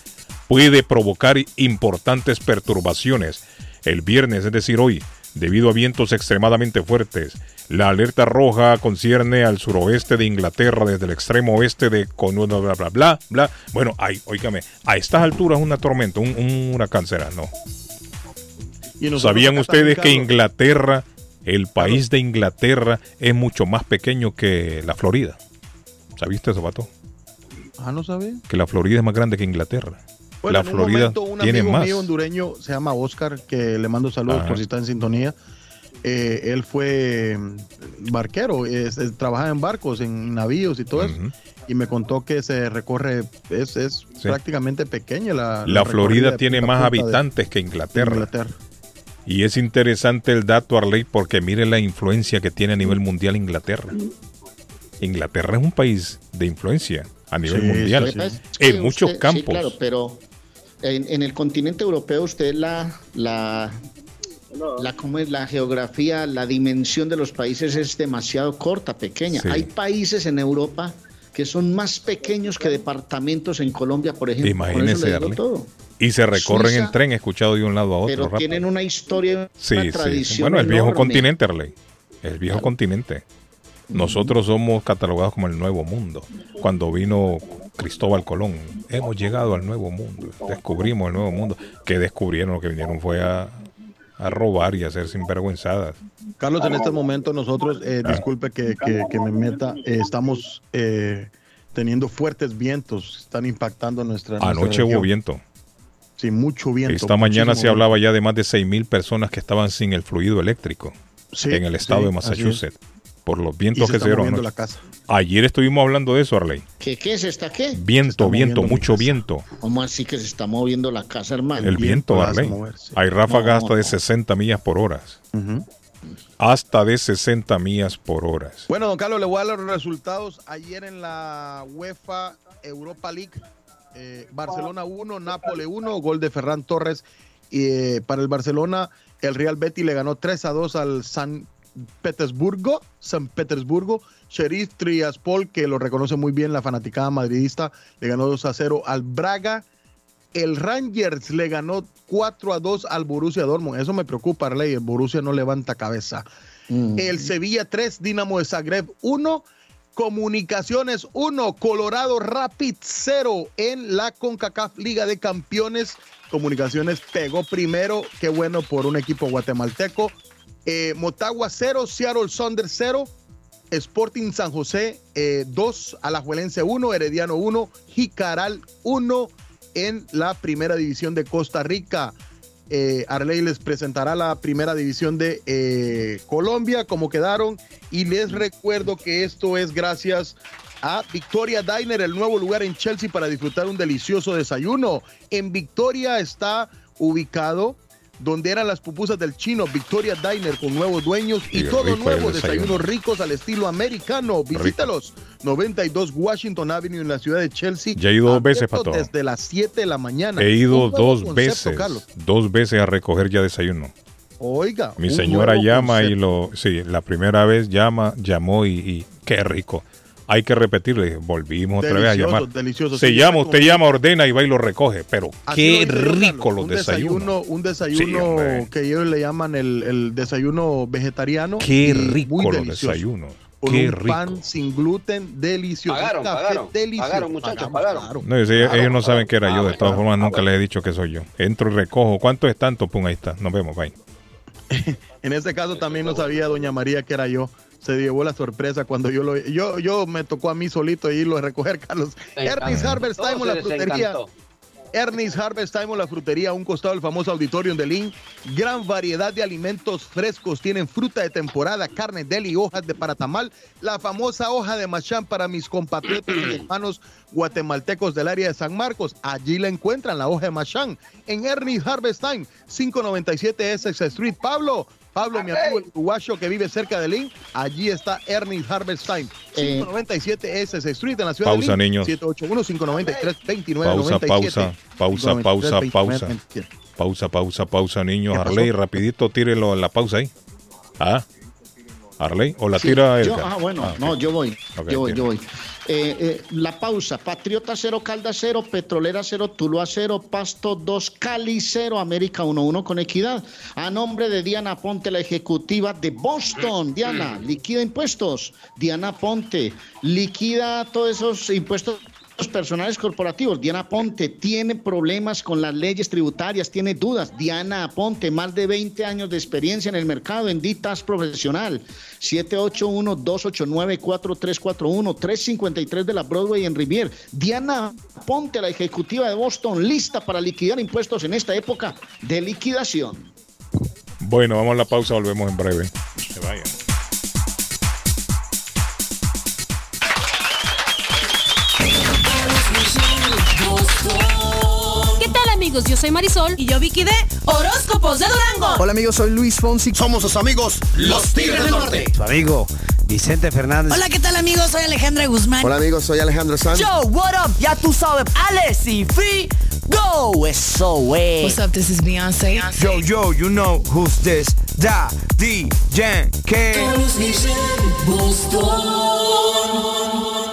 S3: puede provocar importantes perturbaciones el viernes, es decir, hoy, debido a vientos extremadamente fuertes. La alerta roja concierne al suroeste de Inglaterra desde el extremo oeste de con bla bla bla. Bueno, ay, óigame, a estas alturas una tormenta, un, un huracán será, no. ¿Sabían ustedes que Inglaterra, el país de Inglaterra, es mucho más pequeño que la Florida? ¿Sabiste eso, Pato?
S2: Ah, no sabía.
S3: Que la Florida es más grande que Inglaterra.
S2: Bueno,
S3: la
S2: en un
S3: Florida
S2: momento, un
S3: tiene
S2: amigo
S3: más.
S2: mío hondureño se llama Oscar, que le mando saludos
S3: Ajá.
S2: por si está en sintonía. Eh, él fue mm, barquero, es- es- trabajaba en barcos, en navíos y todo eso. Y me contó que se recorre, es, es prácticamente pequeña la.
S3: La
S2: recorrida
S3: Florida tiene más
S2: de-
S3: habitantes que Inglaterra.
S2: Inglaterra.
S3: Y es interesante el dato, Arley, porque mire la influencia que tiene a nivel mundial Inglaterra. Inglaterra es un país de influencia a nivel
S5: Sí,
S3: mundial
S5: sí, sí.
S3: En muchos
S5: usted-
S3: campos.
S5: Sí, claro, pero en, en el continente europeo usted la, la, la, ¿cómo es? la geografía, la dimensión de los países es demasiado corta, pequeña.
S3: Sí.
S5: Hay países en Europa que son más pequeños que departamentos en Colombia, por ejemplo. Por eso
S3: Imagínese,
S5: le digo
S3: Arley.
S5: todo.
S3: Y se recorren
S5: Suiza,
S3: en tren, escuchado de un lado a otro.
S5: Pero
S3: rápido.
S5: tienen una historia, una
S3: sí.
S5: tradición.
S3: Bueno, el viejo
S5: enorme.
S3: continente, Arley. El viejo continente. Nosotros somos catalogados como el nuevo mundo. Cuando vino Cristóbal Colón, hemos llegado al nuevo mundo. Descubrimos el nuevo mundo. Que descubrieron, lo que vinieron fue a, a robar y a hacer sinvergüenzadas.
S2: Carlos, en este momento nosotros, eh, disculpe que, que- que me meta, eh, estamos eh, teniendo fuertes vientos, están impactando nuestra. nuestra
S3: Anoche hubo viento.
S2: Sí, mucho viento.
S3: Esta mañana se hablaba ya de más de 6.000 personas que estaban sin el fluido eléctrico
S2: Sí,
S3: en el estado
S2: sí,
S3: de. Massachusetts por los vientos
S2: se
S3: que se dieron. Ayer estuvimos hablando de eso, Arley.
S5: ¿Qué, ¿Qué es esta qué?
S3: Viento, viento, mucho viento.
S5: ¿Cómo así que se está moviendo la casa, hermano?
S3: El viento, Arley. Hay ráfagas hasta de 60 millas por hora. Hasta de 60 millas por hora.
S2: Bueno, don Carlos, le voy a dar los resultados. Ayer en la UEFA Europa League, eh, Barcelona 1, Nápoles 1, gol de Ferran Torres. Y, eh, para el Barcelona, el Real Betis le ganó 3 a 2 al San Petersburgo, San Petersburgo. Sheriff Triaspol, que lo reconoce muy bien la fanaticada madridista, le ganó 2 a 0 al Braga. El Rangers le ganó 4 a 2 al Borussia Dortmund. Eso me preocupa, Arley. El Borussia no levanta cabeza. El Sevilla 3, Dinamo de Zagreb 1. Comunicaciones 1, Colorado Rapid 0 en la CONCACAF Liga de Campeones. Comunicaciones pegó primero, qué bueno por un equipo guatemalteco. Eh, Motagua 0, Seattle Saunders 0, Sporting San José 2, Alajuelense 1, Herediano 1, Jicaral 1 en la primera división de Costa Rica. Eh, Arley les presentará la primera división de eh, Colombia, como quedaron. Y les recuerdo que esto es gracias a Victoria Diner, el nuevo lugar en Chelsea para disfrutar un delicioso desayuno. En Victoria está ubicado donde eran las pupusas del chino, Victoria Diner con nuevos dueños y todo nuevo, desayunos ricos al estilo americano. Visítalos, 92 Washington Avenue en la ciudad de Chelsea.
S3: Ya he ido dos veces, Pato.
S2: Desde las 7 de la mañana.
S3: He ido dos
S2: concepto,
S3: veces,
S2: Carlos.
S3: dos veces a recoger ya desayuno.
S2: Oiga.
S3: Mi señora llama y lo, sí, la primera vez llama, llamó y, y qué rico. Hay que repetirle, volvimos otra vez a llamar.
S2: delicioso.
S3: Se
S2: Sí,
S3: llama, usted llama, ordena y va y lo recoge, pero qué rico los
S2: un
S3: desayunos.
S2: desayuno, un desayuno que ellos le llaman el, el desayuno vegetariano.
S3: Qué rico
S2: muy
S3: los
S2: delicioso.
S3: desayunos.
S2: Con
S3: Qué
S2: un
S3: rico.
S2: pan sin gluten delicioso.
S21: Pagaron,
S2: Un café
S21: pagaron,
S2: delicioso.
S21: pagaron, muchachos.
S3: No, ellos, ellos no saben que era
S21: Ah,
S3: yo, de
S21: bueno,
S3: todas
S21: ah,
S3: formas
S21: ah,
S3: nunca les he dicho que soy yo. Entro y recojo. ¿Cuánto es tanto? Pum, ahí está. Nos vemos, bye. [LAUGHS]
S2: En este caso también no sabía doña María que era yo. Se llevó la sorpresa cuando yo lo yo yo me tocó a mí solito irlo a recoger Carlos. Ernest Harvest Time la frutería. Ernest Harvest Time la frutería, a un costado del famoso auditorium de Lynn. Gran variedad de alimentos frescos. Tienen fruta de temporada, carne, deli, hojas de paratamal. La famosa hoja de machán para mis compatriotas y hermanos guatemaltecos del área de San Marcos. Allí la encuentran, la hoja de machán. En Ernest Harvest Time, 597 Essex Street. Pablo, Pablo, mi amigo el uruguayo que vive cerca de Lynn, allí está Ernest Harvest Time. 597 Essex Street en la ciudad
S3: Pausa,
S2: de Lynn.
S3: niños.
S2: 781-593-2997.
S3: Pausa, pausa, pausa, pausa,
S2: 93,
S3: pausa.
S2: 29,
S3: Pausa, pausa, pausa, niños. Arley, rapidito, tírelo en la pausa ahí. Ah. Arley, o la tira
S5: Yo, ah, bueno,
S3: Ah, ok.
S5: no, yo voy.
S3: Ok,
S5: yo voy,
S3: tira.
S5: yo voy. Eh, eh, la pausa. Patriota 0, Calda 0, Petrolera 0, Tuluá 0, Pasto 2, Cali 0, América 1-1 con equidad. A nombre de Diana Ponte, la ejecutiva de Boston. Diana, liquida impuestos. Diana Ponte, liquida todos esos impuestos personales corporativos. Diana Ponte tiene problemas con las leyes tributarias, tiene dudas. Diana Ponte, más de 20 años de experiencia en el mercado en Ditas Profesional. 781-289-4341, 353 de la Broadway en Rivier. Diana Ponte, la ejecutiva de Boston, lista para liquidar impuestos en esta época de liquidación.
S3: Bueno, vamos a la pausa, volvemos en breve. Se vayan.
S20: Amigos? yo soy Marisol.
S38: Y yo Vicky de Horóscopos de Durango.
S39: Hola amigos, soy Luis Fonsi.
S22: Somos sus amigos, los Tigres del Norte.
S40: Su amigo, Vicente Fernández.
S41: Hola, ¿qué tal amigos? Soy Alejandra Guzmán.
S42: Hola amigos, soy Alejandro Sanz.
S43: Yo, what up? Ya tú sabes, Alex y Free. Go, eso es.
S44: What's up? This is Beyonce.
S40: Yo, yo, you know who's this? Da, D, Jan, K.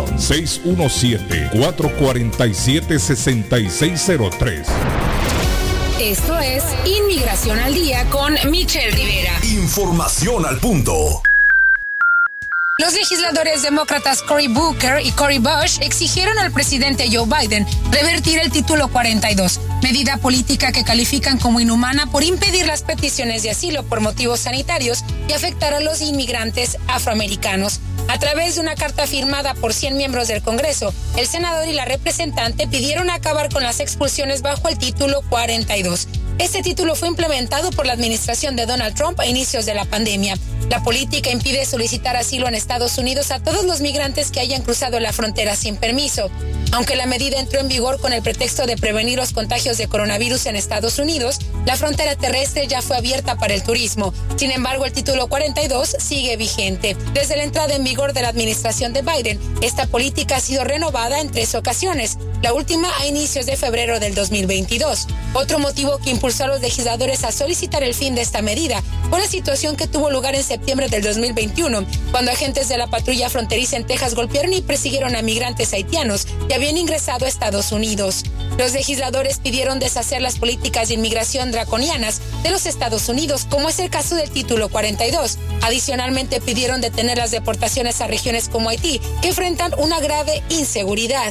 S3: 617-447-6603.
S45: Esto es Inmigración al Día con Michelle Rivera.
S22: Información al punto.
S45: Los legisladores demócratas Cory Booker y Cory Bush exigieron al presidente Joe Biden revertir el título 42, medida política que califican como inhumana por impedir las peticiones de asilo por motivos sanitarios y afectar a los inmigrantes afroamericanos. A través de una carta firmada por 100 miembros del Congreso, el senador y la representante pidieron acabar con las expulsiones bajo el título 42. Este título fue implementado por la administración de Donald Trump a inicios de la pandemia. La política impide solicitar asilo en Estados Unidos a todos los migrantes que hayan cruzado la frontera sin permiso. Aunque la medida entró en vigor con el pretexto de prevenir los contagios de coronavirus en Estados Unidos, la frontera terrestre ya fue abierta para el turismo. Sin embargo, el título 42 sigue vigente. Desde la entrada en vigor de la administración de Biden, esta política ha sido renovada en tres ocasiones, la última a inicios de febrero del 2022. Otro motivo que impulsó a los legisladores a solicitar el fin de esta medida la situación que tuvo lugar en septiembre del 2021, cuando agentes de la patrulla fronteriza en Texas golpearon y persiguieron a migrantes haitianos que habían ingresado a Estados Unidos. Los legisladores pidieron deshacer las políticas de inmigración draconianas de los Estados Unidos, como es el caso del título 42. Adicionalmente pidieron detener las deportaciones a regiones como Haití, que enfrentan una grave inseguridad.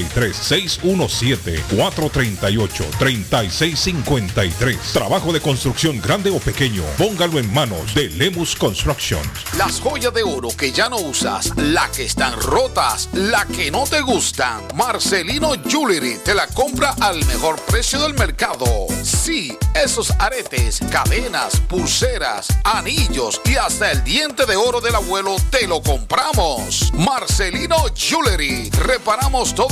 S3: 617-438-3653. Trabajo de construcción grande o pequeño, póngalo en manos de Lemus Construction.
S22: Las joyas de oro que ya no usas, la que están rotas, la que no te gustan. Marcelino Jewelry te la compra al mejor precio del mercado. Sí, esos aretes, cadenas, pulseras, anillos y hasta el diente de oro del abuelo te lo compramos. Marcelino Jewelry. Reparamos todo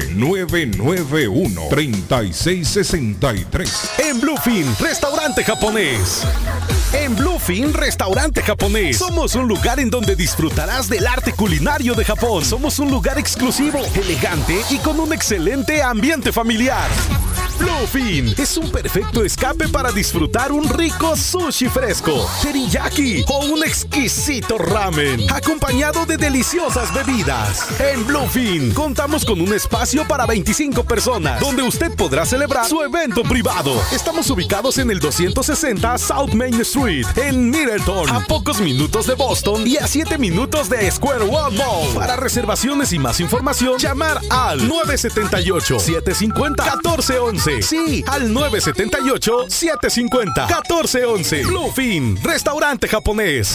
S3: 809-991-3663.
S20: En Bluefin, restaurante japonés. En Bluefin, restaurante japonés. Somos un lugar en donde disfrutarás del arte culinario de Japón. Somos un lugar exclusivo, elegante y con un excelente ambiente familiar. Bluefin es un perfecto escape para disfrutar un rico sushi fresco, teriyaki o un exquisito ramen, acompañado de deliciosas bebidas. En Bluefin contamos con un espacio para 25 personas, donde usted podrá celebrar su evento privado. Estamos ubicados en el 260 South Main Street, en Middleton, a pocos minutos de Boston y a 7 minutos de Square One Mall. Para reservaciones y más información, llamar al 978-750-1411. Sí, al 978-750-1411. Bluefin, restaurante japonés.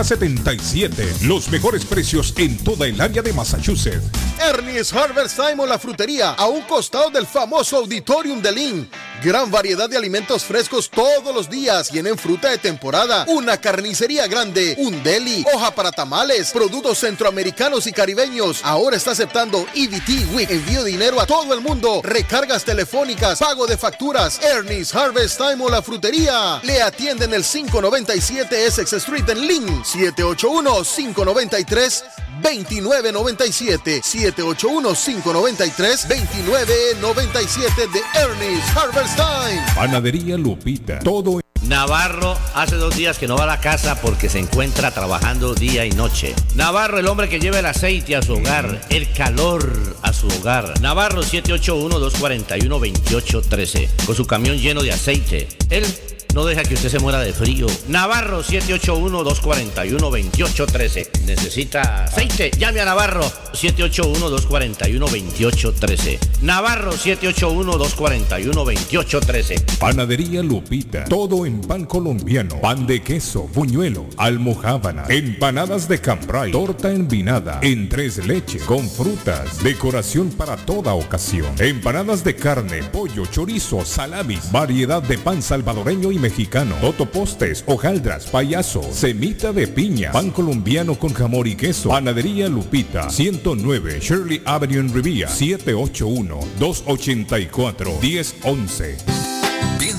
S3: 381-7077. Los mejores precios en toda el área de Massachusetts.
S2: Ernie's Harvest Time o la frutería, a un costado del famoso Auditorium de Lynn. Gran variedad de alimentos frescos todos los días. Tienen fruta de temporada, una carnicería grande, un deli, hoja para tamales, productos centroamericanos y caribeños. Ahora está aceptando EBT Week. Envío dinero a todo el mundo. Recargas telefónicas, pago de facturas. Ernie's Harvest Time o la frutería. Le atienden el 597 Essex Street en Lynn. 781-593. 2997 781-593 2997 de Ernest Harvest Time.
S3: Panadería Lupita. Todo
S46: Navarro hace dos días que no va a la casa porque se encuentra trabajando día y noche. Navarro, el hombre que lleva el aceite a su hogar, el calor a su hogar. Navarro 781-241-2813, con su camión lleno de aceite. Él no deja que usted se muera de frío. Navarro 781-241-2813. Necesita aceite. Llame a Navarro 781-241-2813. Navarro 781-241-2813.
S3: Panadería Lupita. Todo en pan colombiano. Pan de queso, buñuelo, almojábana, empanadas de cambray, torta envinada, en tres leches, con frutas, decoración para toda ocasión. Empanadas de carne, pollo, chorizo, salamis, variedad de pan salvadoreño y mexicano, totopostes, hojaldras, payaso, semita de piña, pan colombiano con jamón y queso. Panadería Lupita. 109 Shirley Avenue en Rivia. 781-284-1011.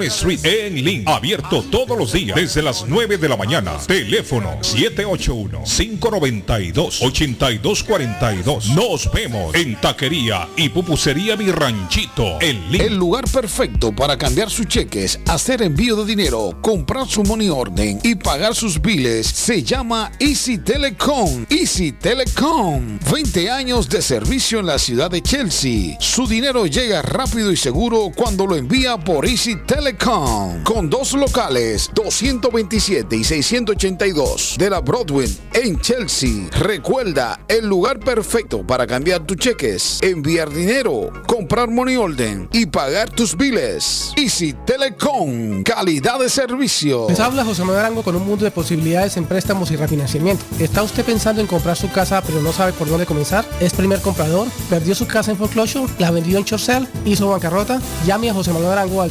S3: Street en Lynn. Abierto todos los días desde las 9 de la mañana. Teléfono 781-592-8242. Nos vemos en Taquería y Pupusería Mi Ranchito en Lima.
S22: El lugar perfecto para cambiar sus cheques, hacer envío de dinero, comprar su money orden y pagar sus biles se llama Easy Telecom. Easy Telecom. 20 años de servicio en la ciudad de Chelsea. Su dinero llega rápido y seguro cuando lo envía por Easy Telecom. Con dos locales locales 227 y 682 de la Broadway en Chelsea. Recuerda, el lugar perfecto para cambiar tus cheques, enviar dinero, comprar money order y pagar tus biles. Easy Telecom, calidad de servicio.
S19: Les habla José Manuel Arango con un mundo de posibilidades en préstamos y refinanciamiento. ¿Está usted pensando en comprar su casa pero no sabe por dónde comenzar? ¿Es primer comprador? ¿Perdió su casa en foreclosure? ¿La vendió en Chorcel? ¿Hizo bancarrota? Llame a José Manuel Arango al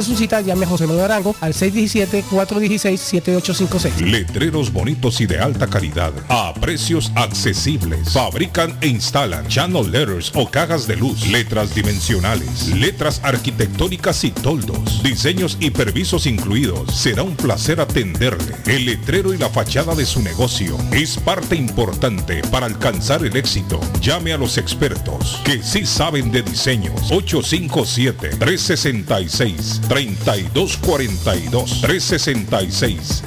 S19: su cita, llame a José Manuel Arango al 617-416-7856.
S3: Letreros bonitos y de alta calidad a precios accesibles. Fabrican e instalan channel letters o cajas de luz, letras dimensionales, letras arquitectónicas y toldos, diseños y permisos incluidos. Será un placer atenderle. El letrero y la fachada de su negocio es parte importante para alcanzar el éxito. Llame a los expertos que sí saben de diseños. 857-366-3242.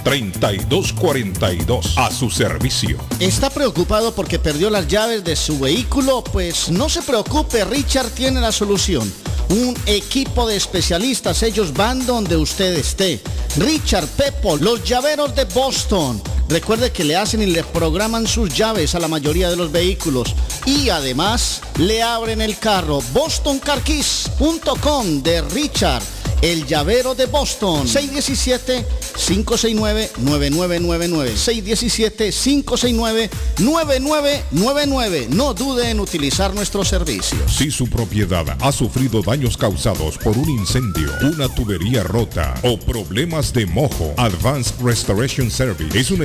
S3: 366-3242. A su servicio.
S5: ¿Está preocupado porque perdió las llaves de su vehículo? Pues no se preocupe, Richard tiene la solución. Un equipo de especialistas, ellos van donde usted esté. Richard Pepo, los llaveros de Boston. Recuerde que le hacen y le programan sus llaves a la mayoría de los vehículos. Y además le abren el carro. BostonCarKeys.com de Richard. El llavero de Boston. 617-569-9999. 617-569-9999. No dude en utilizar nuestros servicios.
S3: Si su propiedad ha sufrido daños causados por un incendio, una tubería rota o problemas de mojo, Advanced Restoration Service es una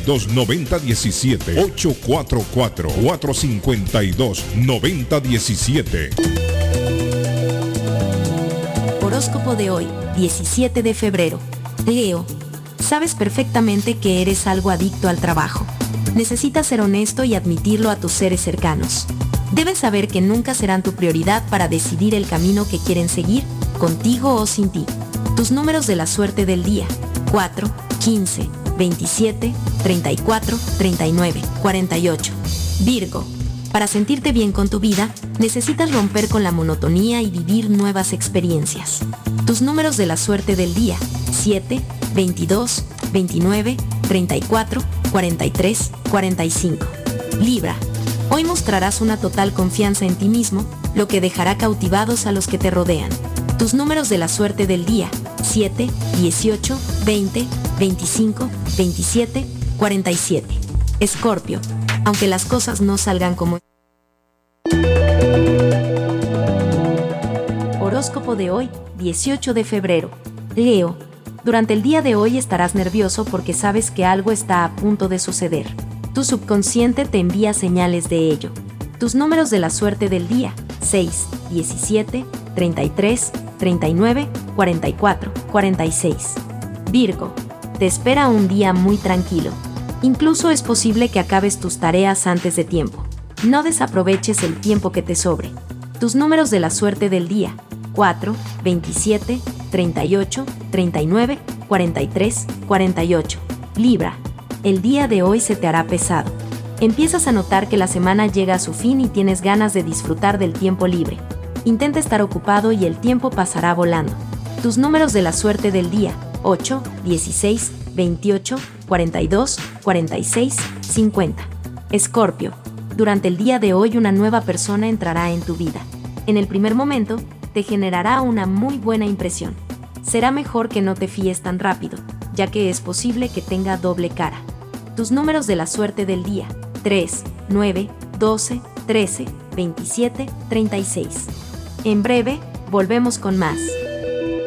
S3: 844-452-9017. 844-452-9017.
S23: Horóscopo de hoy, 17 de febrero. Leo, sabes perfectamente que eres algo adicto al trabajo. Necesitas ser honesto y admitirlo a tus seres cercanos. Debes saber que nunca serán tu prioridad para decidir el camino que quieren seguir, contigo o sin ti. Tus números de la suerte del día. 4, 15, 27, 34, 39, 48. Virgo. Para sentirte bien con tu vida, necesitas romper con la monotonía y vivir nuevas experiencias. Tus números de la suerte del día. 7, 22, 29, 34, 43, 45. Libra. Hoy mostrarás una total confianza en ti mismo, lo que dejará cautivados a los que te rodean. Tus números de la suerte del día. 7, 18, 20, 25, 27, 47. Escorpio. Aunque las cosas no salgan como... Horóscopo de hoy, 18 de febrero. Leo. Durante el día de hoy estarás nervioso porque sabes que algo está a punto de suceder. Tu subconsciente te envía señales de ello. Tus números de la suerte del día. 6, 17, 33, 39, 44, 46. Virgo. Te espera un día muy tranquilo. Incluso es posible que acabes tus tareas antes de tiempo. No desaproveches el tiempo que te sobre. Tus números de la suerte del día. 4, 27, 38, 39, 43, 48. Libra. El día de hoy se te hará pesado. Empiezas a notar que la semana llega a su fin y tienes ganas de disfrutar del tiempo libre. Intenta estar ocupado y el tiempo pasará volando. Tus números de la suerte del día. 8, 16, 28, 42, 46, 50. Escorpio. Durante el día de hoy una nueva persona entrará en tu vida. En el primer momento, te generará una muy buena impresión. Será mejor que no te fíes tan rápido, ya que es posible que tenga doble cara. Tus números de la suerte del día. 3, 9, 12, 13, 27, 36. En breve, volvemos con más.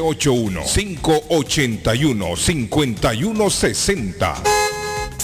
S47: 781-581-5160.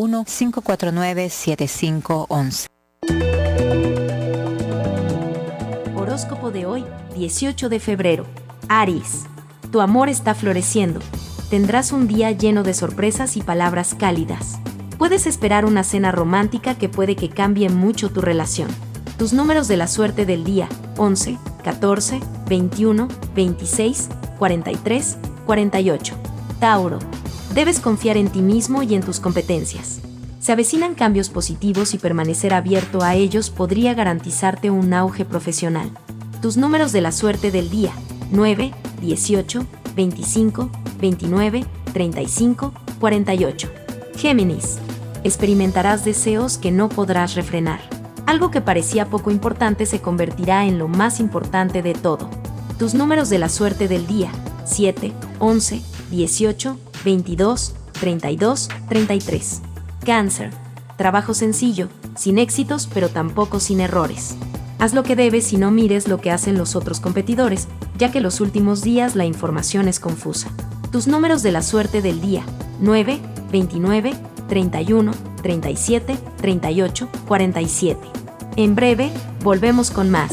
S48: 549-7511.
S23: Horóscopo de hoy, 18 de febrero. Aries. Tu amor está floreciendo. Tendrás un día lleno de sorpresas y palabras cálidas. Puedes esperar una cena romántica que puede que cambie mucho tu relación. Tus números de la suerte del día, 11, 14, 21, 26, 43, 48. Tauro debes confiar en ti mismo y en tus competencias. Se avecinan cambios positivos y permanecer abierto a ellos podría garantizarte un auge profesional. Tus números de la suerte del día, 9, 18, 25, 29, 35, 48. Géminis. Experimentarás deseos que no podrás refrenar. Algo que parecía poco importante se convertirá en lo más importante de todo. Tus números de la suerte del día, 7, 11, 18, 22, 32, 33. Cáncer. Trabajo sencillo, sin éxitos pero tampoco sin errores. Haz lo que debes y no mires lo que hacen los otros competidores, ya que los últimos días la información es confusa. Tus números de la suerte del día. 9, 29, 31, 37, 38, 47. En breve, volvemos con más.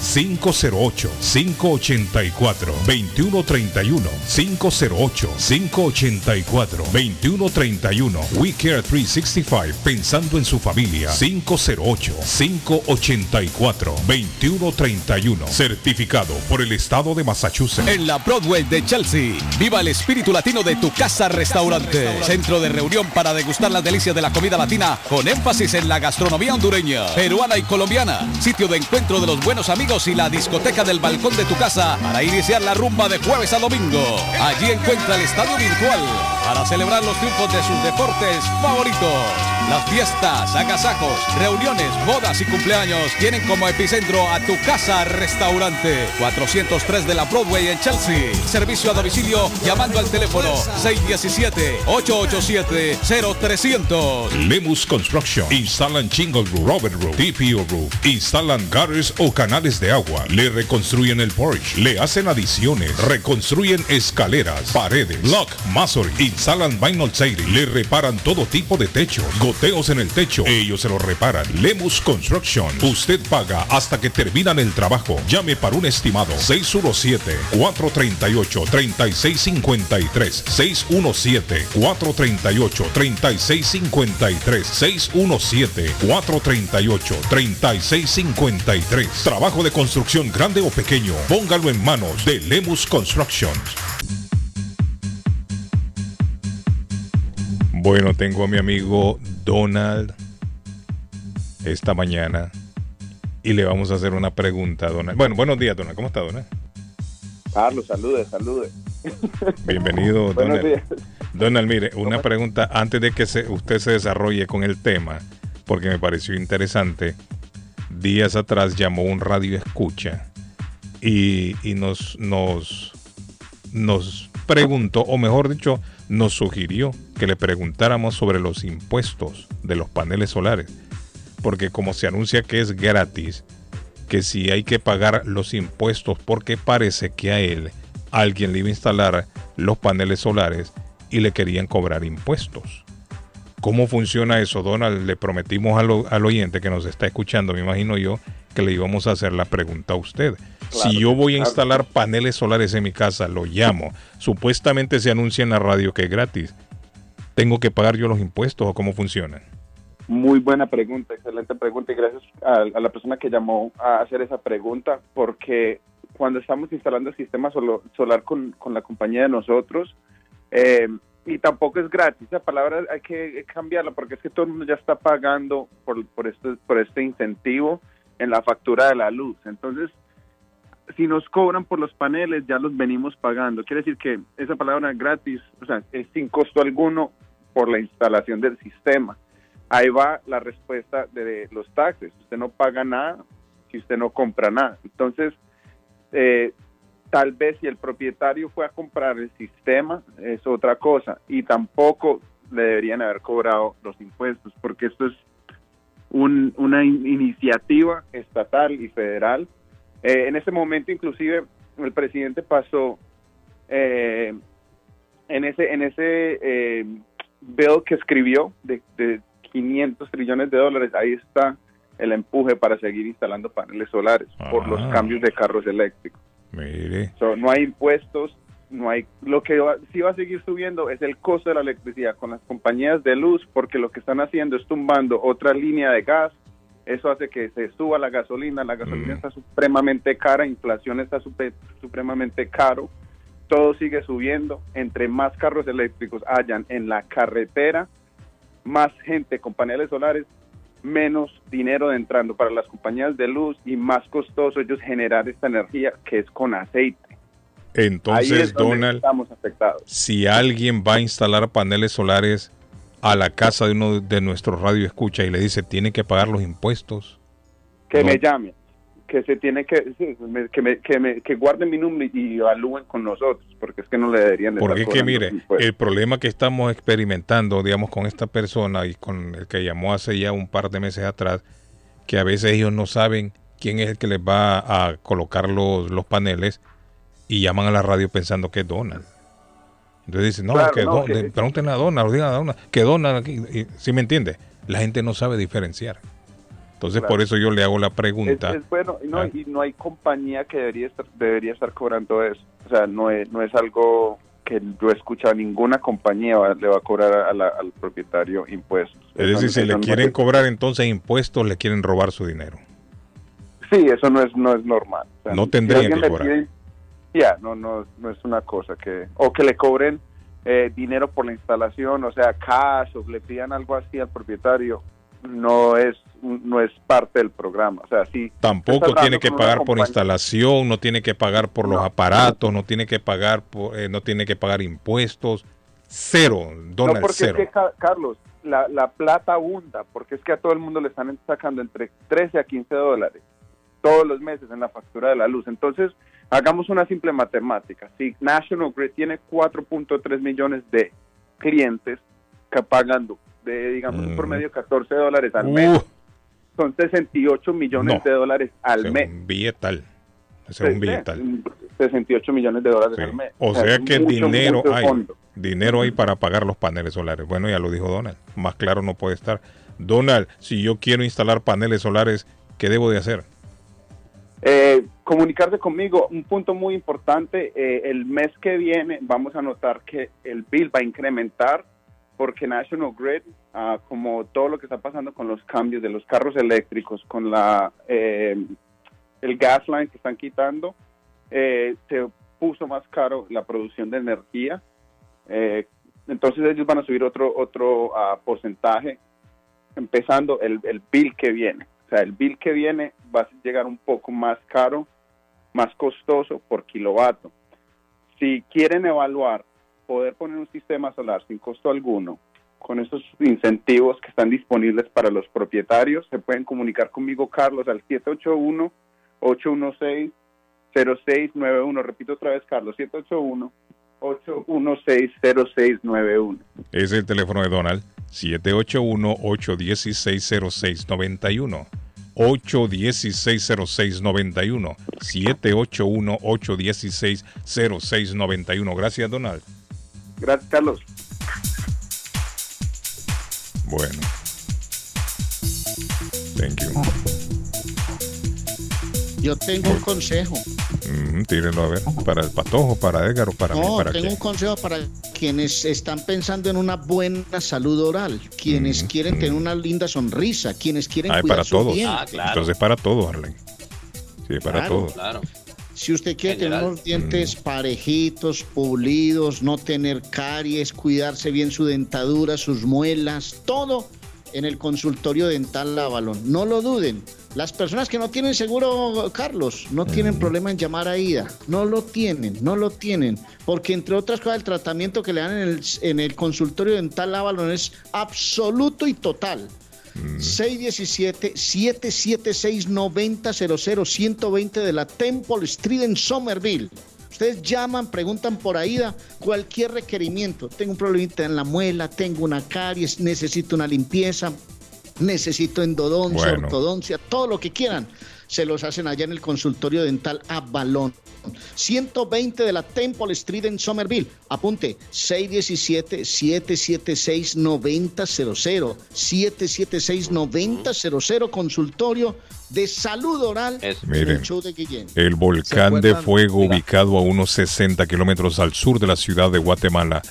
S47: 508-584-2131. 508-584-2131. We Care 365, pensando en su familia. 508-584-2131. Certificado por el Estado de Massachusetts.
S49: En la Broadway de Chelsea, viva el espíritu latino de tu casa restaurante. Centro de reunión para degustar las delicias de la comida latina con énfasis en la gastronomía hondureña, peruana y colombiana. Sitio de encuentro de los buenos amigos y la discoteca del balcón de tu casa para iniciar la rumba de jueves a domingo. Allí encuentra el estadio virtual para celebrar los triunfos de sus deportes favoritos. Las fiestas, agasajos, reuniones, bodas y cumpleaños tienen como epicentro a tu casa restaurante 403 de la Broadway en Chelsea. Servicio a domicilio llamando al teléfono 617-887-0300.
S47: Lemus Construction. Instalan Chingle Roof, Robert Roof, TPO Roof. Instalan gutters o canales de agua. Le reconstruyen el porch. Le hacen adiciones. Reconstruyen escaleras, paredes, lock, masonry y Instalan vinyl siding. Le reparan todo tipo de techo. Goteos en el techo. Ellos se lo reparan. Lemus Construction. Usted paga hasta que terminan el trabajo. Llame para un estimado. 617-438-3653. 617-438-3653. 617-438-3653. Trabajo de construcción grande o pequeño. Póngalo en manos de Lemus Construction.
S3: Bueno, tengo a mi amigo Donald esta mañana y le vamos a hacer una pregunta a Donald. Bueno, buenos días, Donald. ¿Cómo está, Donald?
S50: Carlos, salude, salude.
S3: Bienvenido, [LAUGHS]
S50: Buenos
S3: Donald.
S50: días.
S3: Donald, mire, una pregunta antes de que se- usted se desarrolle con el tema, porque me pareció interesante. Días atrás llamó un radio escucha y, y nos, nos, nos preguntó, o mejor dicho, nos sugirió que le preguntáramos sobre los impuestos de los paneles solares. Porque como se anuncia que es gratis, que si hay que pagar los impuestos porque parece que a él alguien le iba a instalar los paneles solares y le querían cobrar impuestos. ¿Cómo funciona eso, Donald? Le prometimos al, al oyente que nos está escuchando, me imagino yo, que le íbamos a hacer la pregunta a usted. si yo voy a
S50: claro.
S3: instalar paneles solares en mi casa, lo llamo. Supuestamente se anuncia en la radio que es gratis. ¿Tengo que pagar yo los impuestos o cómo funciona?
S50: Muy buena pregunta, excelente pregunta y gracias a, la persona que llamó a hacer esa pregunta porque cuando estamos instalando el sistema solar con, con la compañía de nosotros eh, y tampoco es gratis, esa palabra hay que cambiarla porque es que todo el mundo ya está pagando por, por, este, por este incentivo en la factura de la luz. Entonces, si nos cobran por los paneles, ya los venimos pagando. Quiere decir que esa palabra gratis, o sea, es sin costo alguno por la instalación del sistema. Ahí va la respuesta de los taxes. Usted no paga nada si usted no compra nada. Entonces, eh, tal vez si el propietario fue a comprar el sistema, es otra cosa. Y tampoco le deberían haber cobrado los impuestos, porque esto es un- una in- iniciativa estatal y federal. Eh, en ese momento, inclusive, el presidente pasó eh, en ese en ese bill que escribió de, de 500 trillones de dólares. Ahí está el empuje para seguir instalando paneles solares por los
S3: Ah.
S50: cambios de carros eléctricos.
S3: Mire.
S50: So, no hay impuestos, no hay lo que va- sí va a seguir subiendo es el costo de la electricidad con las compañías de luz porque lo que están haciendo es tumbando otra línea de gas. Eso hace que se suba la gasolina, la gasolina está supremamente cara, inflación está supe- supremamente caro, todo sigue subiendo. Entre más carros eléctricos hayan en la carretera, más gente con paneles solares, menos dinero entrando para las compañías de luz y más costoso ellos generar esta energía que es con aceite.
S3: Entonces, Donald,
S50: estamos afectados.
S3: si alguien va a instalar paneles solares a la casa de uno de nuestros radio escucha y le dice tiene que pagar los impuestos,
S50: Que
S3: No.
S50: me llamen, que se tiene que, sí, me- que, me, que, me- que guarden mi número y evalúen con nosotros, porque es que no le deberían de
S3: porque es que mire,
S50: impuestos.
S3: el problema que estamos experimentando, digamos, con esta persona y con el que llamó hace ya un par de meses atrás, que a veces ellos no saben quién es el que les va a colocar los, los paneles y llaman a la radio pensando que es Donald. Entonces dicen, no,
S50: Claro,
S3: que,
S50: no,
S3: Don-
S50: que-
S3: pregúntenle a Donald, digan a Donald, que Donald aquí, y- ¿sí me entiende? La gente no sabe diferenciar. Entonces
S50: Claro.
S3: por eso yo le hago la pregunta.
S50: es bueno y no,
S3: Ah.
S50: y no hay compañía que debería estar, debería estar cobrando eso. O sea, no es, no es algo que yo he escuchado, ninguna compañía va- le va a cobrar a la- al propietario impuestos.
S3: Es
S50: Eso-
S3: decir, si
S50: eso
S3: le quieren cobrar entonces impuestos, le quieren robar su dinero.
S50: Sí, eso no es, no es normal. O sea,
S3: No
S50: si
S3: tendrían
S50: alguien
S3: que cobrar.
S50: pide- Ya, no, no, no es una cosa que... O que le cobren eh, dinero por la instalación, o sea, cash, o le pidan algo así al propietario, no es no es parte del programa. O sea, sí.
S3: Tampoco
S50: estás
S3: tiene que pagar por
S50: compañía-
S3: instalación, no tiene que pagar por los aparatos, no tiene que pagar por, eh, no tiene que pagar impuestos. Cero, Donald,
S50: no, porque
S3: cero.
S50: es que, Ca- Carlos, la, la plata abunda, porque es que a todo el mundo le están sacando entre 13 a 15 dólares todos los meses en la factura de la luz. Entonces, hagamos una simple matemática. Si National Grid tiene 4.3 millones de clientes que pagan de, digamos, un promedio de 14 dólares al mes,
S3: Uh,
S50: son 68 millones
S3: No.
S50: de dólares al mes.
S3: un billetal. Ese es un billetal.
S50: sí. 68 millones de dólares al mes.
S3: O sea que
S50: mucho,
S3: dinero
S50: mucho
S3: hay.
S50: fondo.
S3: Dinero hay para pagar los paneles solares. Bueno, ya lo dijo Donald. Más claro no puede estar. Donald, si yo quiero instalar paneles solares, ¿qué debo de hacer?
S50: Eh, comunicarse conmigo, un punto muy importante, eh, el mes que viene vamos a notar que el bill va a incrementar porque National Grid, ah, como todo lo que está pasando con los cambios de los carros eléctricos, con la eh, el gas line que están quitando, eh, se puso más caro la producción de energía. Eh, entonces ellos van a subir otro otro ah, porcentaje, empezando el, el bill que viene. O sea, el bill que viene va a llegar un poco más caro, más costoso por kilovatio. Si quieren evaluar poder poner un sistema solar sin costo alguno, con esos incentivos que están disponibles para los propietarios, se pueden comunicar conmigo, Carlos, al 781-816-0691. Repito otra vez, Carlos, 781-816-0691.
S3: Ese es el teléfono de Donald. 781-816-0691. 816-0691. 781-816-0691. Gracias, Donald.
S50: Gracias, Carlos.
S3: Bueno. Thank you.
S5: Yo tengo un consejo.
S3: Mm, tírenlo a ver. ¿Para el patojo, para Edgar o para mí?
S5: No,
S3: ¿Para
S5: tengo
S3: qué?
S5: un consejo para quienes están pensando en una buena salud oral, quienes quieren tener una linda sonrisa, quienes quieren
S3: Ah,
S5: cuidar
S3: para
S5: su
S3: todos.
S5: diente.
S3: Entonces, para todos, Arlen. Sí, para
S5: Claro,
S3: todos.
S5: claro. Si usted quiere tener unos dientes
S3: Mm.
S5: parejitos, pulidos, no tener caries, cuidarse bien su dentadura, sus muelas, todo en el consultorio dental Avalon. No lo duden. Las personas que no tienen seguro, Carlos, no tienen
S3: Mm.
S5: problema en llamar a IDA. No lo tienen, no lo tienen. Porque entre otras cosas, el tratamiento que le dan en el, en el consultorio dental Avalon es absoluto y total. 617-776-9000, 120 de la Temple Street en Somerville. Ustedes llaman, preguntan por AIDA cualquier requerimiento. Tengo un problemita en la muela, tengo una caries, necesito una limpieza, necesito endodoncia,
S3: Bueno.
S5: ortodoncia, todo lo que quieran. Se los hacen allá en el consultorio dental Avalon. 120 de la Temple Street en Somerville. Apunte 617-776-9000. 776-9000. Consultorio de salud oral. en
S3: Miren,
S5: el show de Guillén.
S3: El volcán de fuego ubicado a unos 60 kilómetros al sur de la ciudad de Guatemala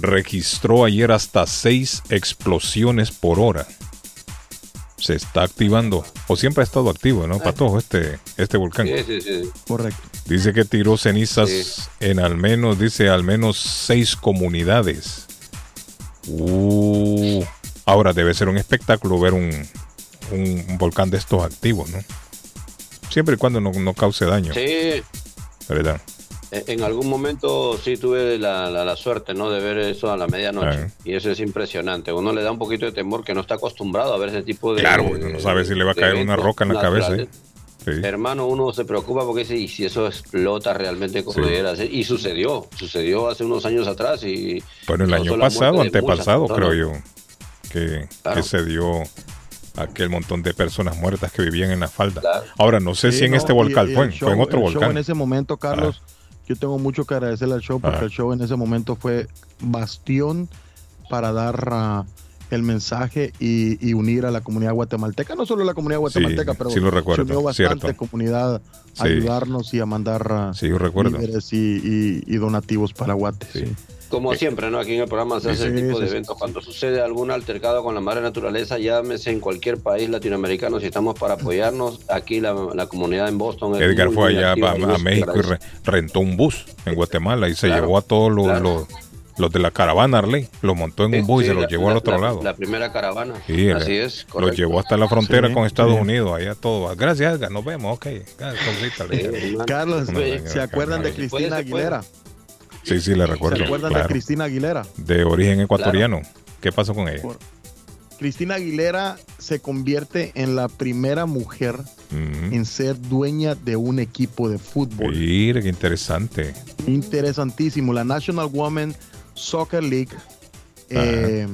S3: registró ayer hasta seis explosiones por hora. Se está activando, o siempre ha estado activo, ¿no, Patojo? Este, este volcán.
S10: Sí, sí, sí.
S2: Correcto.
S3: Dice que tiró cenizas
S10: Sí.
S3: en al menos, dice, al menos seis comunidades. Uh, ahora debe ser un espectáculo ver un, un- un volcán de estos activos, ¿no? Siempre y cuando no, no cause daño.
S10: Sí,
S3: ¿Verdad?
S10: En en algún momento sí tuve la, la- la suerte, ¿no? De ver eso a la medianoche.
S3: Ah.
S10: Y eso es impresionante. Uno le da un poquito de temor que no está acostumbrado a ver ese tipo de.
S3: Claro, uno no sabe si le va a caer una roca en la cabeza. ¿eh? Sí.
S10: Hermano, uno se preocupa porque dice, y si eso explota realmente como
S3: Sí.
S10: debiera ser. Y sucedió, sucedió hace unos años atrás y...
S3: Bueno, el año pasado, antepasado, creo yo, que,
S10: Claro.
S3: que se dio aquel montón de personas muertas que vivían en la falda. Ahora, no sé
S2: Sí,
S3: si en
S2: no,
S3: este
S2: y-
S3: volcán
S2: y
S3: fue,
S2: el
S3: fue en
S2: show-
S3: otro
S2: show
S3: volcán.
S2: en ese momento, Carlos, yo tengo mucho que agradecerle al show porque
S3: Ah.
S2: el show en ese momento fue bastión para dar ah, el mensaje y, y unir a la comunidad guatemalteca, no solo la comunidad guatemalteca, pero
S3: sí lo recuerdo,
S2: se unió bastante
S3: cierto.
S2: comunidad a
S3: Sí.
S2: ayudarnos y a mandar ah,
S3: Sí, yo recuerdo.
S2: y, y- y donativos para Guate.
S10: Como siempre, ¿no? Aquí en el programa se hace
S2: Sí,
S10: ese tipo de eventos. Cuando sucede algún altercado con la madre naturaleza, llámese en cualquier país latinoamericano, si estamos para apoyarnos, aquí la, la comunidad en Boston. es
S3: Edgar
S10: muy,
S3: fue allá a, México y re- rentó un bus en Guatemala y se
S10: Claro,
S3: llevó a todos los,
S10: claro.
S3: los, los de la caravana Arley, los montó en un bus y se los
S10: la-
S3: llevó al otro
S10: la-
S3: lado.
S10: La primera caravana.
S3: Sí,
S10: Así
S3: le-
S10: es.
S3: Los
S10: correcto.
S3: llevó hasta la frontera
S2: Sí,
S3: con Estados
S2: sí.
S3: Unidos, allá todo. Gracias, Edgar, nos vemos, ok.
S2: Carlos,
S3: No,
S2: ¿se acuerdan de. Cristina. Aguilera?
S3: Sí, sí, le recuerdo.
S2: ¿Se acuerdan
S3: claro.
S2: de Cristina Aguilera?
S3: De origen ecuatoriano. ¿Qué pasó con ella?
S2: Cristina Aguilera se convierte en la primera mujer en ser dueña de un equipo de fútbol.
S3: Mire, qué interesante.
S2: Interesantísimo. La National Women Soccer League eh,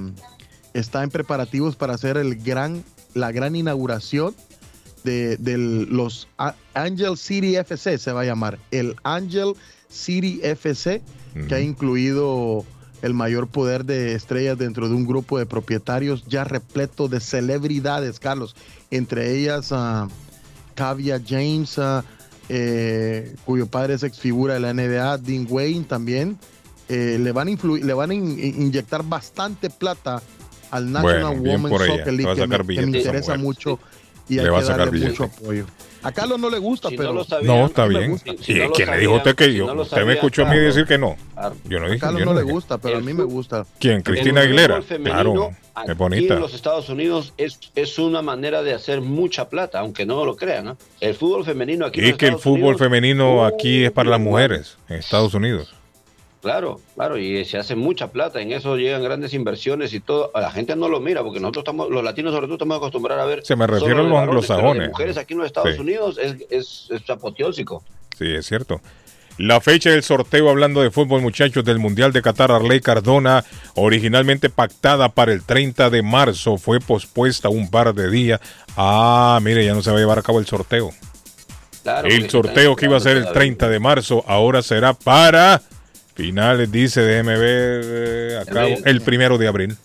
S2: está en preparativos para hacer el gran, la gran inauguración de, del- los A- Angel City FC, se va a llamar. El Angel City FC, que ha incluido el mayor poder de estrellas dentro de un grupo de propietarios ya repleto de celebridades, Carlos. Entre ellas, Kavia James, ah, eh, cuyo padre es ex figura de la NBA, Dean Wayne también. Eh, le van a, le van a in- in- inyectar bastante plata al National
S3: Bueno,
S2: Women's. Soccer League, que me, que interesa mucho y
S3: Le
S2: hay
S3: va a
S2: que
S3: sacar
S2: darle mucho apoyo. A Carlos no le gusta,
S10: Si no
S2: pero
S10: lo sabían,
S3: No, está
S10: a
S3: bien.
S10: gusta. Si
S3: ¿Y
S10: no
S3: quién le dijo a usted que
S10: si
S3: yo?
S10: no
S3: usted me escuchó a mí decir que no. Yo no
S2: a
S3: dije.
S2: Carlos
S3: yo
S2: no le
S3: dije.
S2: gusta, pero a mí me gusta.
S3: ¿Quién? Cristina
S10: El
S3: Aguilera.
S10: femenino
S3: Claro,
S10: aquí
S3: es bonita.
S10: en los Estados Unidos es, es una manera de hacer mucha plata, aunque no lo crean. ¿no? El fútbol femenino aquí en
S3: Y
S10: los
S3: que el fútbol
S10: Unidos,
S3: femenino aquí es para las mujeres en Estados Unidos.
S10: Claro, claro, y se hace mucha plata, en eso llegan grandes inversiones y todo. A la gente no lo mira, porque nosotros estamos, los latinos sobre todo estamos acostumbrados a ver.
S3: Se me refiero a los anglosajones.
S10: mujeres aquí en los Estados
S3: Sí.
S10: Unidos es, es, es apoteósico.
S3: Sí, es cierto. La fecha del sorteo, hablando de fútbol, muchachos, del Mundial de Qatar, Arley Cardona, originalmente pactada para el 30 de marzo, fue pospuesta un par de días. Ah, mire, ya no se va a llevar a cabo el sorteo.
S10: Claro,
S3: el sorteo que iba a ser el
S10: esperando
S3: 30 de marzo, ahora será para finales, dice, déjeme ver, eh, el primero de abril.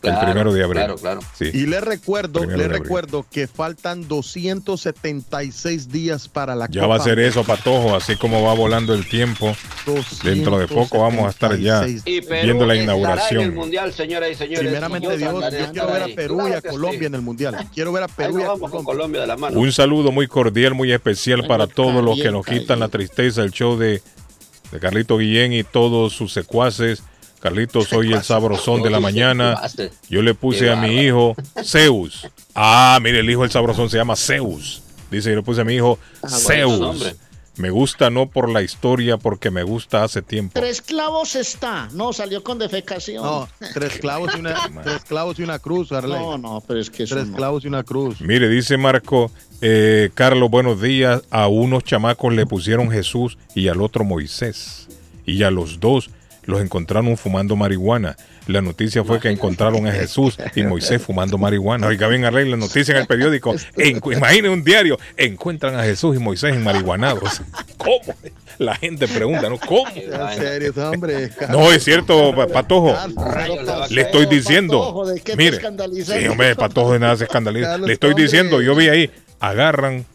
S10: Claro,
S3: el primero de abril.
S10: claro, claro.
S3: Sí.
S2: Y le recuerdo, le recuerdo que faltan 276 días para la
S3: Ya va a ser eso, Patojo, así como va volando el tiempo. Dentro de poco vamos a estar ya
S2: 276.
S10: Y Perú
S3: viendo la
S10: estará en el
S3: inauguración.
S10: mundial, señoras y señores.
S2: Primeramente
S10: y yo
S2: Dios,
S10: estaré-
S2: yo quiero ver a. Perú y a Colombia
S10: sí.
S2: en el Mundial. Quiero ver a Perú y a Colombia.
S10: Colombia de la mano.
S3: Un saludo muy cordial, muy especial para todos los que nos quitan la tristeza, el show de, de Carlito Guillén y todos sus secuaces. Carlito, soy el sabrosón de la mañana. Yo le puse a mi hijo Zeus. Ah, mire, el hijo del sabrosón se llama Zeus. Dice, yo le puse a mi hijo
S5: bueno,
S3: Zeus. Me gusta no por la historia, porque me gusta hace tiempo.
S5: Tres clavos está. No, salió con defecación.
S2: No, tres clavos y una, [LAUGHS] tres clavos y una cruz, Arley.
S5: No, no, pero es que eso
S2: Tres
S5: no.
S2: clavos y una cruz.
S3: Mire, dice Marco, eh, Carlos, buenos días. A unos chamacos le pusieron Jesús y al otro Moisés. Y a los dos los encontraron fumando marihuana. La noticia fue que encontraron a Jesús y Moisés fumando marihuana. Oiga, bien, la noticia en el periódico. En, imagine un diario. Encuentran a Jesús y Moisés en marihuanados. ¿Cómo? La gente pregunta, ¿no? ¿Cómo?
S2: En serio, hombre.
S3: No, es cierto, Pa- Patojo.
S10: La
S3: Le estoy diciendo.
S5: ¿de qué te
S3: Mire, sí, hombre, Patojo de nada se escandaliza. Le estoy diciendo, yo vi ahí, agarran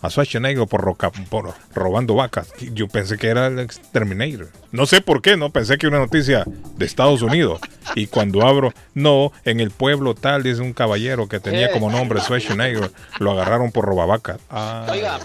S3: a Schwarzenegger por, roca- por robando vacas. Yo pensé que era el exterminator. No sé por qué, no pensé que era una noticia de Estados Unidos. Y cuando abro, no, en el pueblo tal, dice un caballero que tenía como nombre Schwarzenegger, lo agarraron por robavacas. Ah,
S10: Oiga.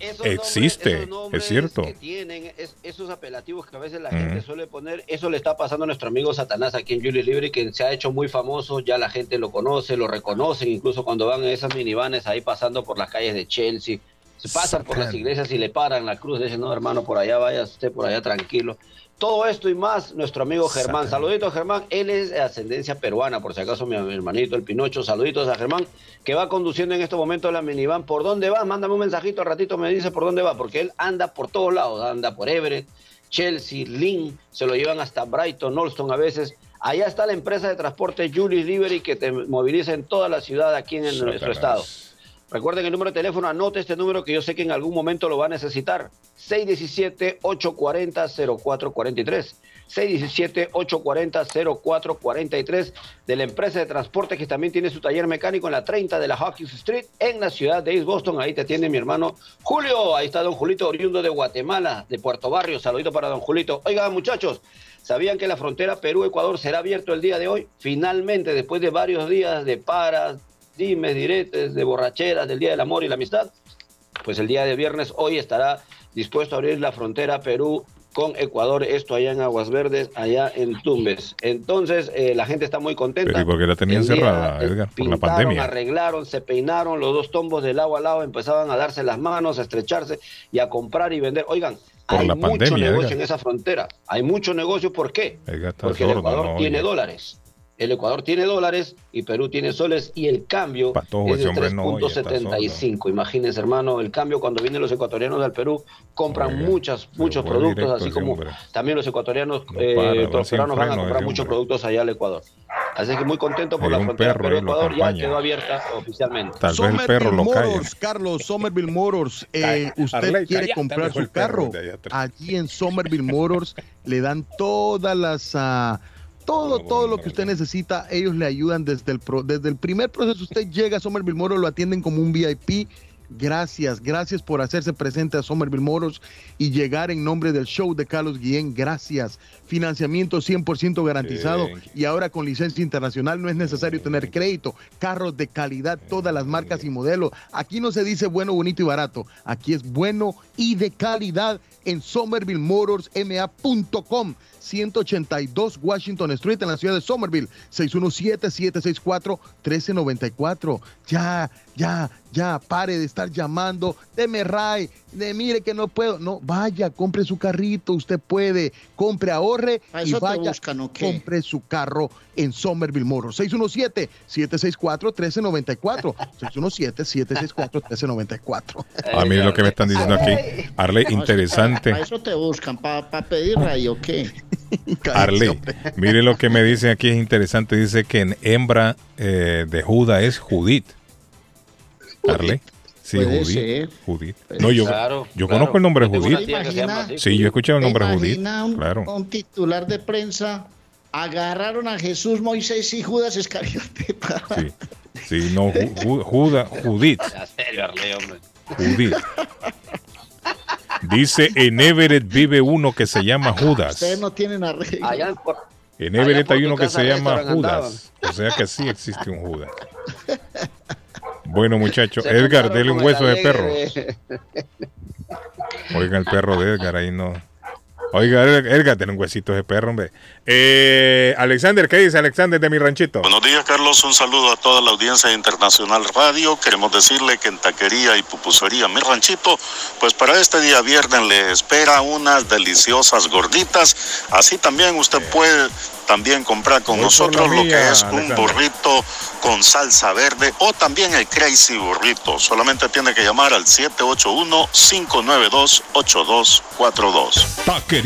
S10: Esos
S3: Existe,
S10: nombres- esos nombres
S3: es cierto.
S10: que tienen es- esos apelativos que a veces la gente suele poner, eso le está pasando a nuestro amigo Satanás aquí en Julius Libre, que se ha hecho muy famoso, ya la gente lo conoce, lo reconocen, incluso cuando van en esas minivanes ahí pasando por las calles de Chelsea, se pasan por las iglesias y le paran la cruz, dicen, no hermano, por allá vaya usted, por allá tranquilo. Todo esto y más, nuestro amigo Germán. Saluditos, Germán. Él es de ascendencia peruana, por si acaso, mi hermanito, el Pinocho. Saluditos a Germán, que va conduciendo en este momento la minivan. ¿Por dónde va? Mándame un mensajito al ratito, me dice por dónde va, porque él anda por todos lados. Anda por Everett, Chelsea, Lynn, se lo llevan hasta Brighton, Olston a veces. Allá está la empresa de transporte Julius Liberty que te moviliza en toda la ciudad aquí en nuestro
S3: Satanás.
S10: estado. Recuerden el número de teléfono, anote este número que yo sé que en algún momento lo va a necesitar. 617-840-0443. 617-840-0443 de la empresa de transporte que también tiene su taller mecánico en la 30 de la Hawkins Street en la ciudad de East Boston. Ahí te atiende mi hermano Julio. Ahí está don Julito, oriundo de Guatemala, de Puerto Barrio. Saludito para don Julito. Oigan, muchachos, ¿sabían que la frontera Perú-Ecuador será abierto el día de hoy? Finalmente, después de varios días de paras, dimes, diretes, de borracheras, del Día del Amor y la Amistad, pues el día de viernes hoy estará dispuesto a abrir la frontera Perú con Ecuador, esto allá en Aguas Verdes, allá en Tumbes. Entonces, eh, la gente está muy contenta.
S3: Pero ¿y por qué la tenían
S10: El
S3: cerrada, Edgar? Por la pandemia.
S10: arreglaron, se peinaron, los dos tombos de lado a lado empezaban a darse las manos, a estrecharse y a comprar y vender. Oigan,
S3: Por
S10: hay
S3: la
S10: mucho
S3: pandemia,
S10: negocio
S3: Edgar.
S10: en esa frontera. Hay mucho negocio, ¿por qué? Porque el
S3: sordo,
S10: Ecuador
S3: no
S10: tiene
S3: oye.
S10: dólares. El Ecuador tiene dólares y Perú tiene soles y el cambio
S3: Patojo,
S10: es de
S3: ese hombre no oye, está
S10: 3.75. Imagínense, hermano, el cambio cuando vienen los ecuatorianos al Perú compran
S3: Oiga,
S10: muchos, productos,
S3: directo
S10: así como
S3: hombre.
S10: también los ecuatorianos
S3: No
S10: eh,
S3: para,
S10: los van a comprar muchos
S3: hombre.
S10: productos allá al Ecuador. Así que muy contento por
S3: Hay
S10: la frontera Perú-Ecuador, ya quedó abierta oficialmente.
S3: Tal vez el perro lo.
S2: Motors, Carlos, Somerville Motors. eh, usted
S3: Arley,
S2: quiere comprar su
S3: perro
S2: carro. Allí en Somerville Motors le dan todas las. ah, todo, todo lo que usted necesita, ellos le ayudan desde el, pro- desde el primer proceso. Usted [LAUGHS] llega a Somerville Motors, lo atienden como un VIP. Gracias, gracias por hacerse presente a Somerville Motors y llegar en nombre del show de Carlos Guillén. Gracias. Financiamiento 100% garantizado y ahora con licencia internacional no es necesario tener crédito. Carros de calidad, todas las marcas y modelos. Aquí no se dice bueno, bonito y barato. Aquí es bueno y de calidad en somervillemotorsma.com. 182 Washington Street en la ciudad de Somerville. 617-764-1394. Ya, ya, ya, pare de estar llamando. Deme Ray, de mire que no puedo. No, vaya, compre su carrito, usted puede. Compre, ahorre
S5: ¿A
S2: y
S5: eso te
S2: vaya,
S5: buscan, o qué?
S2: compre su carro en Somerville Motors. 617-764-1394. 617-764-1394.
S3: A mí lo que me están diciendo aquí, Arley, interesante.
S5: ¿Para eso te buscan? ¿Para pedir rayo o qué? [LAUGHS]
S3: Arley, [LAUGHS] mire lo que me dicen aquí, es interesante. Dice que en hembra eh, de Juda es Judith. Arley. Sí,
S5: Puede
S3: Judith.
S5: ser.
S3: Judith. No, yo,
S5: Claro,
S3: yo
S5: claro.
S3: conozco el nombre de Judith.
S5: así.
S3: Sí, yo he escuchado el nombre de Judith.
S5: Imagina un,
S3: Claro.
S5: un titular de prensa. Agarraron a Jesús, Moisés y Judas Iscariote. [LAUGHS]
S3: Sí, sí, no, Ju- Ju- Juda, Judith. Judith. Dice en Everett vive uno que se llama Judas.
S5: Ustedes no tienen arreglo.
S10: Allá por-
S3: En Everett hay uno que se llama Judas. O sea que sí existe un Judas. Bueno, muchachos, Edgar, dele un hueso de perro.
S10: alegre de-
S3: Oiga, el perro de Edgar ahí no. Oiga, Edgar, tiene un huesito de perro, hombre. Eh, Alexander, ¿qué dice Alexander de mi ranchito?
S51: Buenos días, Carlos. Un saludo a toda la audiencia de Internacional Radio. Queremos decirle que en Taquería y Pupusería Mi Ranchito, pues para este día viernes le espera unas deliciosas gorditas. Así también usted puede también comprar con
S3: Voy
S51: nosotros lo
S3: mía,
S51: que es un
S3: Alexander.
S51: burrito con salsa verde o también el Crazy Burrito. Solamente tiene que llamar al 781-592-8242.
S47: Taquería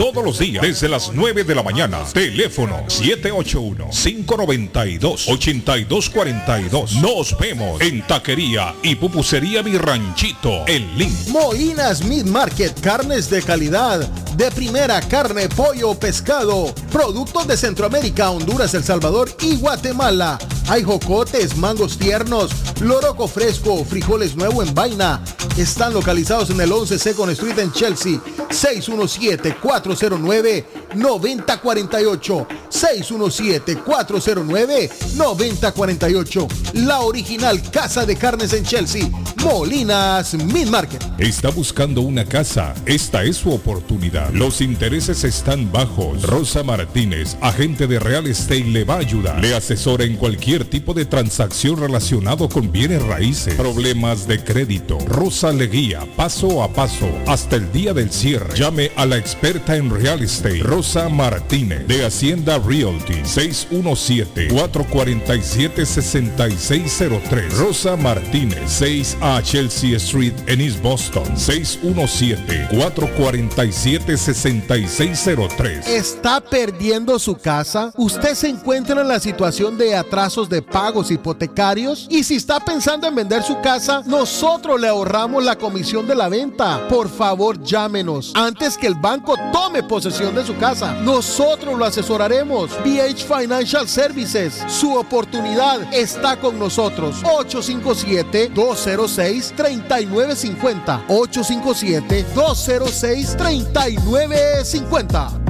S47: todos los días desde las 9 de la mañana. Teléfono 781-592-8242. Nos vemos en Taquería y Pupusería Mi Ranchito en Lynn.
S2: Moinas Meat Market, carnes de calidad, de primera carne, pollo, pescado, productos de Centroamérica, Honduras, El Salvador y Guatemala. Hay jocotes, mangos tiernos, loroco fresco, frijoles nuevo en vaina. Están localizados en el 11 Second Street en Chelsea. 617-409-9048. 617-409-9048. La original Casa de Carnes en Chelsea. Molinas Meat Market.
S47: Está buscando una casa. Esta es su oportunidad. Los intereses están bajos. Rosa Martínez, agente de Real Estate, le va a ayudar. Le asesora en cualquier tipo de transacción relacionado con bienes raíces, problemas de crédito. Rosa le guía paso a paso hasta el día del cierre. Llame a la experta en Real Estate, Rosa Martínez, de Hacienda Realty, 617-447-6603. Rosa Martínez, 6 a Chelsea Street en East Boston, 617-447-6603.
S2: ¿Está perdiendo su casa? ¿Usted se encuentra en la situación de atrasos de pagos hipotecarios? Y si está pensando en vender su casa, nosotros le ahorramos la comisión de la venta. Por favor, llámenos antes que el banco tome posesión de su casa. Nosotros lo asesoraremos. BH Financial Services. Su oportunidad está con nosotros. 857-206-3950. 857-206-3950.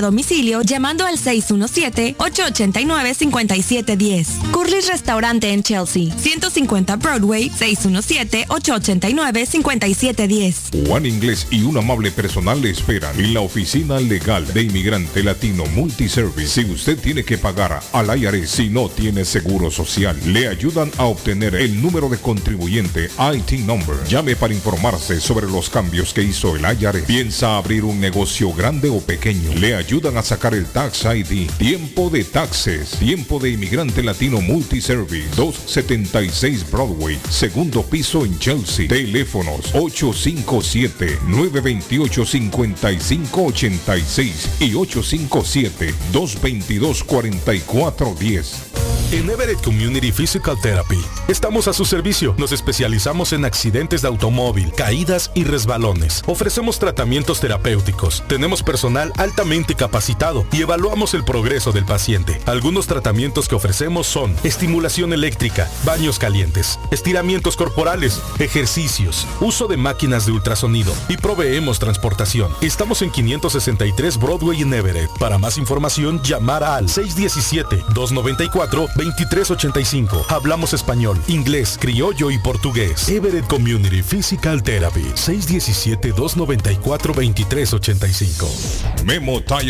S52: domicilio llamando al 617-889-5710. Curly's Restaurante en Chelsea, 150 Broadway, 617-889-5710.
S47: Juan Inglés y un amable personal le esperan en la oficina legal de inmigrante latino Multiservice. Si usted tiene que pagar al IRS si no tiene seguro social, le ayudan a obtener el número de contribuyente IT number. Llame para informarse sobre los cambios que hizo el IRS. Piensa abrir un negocio grande o pequeño. Le ayudan a sacar el Tax ID. Tiempo de taxes. Tiempo de inmigrante latino Multiservice. 276 Broadway. Segundo piso en Chelsea. Teléfonos 857-928-5586 y 857-222-4410.
S20: En Everett Community Physical Therapy estamos a su servicio. Nos especializamos en accidentes de automóvil, caídas y resbalones. Ofrecemos tratamientos terapéuticos. Tenemos personal altamente capacitado y evaluamos el progreso del paciente. Algunos tratamientos que ofrecemos son estimulación eléctrica, baños calientes, estiramientos corporales, ejercicios, uso de máquinas de ultrasonido y proveemos transportación. Estamos en 563 Broadway en Everett. Para más información, llamar al 617 294 2385. Hablamos español, inglés, criollo y portugués. Everett Community Physical Therapy. 617-294-2385.
S47: Memo Tire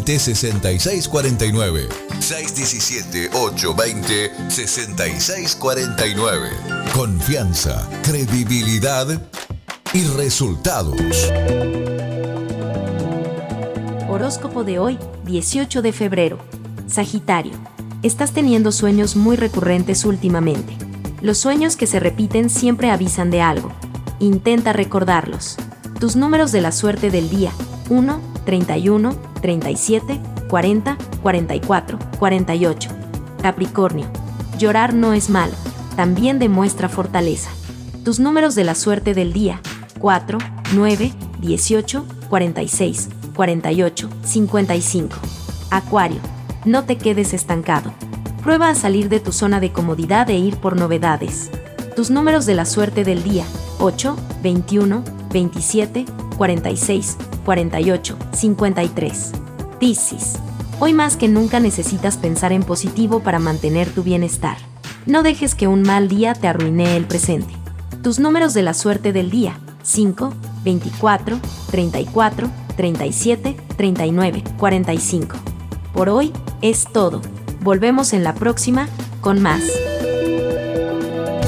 S18: 617-820-6649. 617-820-6649. Confianza, credibilidad y resultados.
S23: Horóscopo de hoy, 18 de febrero. Sagitario. Estás teniendo sueños muy recurrentes últimamente. Los sueños que se repiten siempre avisan de algo. Intenta recordarlos. Tus números de la suerte del día. 1, 31, 37, 40, 44, 48. Capricornio. Llorar no es malo, también demuestra fortaleza. Tus números de la suerte del día. 4, 9, 18, 46, 48, 55. Acuario. No te quedes estancado. Prueba a salir de tu zona de comodidad e ir por novedades. Tus números de la suerte del día. 8, 21, 27, 46, 48, 53. Piscis. Hoy más que nunca necesitas pensar en positivo para mantener tu bienestar. No dejes que un mal día te arruine el presente. Tus números de la suerte del día. 5, 24, 34, 37, 39, 45. Por hoy es todo. Volvemos en la próxima con más.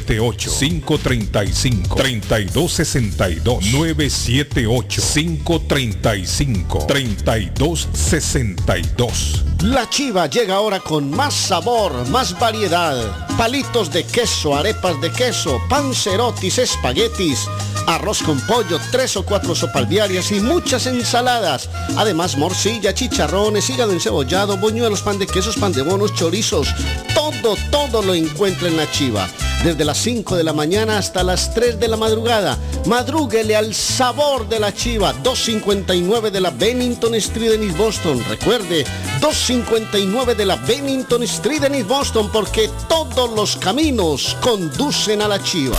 S3: 978-535-3262. 978-535-3262.
S5: La chiva llega ahora con más sabor, más variedad. Palitos de queso, arepas de queso, pancerotis, espaguetis, arroz con pollo, tres o cuatro sopalviarias y muchas ensaladas. Además, morcilla, chicharrones, hígado encebollado, boñuelos, pan de quesos, pan de bonos, chorizos. Todo, todo lo encuentra en la chiva desde las 5 de la mañana hasta las 3 de la madrugada. Madrúguele al sabor de la chiva, 259 de la Bennington Street en East Boston. Recuerde, 259 de la Bennington Street en East Boston porque todos los caminos conducen a la chiva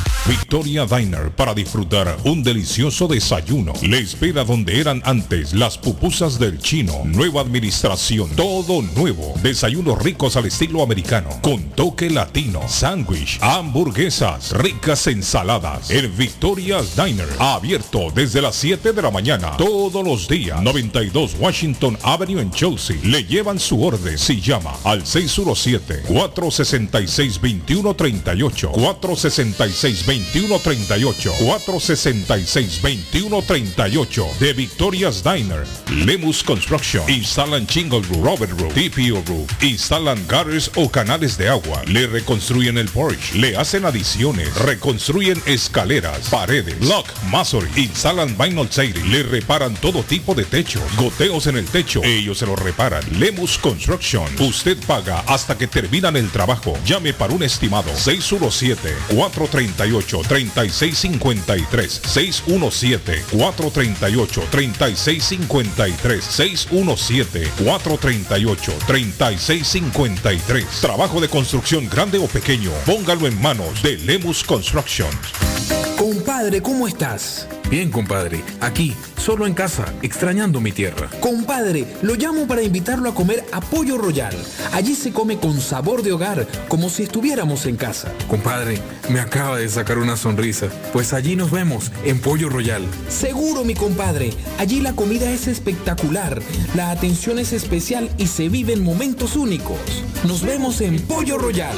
S3: Victoria Diner para disfrutar un delicioso desayuno. Le espera donde eran antes las pupusas del chino. Nueva administración. Todo nuevo. Desayunos ricos al estilo americano. Con toque latino. Sándwich. Hamburguesas. Ricas ensaladas. El Victoria Diner. Abierto desde las 7 de la mañana. Todos los días. 92 Washington Avenue en Chelsea. Le llevan su orden si llama al 617 466 2138 466 2138 466 2138 de Victoria's Diner. Lemus Construction. Instalan Chingle Roof, Robert Roof, TPO Roof. Instalan gutters o canales de agua. Le reconstruyen el porch. Le hacen adiciones. Reconstruyen escaleras, paredes, lock, masonry. Instalan vinyl siding. Le reparan todo tipo de techo. Goteos en el techo. Ellos se lo reparan. Lemus Construction. Usted paga hasta que terminan el trabajo. Llame para un estimado 617 438 3653 617 438 3653 617 438 3653 Trabajo de construcción grande o pequeño, póngalo en manos de Lemus Construction.
S53: Compadre, ¿cómo estás?
S54: Bien, compadre. Aquí, solo en casa, extrañando mi tierra.
S53: Compadre, lo llamo para invitarlo a comer a Pollo Royal. Allí se come con sabor de hogar, como si estuviéramos en casa.
S54: Compadre, me acaba de sacar una sonrisa. Pues allí nos vemos, en Pollo Royal.
S53: Seguro, mi compadre. Allí la comida es espectacular, la atención es especial y se viven momentos únicos. Nos vemos en Pollo Royal.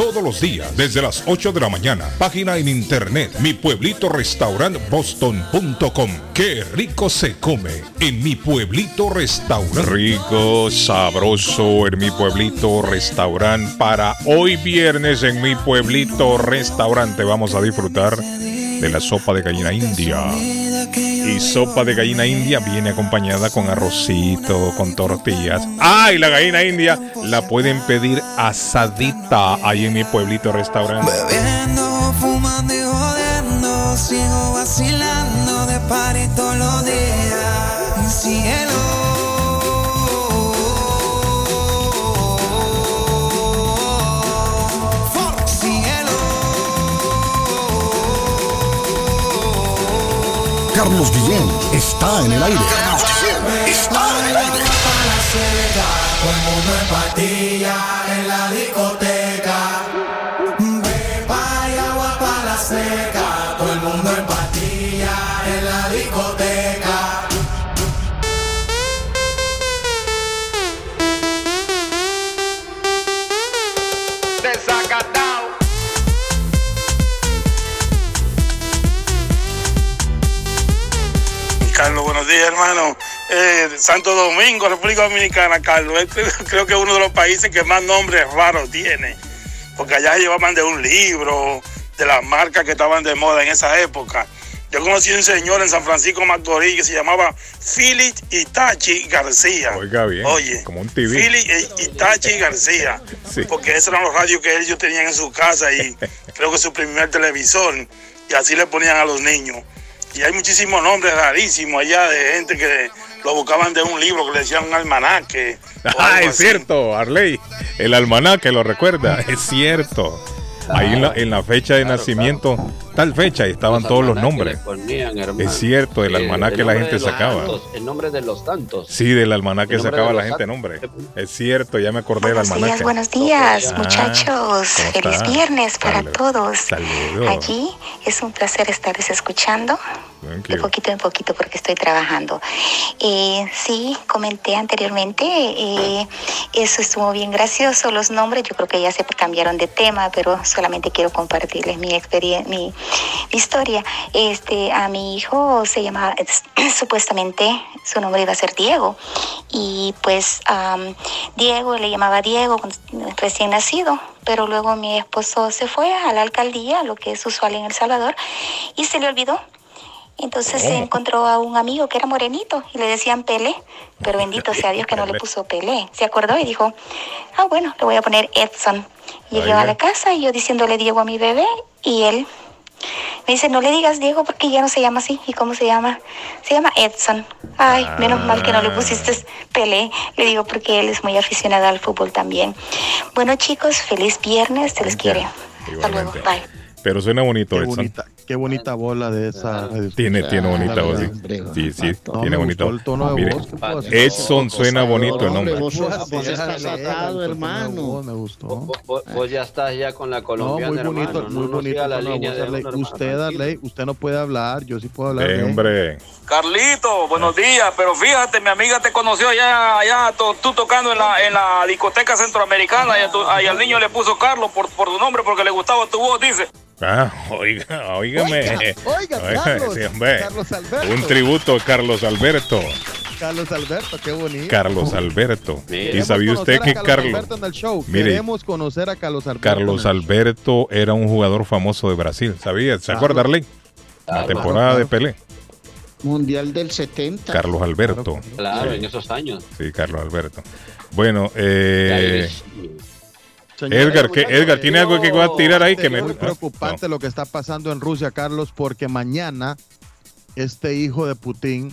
S47: todos los días desde las 8 de la mañana. Página en internet, mi pueblito boston.com. Qué rico se come en mi pueblito restaurante.
S3: Rico, sabroso en mi pueblito restaurante. Para hoy viernes en mi pueblito restaurante vamos a disfrutar de la sopa de gallina india. Y sopa de gallina india viene acompañada con arrocito, con tortillas. Ah, y la gallina india la pueden pedir asadita ahí en mi pueblito restaurante.
S55: Bebiendo, fumando y jodiendo, sigo vacilando de
S18: Carlos Guillén está en el aire.
S55: Carlos Guillén está en el aire. Todo el mundo en patilla en la discoteca.
S56: Hermano. Eh, Santo Domingo, República Dominicana, Carlos. Este [LAUGHS] creo que es uno de los países que más nombres raros tiene. Porque allá llevaban de un libro, de las marcas que estaban de moda en esa época. Yo conocí a un señor en San Francisco Macorís que se llamaba Philip Itachi García.
S3: Oiga bien,
S56: Oye,
S3: como un TV.
S56: Philip Itachi García. [LAUGHS]
S3: Sí.
S56: Porque esos eran los radios que ellos tenían en su casa y [LAUGHS] creo que su primer televisor. Y así le ponían a los niños. Y hay muchísimos nombres rarísimos allá de gente que lo buscaban de un libro que le decían un almanaque.
S3: Ah, es
S56: así.
S3: cierto, Arley. El almanaque lo recuerda, es cierto. Ahí en la, en la fecha de nacimiento, tal fecha, y estaban todos los nombres.
S10: Ponían.
S3: Es cierto, el
S10: Eh,
S3: almanaque
S10: el
S3: la gente sacaba.
S10: santos, el nombre de los santos.
S3: Sí, del almanaque sacaba
S10: de
S3: la gente nombre. Es cierto, ya me acordé del
S57: Buenos
S3: almanaque.
S57: días, buenos días,
S3: Ah,
S57: muchachos.
S3: ¿cómo
S57: Feliz
S3: está?
S57: viernes para
S3: Salud.
S57: todos.
S3: Saludos.
S57: Allí es un placer estarles escuchando
S3: Thank
S57: de
S3: you.
S57: poquito en poquito porque estoy trabajando. Eh, sí, comenté anteriormente, eh, eso estuvo bien gracioso, los nombres, yo creo que ya se cambiaron de tema, pero solamente quiero compartirles mi experiencia, mi historia. Este, a mi hijo se llamaba, [CLEARS THROAT] supuestamente su nombre iba a ser Diego, y pues Diego le llamaba Diego recién nacido, pero luego mi esposo se fue a la alcaldía, lo que es usual en El Salvador, y se le olvidó. Entonces se
S58: Oh.
S57: encontró a un amigo que era morenito y le decían Pele, pero bendito sea Dios que no le puso Pele. Se acordó y dijo, ah, bueno, le voy a poner Edson. Llegué a la casa y yo diciéndole Diego a mi bebé y él me dice, no le digas Diego porque ya no se llama así. ¿Y cómo se llama? Se llama Edson. Ay, menos mal que no le pusiste Pele. Le digo porque él es muy aficionado al fútbol también. Bueno chicos, feliz viernes, se les quiere. Hasta luego, bye.
S3: Pero suena bonito,
S2: Qué
S3: Edson.
S2: bonita, qué bonita bola de esa.
S3: Tiene, tiene bonita voz. sí. Sí, sí,
S2: No,
S3: tiene bonita voz.
S2: el tono de
S3: Mire,
S2: voz, ¿qué puedo hacer?
S3: Edson suena bonito el nombre.
S5: Vos, estás atado, hermano.
S2: Me gustó.
S10: Vos, ya estás ya con la
S2: No,
S10: colombiana,
S2: muy bonito,
S10: hermano.
S2: muy bonito.
S10: la línea
S2: usted,
S10: tranquilo.
S2: Arley, usted no puede hablar, yo sí puedo hablar.
S3: Eh, hombre.
S59: Carlito, buenos días, pero fíjate, mi amiga te conoció allá, allá to- tú tocando en la, en la discoteca centroamericana y, a tu- y al niño le puso Carlos por, por tu nombre porque le gustaba tu voz, dice.
S3: Ah, [LAUGHS] oiga, oígame.
S2: Oiga, [LAUGHS] oiga, Carlos,
S3: sí, hombre.
S2: Carlos Alberto.
S3: Un tributo a Carlos Alberto.
S2: Carlos Alberto, qué bonito.
S3: Carlos Alberto. ¿Y sabía usted que Carlos,
S2: Alberto en el show.
S3: Mire.
S2: Queremos conocer a Carlos Alberto.
S3: Carlos Alberto era un jugador famoso de Brasil? ¿Sabía? ¿Se
S2: Ah.
S3: acuerda, Arley? La temporada de Pelé.
S5: Mundial del 70.
S3: Carlos Alberto.
S10: Claro, en esos años.
S3: Sí, Carlos Alberto. Bueno, eh,
S2: Señora,
S3: Edgar, que Edgar tiene algo que va a tirar ahí que
S2: Es
S3: me
S2: muy preocupante lo que está pasando en Rusia, Carlos, porque mañana este hijo de Putin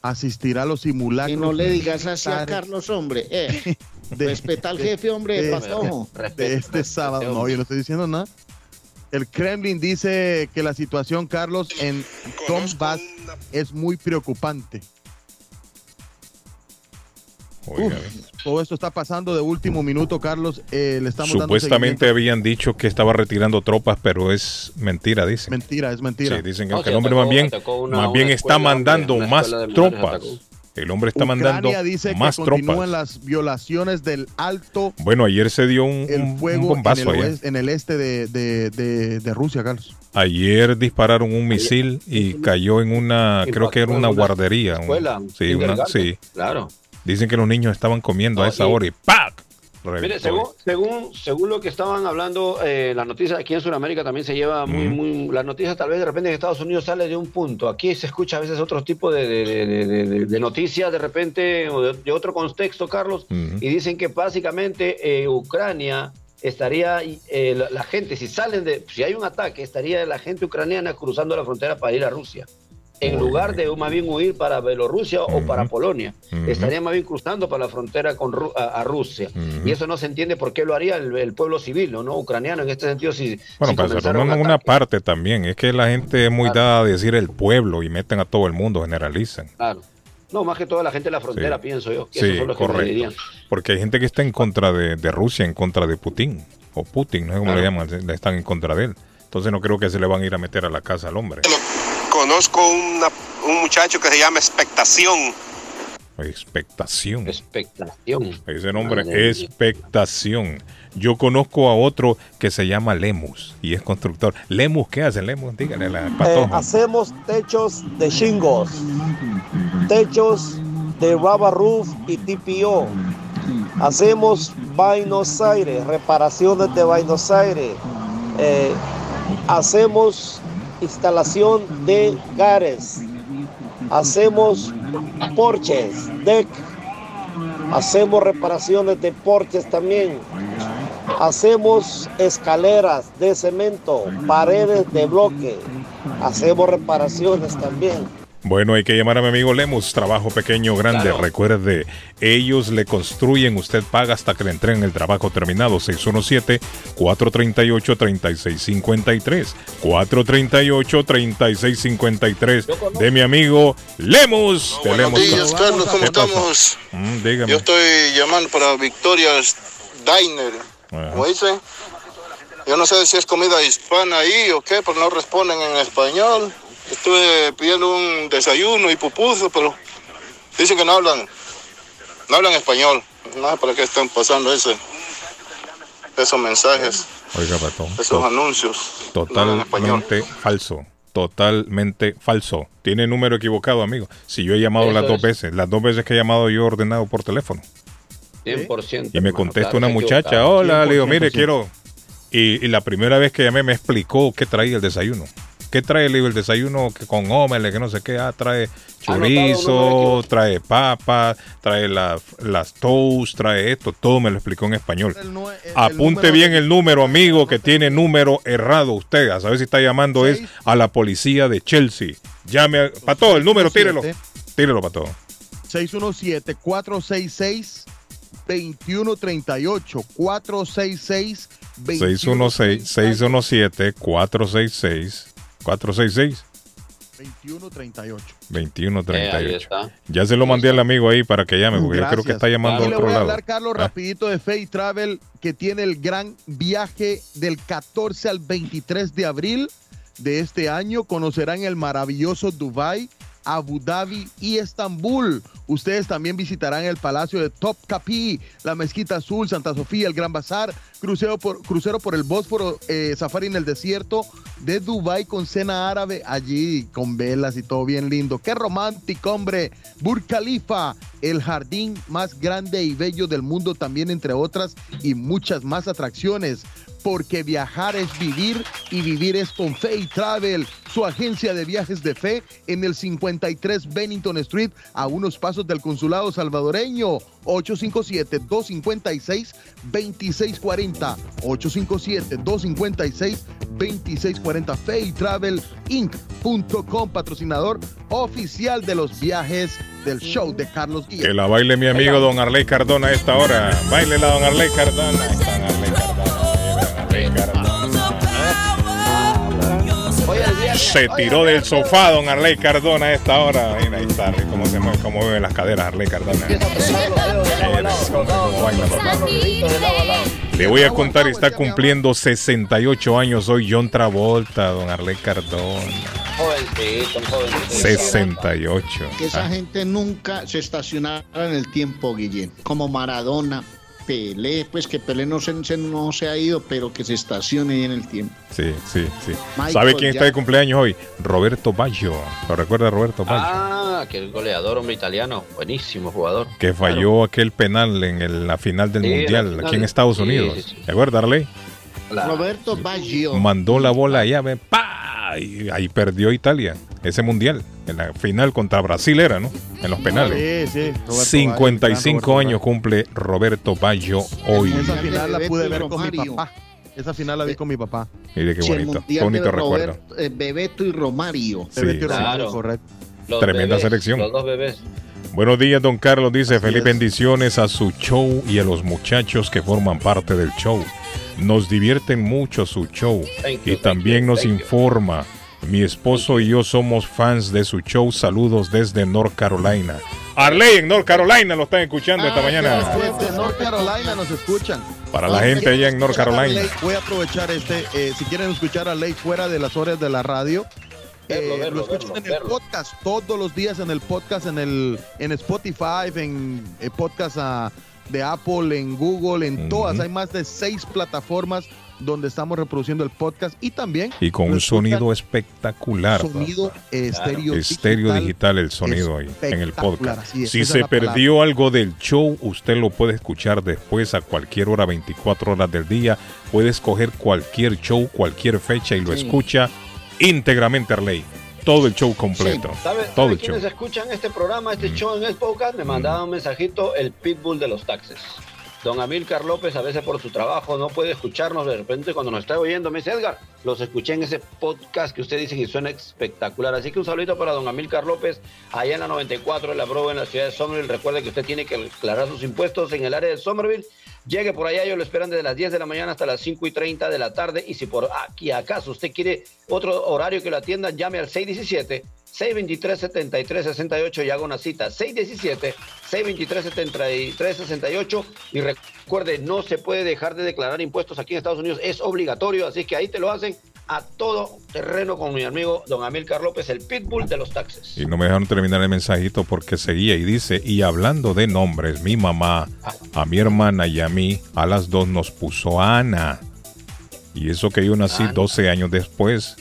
S2: asistirá a los simulacros.
S5: Y no le digas así a Carlos, hombre. Eh, [LAUGHS]
S2: de-
S5: respeta al jefe, hombre,
S2: de-
S5: patojo.
S2: de este sábado. No, yo no estoy diciendo nada. El Kremlin dice que la situación, Carlos, en Donbass es muy preocupante.
S3: Oiga,
S2: Todo esto está pasando de último minuto, Carlos. Eh, le estamos dando
S3: Supuestamente habían dicho que estaba retirando tropas, pero es mentira, dicen.
S2: Mentira, es mentira.
S3: Sí, dicen que,
S2: No,
S3: que
S2: sí,
S3: el hombre
S2: atacó-
S3: más bien,
S2: una-
S3: más bien está mandando más tropas. El hombre está mandando
S2: Ucrania dice
S3: más
S2: que continúan
S3: tropas.
S2: las violaciones del alto
S3: Bueno, ayer se dio un,
S2: el
S3: un
S2: fuego en
S3: bombazo
S2: el,
S3: allá.
S2: oeste- en el este de, de- de- de Rusia, Carlos.
S3: Ayer dispararon un misil y cayó en una, creo que era una guardería.
S10: escuela, un
S3: sí, una- sí.
S10: Claro.
S3: Dicen que los niños estaban comiendo a esa
S10: y-
S3: hora y ¡pac!
S10: Mire, según, según, según lo que estaban hablando, eh, las noticias aquí en Sudamérica también se lleva muy, muy. Las noticias tal vez de repente en Estados Unidos sale de un punto. Aquí se escucha a veces otro tipo de, de- de- de- de- de noticias de repente o de, de otro contexto, Carlos, y dicen que básicamente eh, Ucrania estaría, eh, la, la gente, si salen de, si hay un ataque, estaría la gente ucraniana cruzando la frontera para ir a Rusia. En lugar de más bien huir para Bielorrusia o para Polonia,
S3: Ujú.
S10: estaría más bien cruzando para la frontera con Ru- a, a Rusia. Y eso no se entiende por qué lo haría el, el pueblo civil, ¿no? ¿no? Ucraniano en este sentido. Si,
S3: Bueno,
S10: si
S3: pero
S10: un
S3: una parte también. Es que la gente es muy dada a decir el pueblo y meten a todo el mundo, generalizan.
S10: Claro. No, más que toda la gente de la frontera,
S3: Sí.
S10: pienso yo. que
S3: Sí,
S10: esos son los que me
S3: correcto.
S10: dirían.
S3: Porque hay gente que está en contra de, de Rusia, en contra de Putin. O Putin, no sé cómo le llaman, están en contra de él. Entonces no creo que se le van a ir a meter a la casa al hombre.
S60: Conozco una- un muchacho que se llama Expectación.
S3: Expectación.
S10: Expectación.
S3: Ese nombre,
S60: Madre
S3: expectación. Yo conozco a otro que se llama Lemus y es constructor. Lemus, ¿qué hace Lemus? Dígale a la
S61: Eh, hacemos techos de shingles, techos de rubber roof y TPO. Hacemos Buenos Aires, reparaciones de Buenos Aires. Eh, hacemos instalación de gares. Hacemos porches, deck. Hacemos reparaciones de porches también. Hacemos escaleras de cemento, paredes de bloque. Hacemos reparaciones también.
S3: Bueno, hay que llamar a mi amigo Lemus, trabajo pequeño, grande.
S61: Claro.
S3: Recuerde, ellos le construyen, usted paga hasta que le entreguen el trabajo terminado. 617-438-3653. 438-3653 de mi amigo Lemus. de
S62: Buenos
S3: Lemus.
S62: días, Carlos, ¿cómo estamos?
S3: Mm, dígame.
S62: Yo estoy llamando para Victoria's Diner. ¿Cómo dice? Yo no sé si es comida hispana ahí o qué, pero no responden en español. Estuve pidiendo un desayuno y pupuso, pero dicen que no hablan, no hablan español. No sé para qué están pasando ese, esos mensajes,
S3: Oiga, patrón.
S62: esos anuncios. No.
S3: Totalmente falso. Totalmente falso. Tiene número equivocado, amigo. Si yo he llamado
S10: Eso
S3: las dos
S10: es.
S3: veces, las dos veces que he llamado yo he ordenado por teléfono.
S10: 100%.
S3: Y me contesta una muchacha, hola, le digo,
S10: 100%,
S3: mire, quiero... Y, y la primera vez que llamé me explicó qué traía el desayuno. ¿Qué trae digo, el desayuno que con ómele, que no sé qué? Ah, trae chorizo, trae papa, trae la- las toast, trae esto, todo me lo explicó en español. Apunte bien el número, amigo, que tiene número errado usted. A saber si está llamando es a la policía de Chelsea. Llame para todo, el número, tírelo. Tírelo para todo.
S2: 617-466-2138. 466
S3: 616 617 466
S2: 2138.
S3: 2138.
S2: Eh, ahí está.
S3: Ya se lo mandé al amigo ahí para que llame, porque yo creo que está llamando a
S2: le
S3: otro
S2: voy a
S3: lado.
S2: hablar, Carlos,
S3: Ah.
S2: rapidito de Fay Travel, que tiene el gran viaje del 14 al 23 de abril de este año. Conocerán el maravilloso Dubai, Abu Dhabi y Estambul. Ustedes también visitarán el Palacio de Topkapi, la Mezquita Azul, Santa Sofía, el Gran Bazar, crucero por, crucero por el Bósforo, eh, safari en el desierto de Dubai con cena árabe allí, con velas y todo bien lindo. Qué romántico, hombre. Burj Khalifa, el jardín más grande y bello del mundo también, entre otras, y muchas más atracciones porque viajar es vivir y vivir es con Fe Travel, su agencia de viajes de fe en el 53 Bennington Street, a unos pasos del consulado salvadoreño. 857-256-2640. 857-256-2640. FayTravelInc.com, patrocinador oficial de los viajes del show de Carlos Guía.
S3: Que la baile mi amigo Don Arley Cardona a esta hora. Baile la Don Arley Cardona. Está Arley Cardona. Se tiró del sofá Don Arley Cardona a esta hora. Mira, ahí está, cómo se mueve, cómo mueve las caderas Arley Cardona. Le voy a contar, está cumpliendo 68 años hoy John Travolta, Don Arley Cardona.
S10: Jovencito, jovencito.
S3: 68.
S5: Que esa
S3: Ah,
S5: gente nunca se estacionara en el tiempo, Guillén. Como Maradona, Pelé, pues que Pelé no se, se- no se ha ido, pero que se estacione ahí en el tiempo.
S3: Sí, sí, sí.
S5: Michael
S3: ¿Sabe quién está de cumpleaños hoy? Roberto Baggio. ¿Lo recuerda Roberto Baggio?
S10: Ah, que el goleador hombre italiano. Buenísimo jugador.
S3: que falló aquel penal en el- la final del
S10: Sí,
S3: Mundial
S10: final
S3: aquí en Estados
S10: sí,
S3: Unidos.
S10: sí, sí.
S3: ¿Te acuerdas, Arley?
S5: Roberto Baggio.
S3: Mandó la bola allá, ¡pa! Ahí perdió Italia ese Mundial. En la final contra Brasil era, ¿no? En los penales.
S2: Sí, sí. Roberto
S3: 55
S2: Baggio,
S3: años cumple Roberto Baggio hoy.
S2: Esa final la pude ver con mi papá. Esa final la vi con mi papá.
S3: Mire qué bonito. Qué bonito recuerdo.
S5: Roberto, eh, Bebeto y Romario.
S3: Sí,
S2: Bebeto y. Romario,
S10: Claro.
S2: correcto.
S10: Los
S3: Tremenda
S10: bebés,
S3: selección.
S10: Los dos bebés.
S3: Buenos días, don Carlos. Dice, feliz bendiciones a su show y a los muchachos que forman parte del show. Nos divierten mucho su show
S10: Thank
S3: y
S10: you,
S3: también
S10: you,
S3: nos
S10: you.
S3: informa. Mi esposo y yo somos fans de su show. Saludos desde North Carolina. Arley en North Carolina lo están escuchando esta mañana.
S2: Desde North Carolina nos escuchan.
S3: Para la gente allá en North Carolina.
S2: Voy a aprovechar este. eh, si quieren escuchar a Ley fuera de las horas de la radio,
S10: Verlo,
S2: eh,
S10: verlo,
S2: lo escuchan
S10: verlo,
S2: en el
S10: verlo.
S2: podcast todos los días en el podcast en el en Spotify, en eh, podcast ah, de Apple, en Google, en todas. Hay más de seis plataformas donde estamos reproduciendo el podcast y también
S3: Y con un sonido espectacular.
S2: sonido eh, estéreo
S3: Estéreo
S2: digital.
S3: digital el sonido ahí en el podcast.
S2: es,
S3: si se
S2: palabra.
S3: perdió algo del show, usted lo puede escuchar después a cualquier hora, 24 horas del día. Puede escoger cualquier show, cualquier fecha y lo
S10: Sí.
S3: escucha íntegramente Arley. Todo el show completo.
S10: ¿Sabe,
S3: Todo
S10: sabe
S3: el show.
S10: escuchan este programa, este show en el podcast? Me mandaba un mensajito el pitbull de los taxes. Don Amílcar López, a veces por su trabajo, no puede escucharnos. De repente, cuando nos está oyendo, me dice Edgar, los escuché en ese podcast que usted dice que suena espectacular. Así que un saludito para don Amílcar López, allá en la 94 de la Bravo, en la ciudad de Somerville. Recuerde que usted tiene que declarar sus impuestos en el área de Somerville. Llegue por allá, ellos lo esperan desde las 10 de la mañana hasta las 5 y 30 de la tarde. Y si por aquí acaso usted quiere otro horario que lo atiendan, llame al 617. 623-7368 y haga una cita. 617-623-7368 y recuerde, no se puede dejar de declarar impuestos aquí en Estados Unidos, es obligatorio, así que ahí te lo hacen a todo terreno con mi amigo don Amílcar López, el pitbull de los taxes.
S3: Y no me dejaron terminar el mensajito porque seguía y dice, y hablando de nombres, mi mamá, a mi hermana y a mí, a las dos nos puso Ana. Y eso que yo nací 12 años después,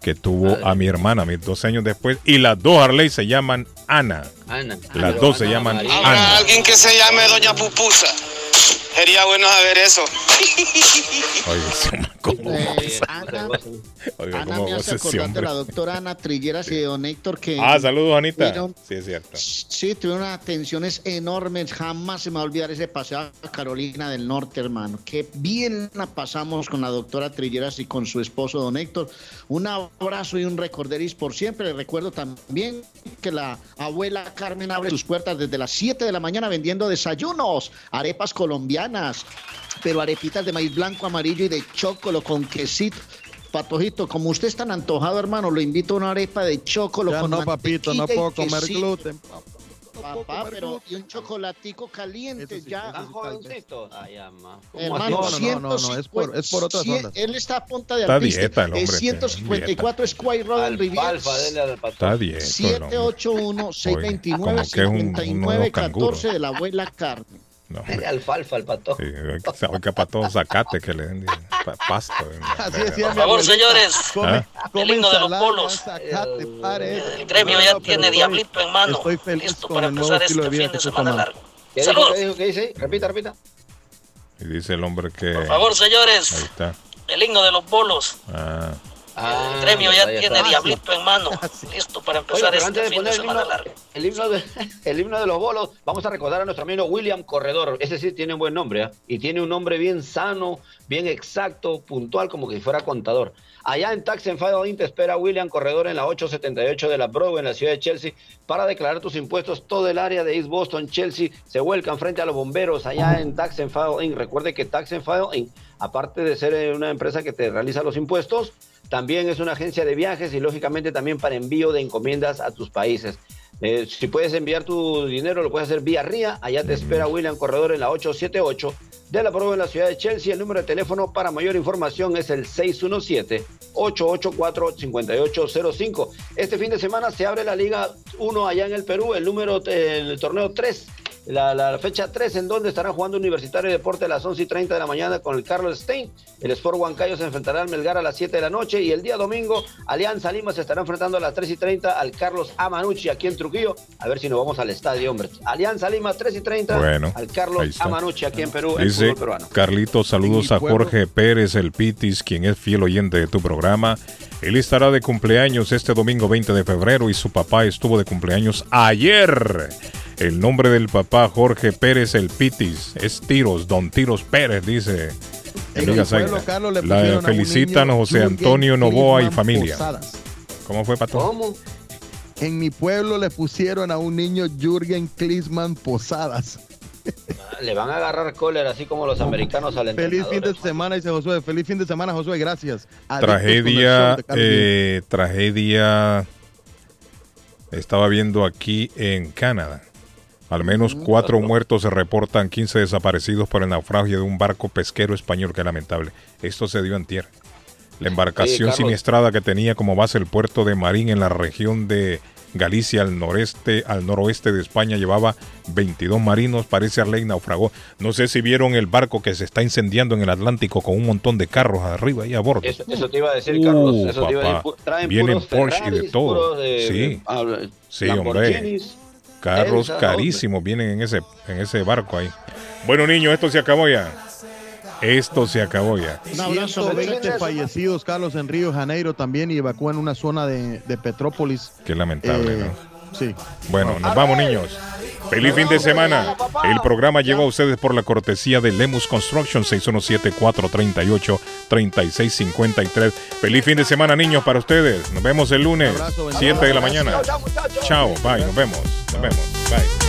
S3: que tuvo a mi hermana, mis 12 años después, y las dos Arley se llaman Ana.
S10: Ana.
S3: Las dos se llaman Ana.
S60: alguien que se llame Doña Pupusa. Sería bueno saber eso.
S3: Oiga, ¿cómo
S5: Eh? Ana,
S3: Oiga,
S5: Ana
S3: ¿cómo
S5: me hace acordar de la doctora Ana Trilleras y de don Héctor que...
S3: Ah, saludos, Anita. Sí, es cierto.
S5: Sí, tuvieron unas atenciones enormes. Jamás se me va a olvidar ese paseo a Carolina del Norte, hermano. Qué bien la pasamos con la doctora Trilleras y con su esposo, don Héctor. Un abrazo y un recorderis por siempre. Les recuerdo también que la abuela Carmen abre sus puertas desde las 7 de la mañana vendiendo desayunos, arepas colombianas, pero arepitas de maíz blanco, amarillo y de chocolo con quesito. Patojito, como usted es tan antojado, hermano, lo invito a una arepa de chocolo
S2: Ya
S5: con
S2: no, papito, no puedo comer
S5: quesito.
S2: gluten.
S5: Papá, pero y un chocolatico caliente ya.
S10: ¿Tan jovencito? Ay, ama. ¿Cómo
S5: Hermano,
S10: así?
S2: No, no, no, no, es por- es por otras
S5: cien-
S2: ondas.
S5: Él está a punta de
S3: Está
S5: artista.
S3: dieta el hombre,
S5: Es
S3: que-
S5: 154 Square Road en Riviera.
S3: Está dieta el hombre.
S5: 781 629
S3: como que es un- un nuevo
S5: 59
S3: canguro.
S5: 14 de la abuela Carmen.
S21: Alfalfa, el pato.
S3: Sí, que para todos zacate que le den pa- pasto. [LAUGHS]
S10: Así decía
S63: Por favor, señores,
S3: ¿Ah?
S63: el himno de los bolos.
S10: Zacate, pare.
S63: El gremio ya
S10: No,
S63: tiene
S10: estoy-
S63: diablito en mano.
S10: Estoy feliz
S63: Listo
S10: con
S63: para empezar
S10: de
S63: este
S10: vida
S63: fin de semana largo.
S21: ¿Qué dijo?
S63: Salud.
S21: ¿Qué dijo? ¿Qué dice? Repita, repita.
S3: Y dice el hombre que.
S63: Por favor, señores,
S3: Ahí está.
S63: el himno de los bolos.
S3: Ah,
S63: El gremio ya tiene diablito en mano. [LAUGHS] Listo para empezar este
S21: de
S63: fin de
S21: poner el
S63: semana
S21: himno,
S63: largo.
S21: el, himno de, [LAUGHS] el himno de los bolos, vamos a recordar a nuestro amigo William Corredor. Ese sí tiene un buen nombre, ¿ah? Y tiene un nombre bien sano, bien exacto, puntual, como que si fuera contador. Allá en Tax File Inc. te espera William Corredor en la 878 de la Broadway en la ciudad de Chelsea para declarar tus impuestos. Todo el área de East Boston, Chelsea, se vuelcan frente a los bomberos allá en Tax and File Inc. Recuerde que Tax and File Inc., aparte de ser eh, una empresa que te realiza los impuestos, también es una agencia de viajes y lógicamente también para envío de encomiendas a tus países. Eh, si puedes enviar tu dinero, lo puedes hacer vía RIA. Allá te espera William Corredor en la 878 de la prueba en la ciudad de Chelsea. El número de teléfono para mayor información es el 617-884-5805. Este fin de semana se abre la Liga 1 allá en el Perú, el número, el torneo 3. La, la fecha 3 en donde estarán jugando Universitario de Deporte a las 11 y 30 de la mañana con el Carlos Stein. El Sport Huancayo se enfrentará al Melgar a las 7 de la noche y el día domingo Alianza Lima se estará enfrentando a las 3 y 30 al Carlos Amanucci aquí en Trujillo. A ver si nos vamos al estadio, hombre. Alianza Lima 3 y 30
S3: Bueno,
S21: al Carlos. Amanucci aquí en Perú, el
S3: Dice. Carlitos, saludos a Jorge Pérez, el Pitis, quien es fiel oyente de tu programa. Él estará de cumpleaños este domingo 20 de febrero y su papá estuvo de cumpleaños ayer. El nombre del papá, Jorge Pérez, el Pitis, es Tiros, Don Tiros Pérez, dice.
S2: En
S3: Amiga
S2: mi pueblo,
S3: Zaira.
S2: Carlos, le
S3: La
S2: pusieron a un
S3: felicitan
S2: niño
S3: José Antonio Novoa y familia.
S2: Posadas.
S3: ¿Cómo fue, Pato?
S21: ¿Cómo?
S2: En mi pueblo le pusieron a un niño Jürgen Klinsmann Posadas.
S21: Le van a agarrar cólera así como los americanos al
S2: Feliz fin de semana, dice Josué. Feliz fin de semana, Josué. Gracias.
S3: Tragedia, eh, tragedia. Estaba viendo aquí en Canadá. Al menos cuatro muertos se reportan, 15 desaparecidos por el naufragio de un barco pesquero español. Qué lamentable. Esto se dio en tierra. La embarcación siniestrada que tenía como base el puerto de Marín en la región de Galicia al noreste, al noroeste de España llevaba 22 marinos, parece Arley naufragó. No sé si vieron el barco que se está incendiando en el Atlántico con un montón de carros arriba y a bordo.
S21: Eso, eso te iba a decir, Carlos.
S3: Uh,
S21: Eso te iba a decir.
S3: papá.
S21: Pu- Traen
S3: Vienen
S21: puros
S3: Porsche y de todo.
S21: de-
S3: Sí.
S21: ah,
S3: Sí, hombre. Carros
S21: Elsa,
S3: carísimos vienen en ese, en ese barco ahí. Bueno, niños, esto se acabó ya. Esto se acabó ya.
S2: 120 fallecidos, Carlos, en Río Janeiro también y evacúan una zona de, de Petrópolis.
S3: Qué lamentable,
S2: Eh,
S3: ¿no?
S2: Sí.
S3: Bueno, nos vamos, niños. Feliz fin de semana. El programa llega a ustedes por la cortesía de Lemus Construction 617-438-3653. Feliz fin de semana, niños, para ustedes. Nos vemos el lunes, 7 de la mañana. Chao, bye, nos vemos. Nos vemos, bye.